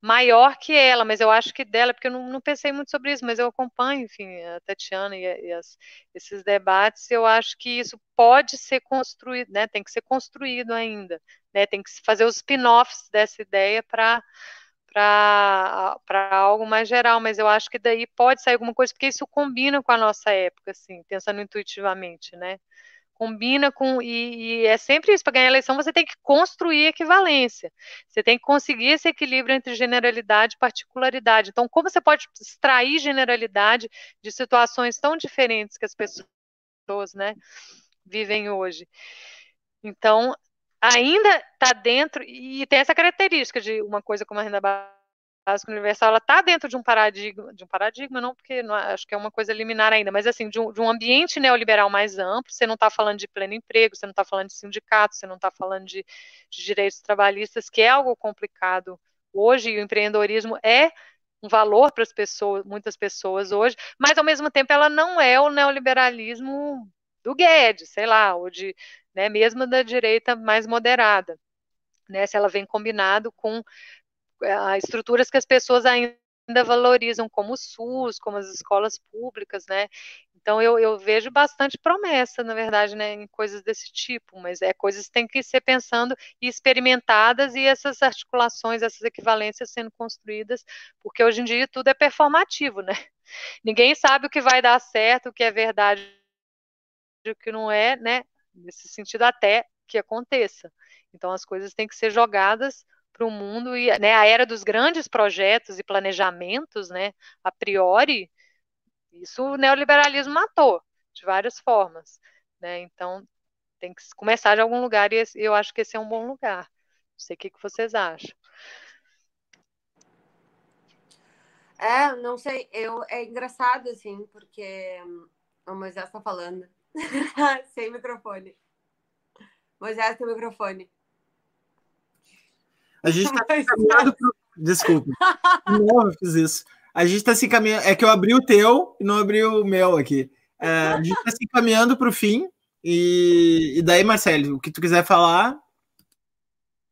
maior que ela, mas eu acho que dela, porque eu não, não pensei muito sobre isso, mas eu acompanho, enfim, a Tatiana e, e as, esses debates, eu acho que isso pode ser construído, né, tem que ser construído ainda, né, tem que fazer os spin-offs dessa ideia para para algo mais geral, mas eu acho que daí pode sair alguma coisa, porque isso combina com a nossa época, assim, pensando intuitivamente, né? Combina com. E, e é sempre isso: para ganhar eleição, você tem que construir equivalência. Você tem que conseguir esse equilíbrio entre generalidade e particularidade. Então, como você pode extrair generalidade de situações tão diferentes que as pessoas né, vivem hoje? Então, ainda está dentro, e tem essa característica de uma coisa como a renda básica básica universal, ela está dentro de um paradigma, de um paradigma não, porque não, acho que é uma coisa liminar ainda, mas assim, de um, de um ambiente neoliberal mais amplo, você não está falando de pleno emprego, você não está falando de sindicato, você não está falando de, de direitos trabalhistas, que é algo complicado hoje, e o empreendedorismo é um valor para as pessoas, muitas pessoas hoje, mas ao mesmo tempo ela não é o neoliberalismo do Guedes, sei lá, ou de, né, mesmo da direita mais moderada, né, se ela vem combinado com estruturas que as pessoas ainda valorizam, como o SUS, como as escolas públicas, né, então eu, eu, vejo bastante promessa, na verdade, né, em coisas desse tipo, mas é coisas que têm que ser pensando e experimentadas e essas articulações, essas equivalências sendo construídas, porque hoje em dia tudo é performativo, né? Ninguém sabe o que vai dar certo, o que é verdade, o que não é, né? Nesse sentido até que aconteça. Então as coisas têm que ser jogadas para o mundo e né, a era dos grandes projetos e planejamentos, né, a priori, isso o neoliberalismo matou de várias formas, né? Então tem que começar de algum lugar e eu acho que esse é um bom lugar. Não sei o que, que vocês acham. É, não sei, eu é engraçado assim, porque o Moisés está falando sem microfone. Moisés tem microfone. A gente está caminhando pro... Desculpa. Não, eu fiz isso. A gente está se encaminhando. É que eu abri o teu e não abri o meu aqui. É, a gente está se encaminhando para o fim. E, e daí, Marcelo, o que tu quiser falar?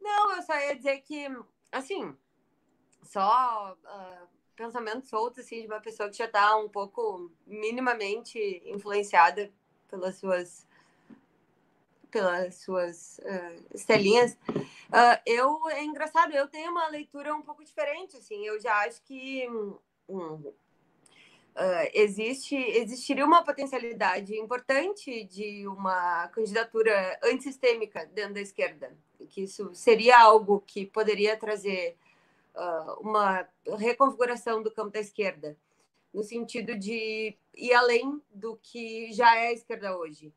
Não, eu só ia dizer que, assim, só uh, pensamento solto assim, de uma pessoa que já está um pouco minimamente influenciada pelas suas pelas suas uh, estelinhas. Uh, eu é engraçado, eu tenho uma leitura um pouco diferente, assim. Eu já acho que uh, existe existiria uma potencialidade importante de uma candidatura antissistêmica dentro da esquerda, que isso seria algo que poderia trazer uh, uma reconfiguração do campo da esquerda, no sentido de ir além do que já é a esquerda hoje.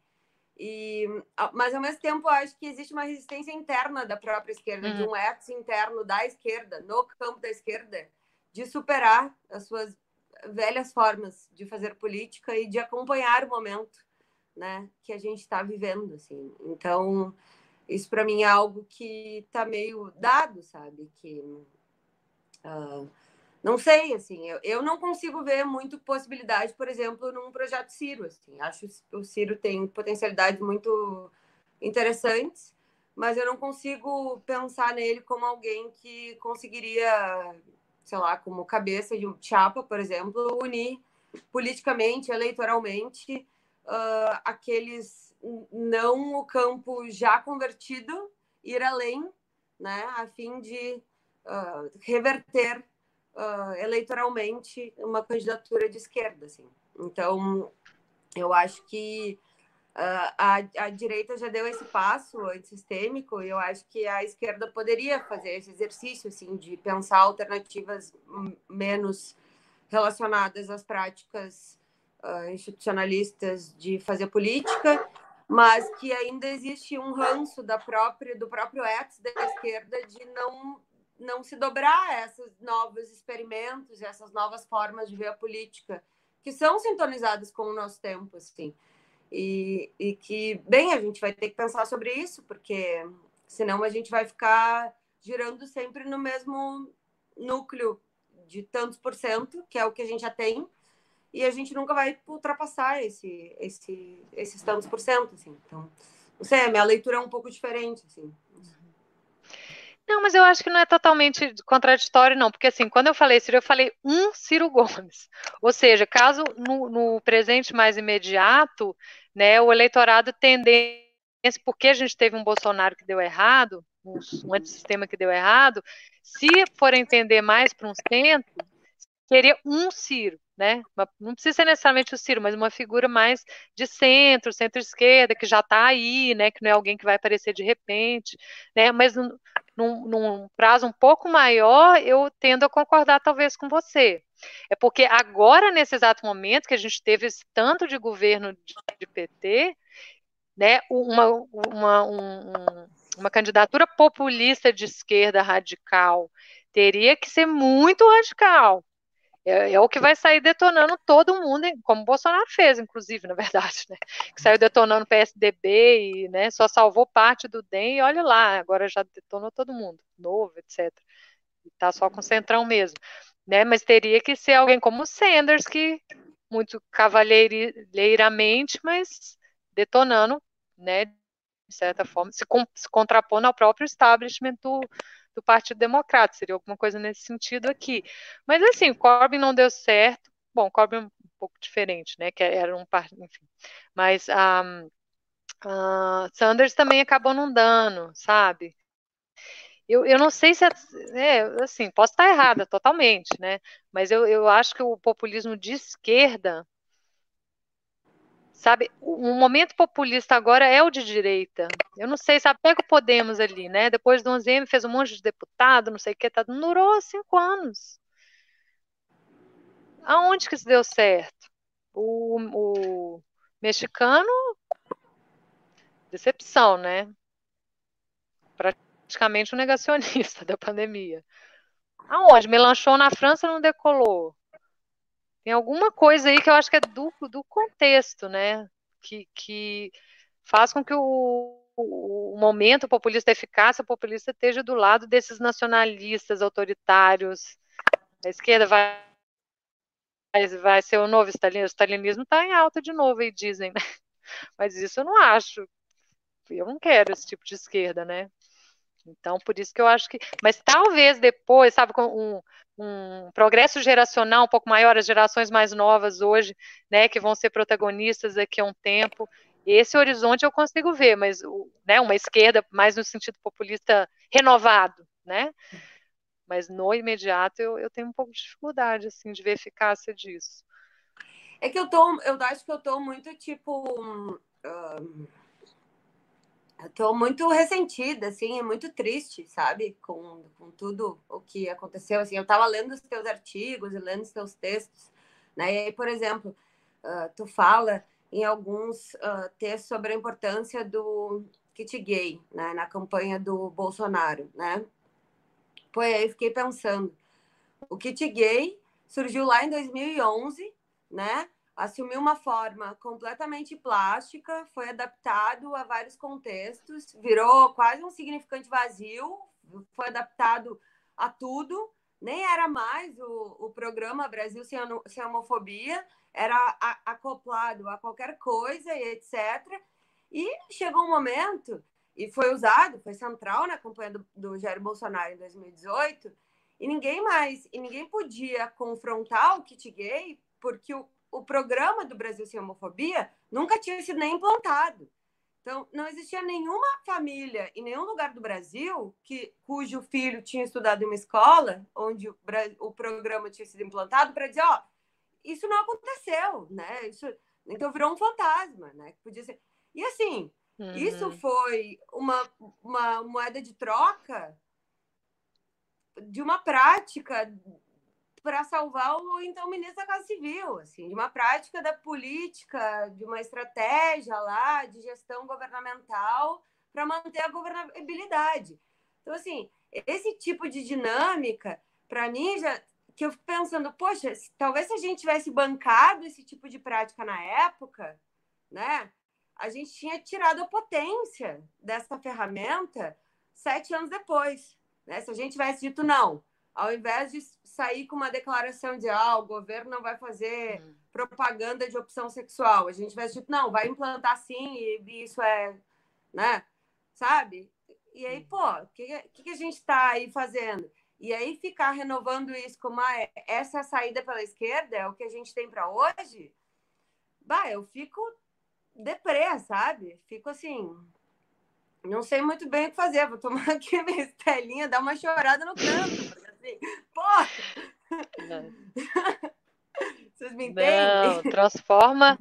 E, mas ao mesmo tempo, acho que existe uma resistência interna da própria esquerda, uhum. de um ethos interno da esquerda, no campo da esquerda, de superar as suas velhas formas de fazer política e de acompanhar o momento né, que a gente está vivendo. Assim. Então, isso para mim é algo que está meio dado, sabe? Que uh, não sei, assim, eu, eu não consigo ver muito possibilidade, por exemplo, num projeto Ciro. Assim. Acho que o Ciro tem potencialidades muito interessantes, mas eu não consigo pensar nele como alguém que conseguiria sei lá, como cabeça de um chapa, por exemplo, unir politicamente, eleitoralmente, uh, aqueles não o campo já convertido, ir além, né, a fim de uh, reverter uh, eleitoralmente uma candidatura de esquerda, assim. Então, eu acho que Uh, a, a direita já deu esse passo antissistêmico e eu acho que a esquerda poderia fazer esse exercício assim, de pensar alternativas menos relacionadas às práticas uh, institucionalistas de fazer política, mas que ainda existe um ranço da própria, do próprio ex da esquerda de não, não se dobrar a esses novos experimentos, essas novas formas de ver a política, que são sintonizadas com o nosso tempo. Assim. E, e que, bem, a gente vai ter que pensar sobre isso, porque senão a gente vai ficar girando sempre no mesmo núcleo de tantos por cento, que é o que a gente já tem, e a gente nunca vai ultrapassar esse, esse, esses tantos por cento, assim. Então, não sei, a minha leitura é um pouco diferente, assim. Não, mas eu acho que não é totalmente contraditório, não, porque assim, quando eu falei Ciro, eu falei um Ciro Gomes. Ou seja, caso no, no presente mais imediato, né, o eleitorado tendência, porque a gente teve um Bolsonaro que deu errado, um, um antissistema que deu errado, se for entender mais para um centro, seria um Ciro, né? Não precisa ser necessariamente o Ciro, mas uma figura mais de centro, centro-esquerda, que já está aí, né? Que não é alguém que vai aparecer de repente, né? Mas num, num prazo um pouco maior, eu tendo a concordar talvez com você. É porque agora, nesse exato momento, que a gente teve esse tanto de governo de, de PT, né, uma, uma, um, uma candidatura populista de esquerda radical teria que ser muito radical. É, é, o que vai sair detonando todo mundo, como o Bolsonaro fez, inclusive, na verdade, né? Que saiu detonando o PSDB e né, só salvou parte do DEM e olha lá, agora já detonou todo mundo, novo, etc. E tá só com o Centrão mesmo né? Mas teria que ser alguém como o Sanders, que muito cavalheiramente, mas detonando, né, de certa forma, se, com, se contrapondo ao próprio establishment do, do Partido Democrata, seria alguma coisa nesse sentido aqui. Mas assim, Corbyn não deu certo, bom, Corbyn é um pouco diferente, né, que era um partido, enfim, mas um, uh, Sanders também acabou não dando, sabe? Eu, eu não sei se é, é, assim, posso estar errada totalmente, né? Mas eu, eu acho que o populismo de esquerda, sabe, o momento populista agora é o de direita. Eu não sei, sabe, pega o Podemos ali, né? Depois do 11M fez um monte de deputado, não sei o que, tá, durou cinco anos. Aonde que isso deu certo? O, o mexicano, decepção, né? praticamente um negacionista da pandemia. Aonde? Melanchon na França não decolou. Tem alguma coisa aí que eu acho que é do, do contexto, né? Que, que faz com que o, o, momento populista, a eficácia populista esteja do lado desses nacionalistas autoritários. A esquerda vai, vai ser o novo stalinismo. O stalinismo está em alta de novo, aí dizem, né? Mas isso eu não acho. Eu não quero esse tipo de esquerda, né? Então, por isso que eu acho que. Mas talvez depois, sabe, com um, um progresso geracional um pouco maior, as gerações mais novas hoje, né, que vão ser protagonistas daqui a um tempo. Esse horizonte eu consigo ver, mas né, uma esquerda mais no sentido populista renovado, né? Mas no imediato eu, eu tenho um pouco de dificuldade assim de ver eficácia disso. É que eu tô, eu acho que eu tô muito tipo um, Estou muito ressentida, assim, muito triste, sabe, com, com tudo o que aconteceu. Assim, eu estava lendo os teus artigos e lendo os teus textos, né? E aí, por exemplo, uh, tu fala em alguns uh, textos sobre a importância do kit gay, né, na campanha do Bolsonaro, né? Pô, aí fiquei pensando, o kit gay surgiu lá em 2011, né? Assumiu uma forma completamente plástica, foi adaptado a vários contextos, virou quase um significante vazio, foi adaptado a tudo, nem era mais o, o programa Brasil sem, sem homofobia, era a, acoplado a qualquer coisa e etc. E chegou um momento, e foi usado, foi central na campanha do, do Jair Bolsonaro em 2018, e ninguém mais, e ninguém podia confrontar o kit gay, porque o, o programa do Brasil Sem Homofobia nunca tinha sido nem implantado. Então, não existia nenhuma família em nenhum lugar do Brasil que, cujo filho tinha estudado em uma escola onde o, o programa tinha sido implantado para dizer, ó, isso não aconteceu, né? Isso, então virou um fantasma, né? Podia ser. E assim, uhum. isso foi uma, uma moeda de troca de uma prática para salvar o então ministro da Casa Civil, assim, de uma prática da política, de uma estratégia lá de gestão governamental para manter a governabilidade. Então, assim, esse tipo de dinâmica, para mim, já, que eu fico pensando, poxa, talvez se a gente tivesse bancado esse tipo de prática na época, né, a gente tinha tirado a potência dessa ferramenta sete anos depois. Né? Se a gente tivesse dito não, ao invés de sair com uma declaração de ah, o governo não vai fazer uhum. propaganda de opção sexual, a gente vai dizer, não, vai implantar sim, e isso é, né? Sabe? E aí, pô, o que, que, a gente está aí fazendo? E aí ficar renovando isso como ah, essa é a saída pela esquerda, é o que a gente tem para hoje, bah, eu fico deprê, sabe? Fico assim, não sei muito bem o que fazer, vou tomar aqui minha estelinha, dar uma chorada no canto, assim, porra! Vocês me entendem? Não, transforma.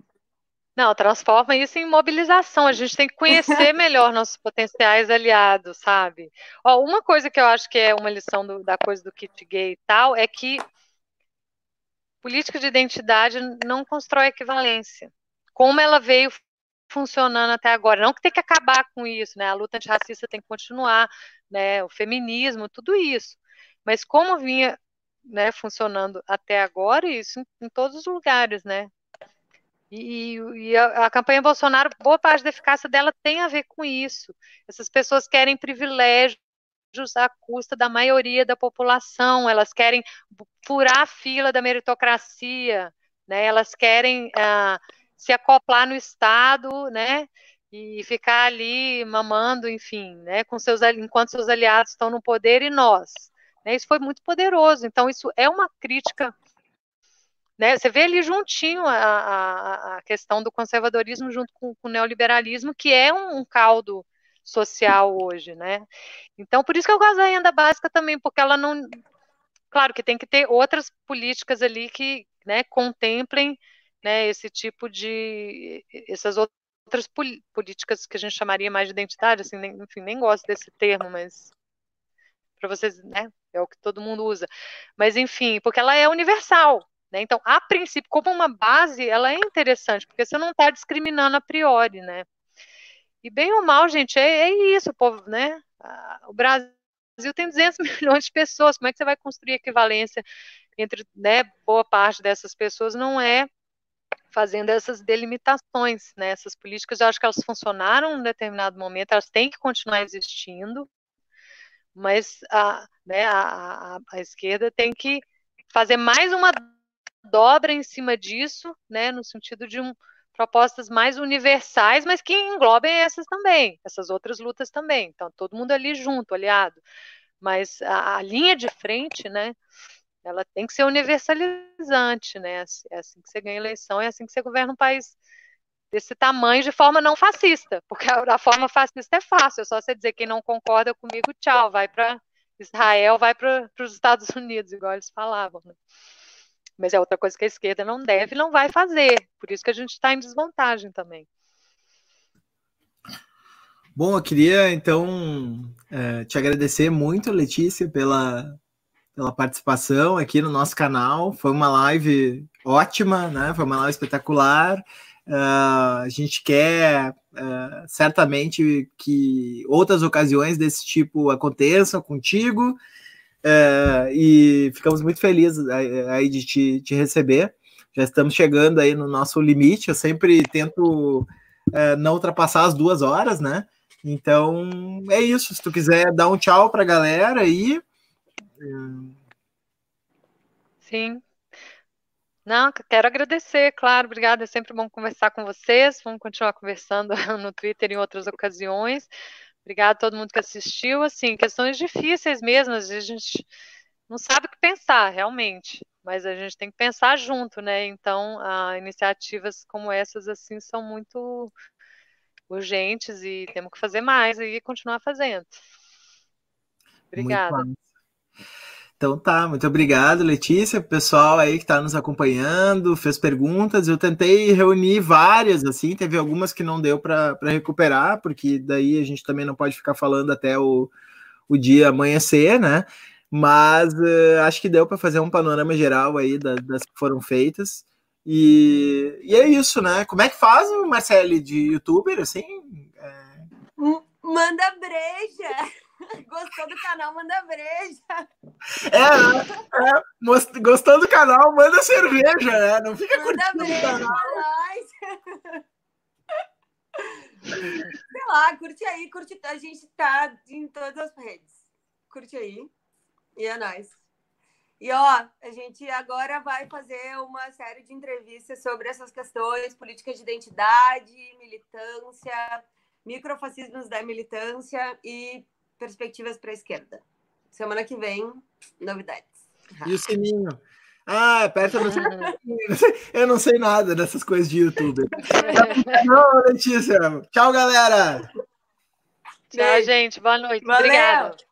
Não, transforma isso em mobilização. A gente tem que conhecer melhor nossos potenciais aliados, sabe? Ó, uma coisa que eu acho que é uma lição do, da coisa do kit gay e tal é que política de identidade não constrói equivalência. Como ela veio funcionando até agora. Não que tem que acabar com isso, né? A luta antirracista tem que continuar, né? O feminismo, tudo isso. Mas como vinha né, funcionando até agora, isso em, em todos os lugares, né? E, e a, a, campanha Bolsonaro, boa parte da eficácia dela tem a ver com isso. Essas pessoas querem privilégios à custa da maioria da população, elas querem furar a fila da meritocracia, né? elas querem ah, se acoplar no Estado, né? E ficar ali mamando, enfim, né? Com seus, enquanto seus aliados estão no poder e nós. Né, isso foi muito poderoso. Então, isso é uma crítica né? Você vê ali juntinho a, a, a questão do conservadorismo junto com, com, o neoliberalismo, que é um, um caldo social hoje, né? Então, por isso que eu gosto da renda básica também, porque ela não. Claro que tem que ter outras políticas ali que né, contemplem né, esse tipo de. essas outras políticas que a gente chamaria mais de identidade, assim, nem, enfim, nem gosto desse termo, mas para vocês, né, é o que todo mundo usa. Mas enfim, porque ela é universal, né? Então, a princípio, como uma base, ela é interessante, porque você não está discriminando a priori, né? E bem ou mal, gente, é, é isso, o povo, né? O Brasil tem 200 milhões de pessoas, como é que você vai construir equivalência entre né, boa parte dessas pessoas? Não é fazendo essas delimitações, né? Essas políticas, eu acho que elas funcionaram em um determinado momento, elas têm que continuar existindo, mas a, né, a, a, a esquerda tem que fazer mais uma dobra em cima disso, né, no sentido de um, propostas mais universais, mas que englobem essas também, essas outras lutas também. Então, todo mundo ali junto, aliado. Mas a, a linha de frente, né, ela tem que ser universalizante, né? É assim que você ganha eleição, é assim que você governa um país desse tamanho de forma não fascista, porque a, forma fascista é fácil, é só você dizer quem não concorda comigo, tchau, vai para Israel, vai para os Estados Unidos, igual eles falavam. Né? Mas é outra coisa que a esquerda não deve não vai fazer. Por isso que a gente está em desvantagem também. Bom, eu queria então é, te agradecer muito, Letícia, pela, pela participação aqui no nosso canal. Foi uma live ótima, né? Foi uma live espetacular. Uh, a gente quer uh, certamente que outras ocasiões desse tipo aconteçam contigo. É, e ficamos muito felizes aí de te, te, receber. Já estamos chegando aí no nosso limite. Eu sempre tento não ultrapassar as duas horas, né? Então é isso. Se tu quiser dar um tchau para a galera aí. Sim. Não, quero agradecer, claro, obrigada. É sempre bom conversar com vocês. Vamos continuar conversando no Twitter em outras ocasiões. Obrigada a todo mundo que assistiu. Assim, questões difíceis mesmo, a gente não sabe o que pensar, realmente, mas a gente tem que pensar junto, né? Então, a, iniciativas como essas, assim, são muito urgentes e temos que fazer mais e continuar fazendo. Obrigada. Então tá, muito obrigado, Letícia, pessoal aí que está nos acompanhando, fez perguntas. Eu tentei reunir várias, assim, teve algumas que não deu para recuperar, porque daí a gente também não pode ficar falando até o, o dia amanhecer, né? Mas uh, acho que deu para fazer um panorama geral aí das, das que foram feitas. E, e, é isso, né? Como é que faz o Marcelo de youtuber, assim? É... Manda breja! Gostou do canal, manda breja. É, é, gostou do canal, manda cerveja, né? Não fica manda curtindo breja nós. Sei lá, curte aí, curte. A gente tá em todas as redes. Curte aí. E é nóis. E ó, a gente agora vai fazer uma série de entrevistas sobre essas questões, políticas de identidade, militância, microfascismos da militância e perspectivas para a esquerda. Semana que vem, novidades. E o sininho? Ah, aperta no Eu não sei nada dessas coisas de YouTube. Não, Letícia. Tchau, galera. Tchau, gente. Boa noite. Valeu. Obrigada.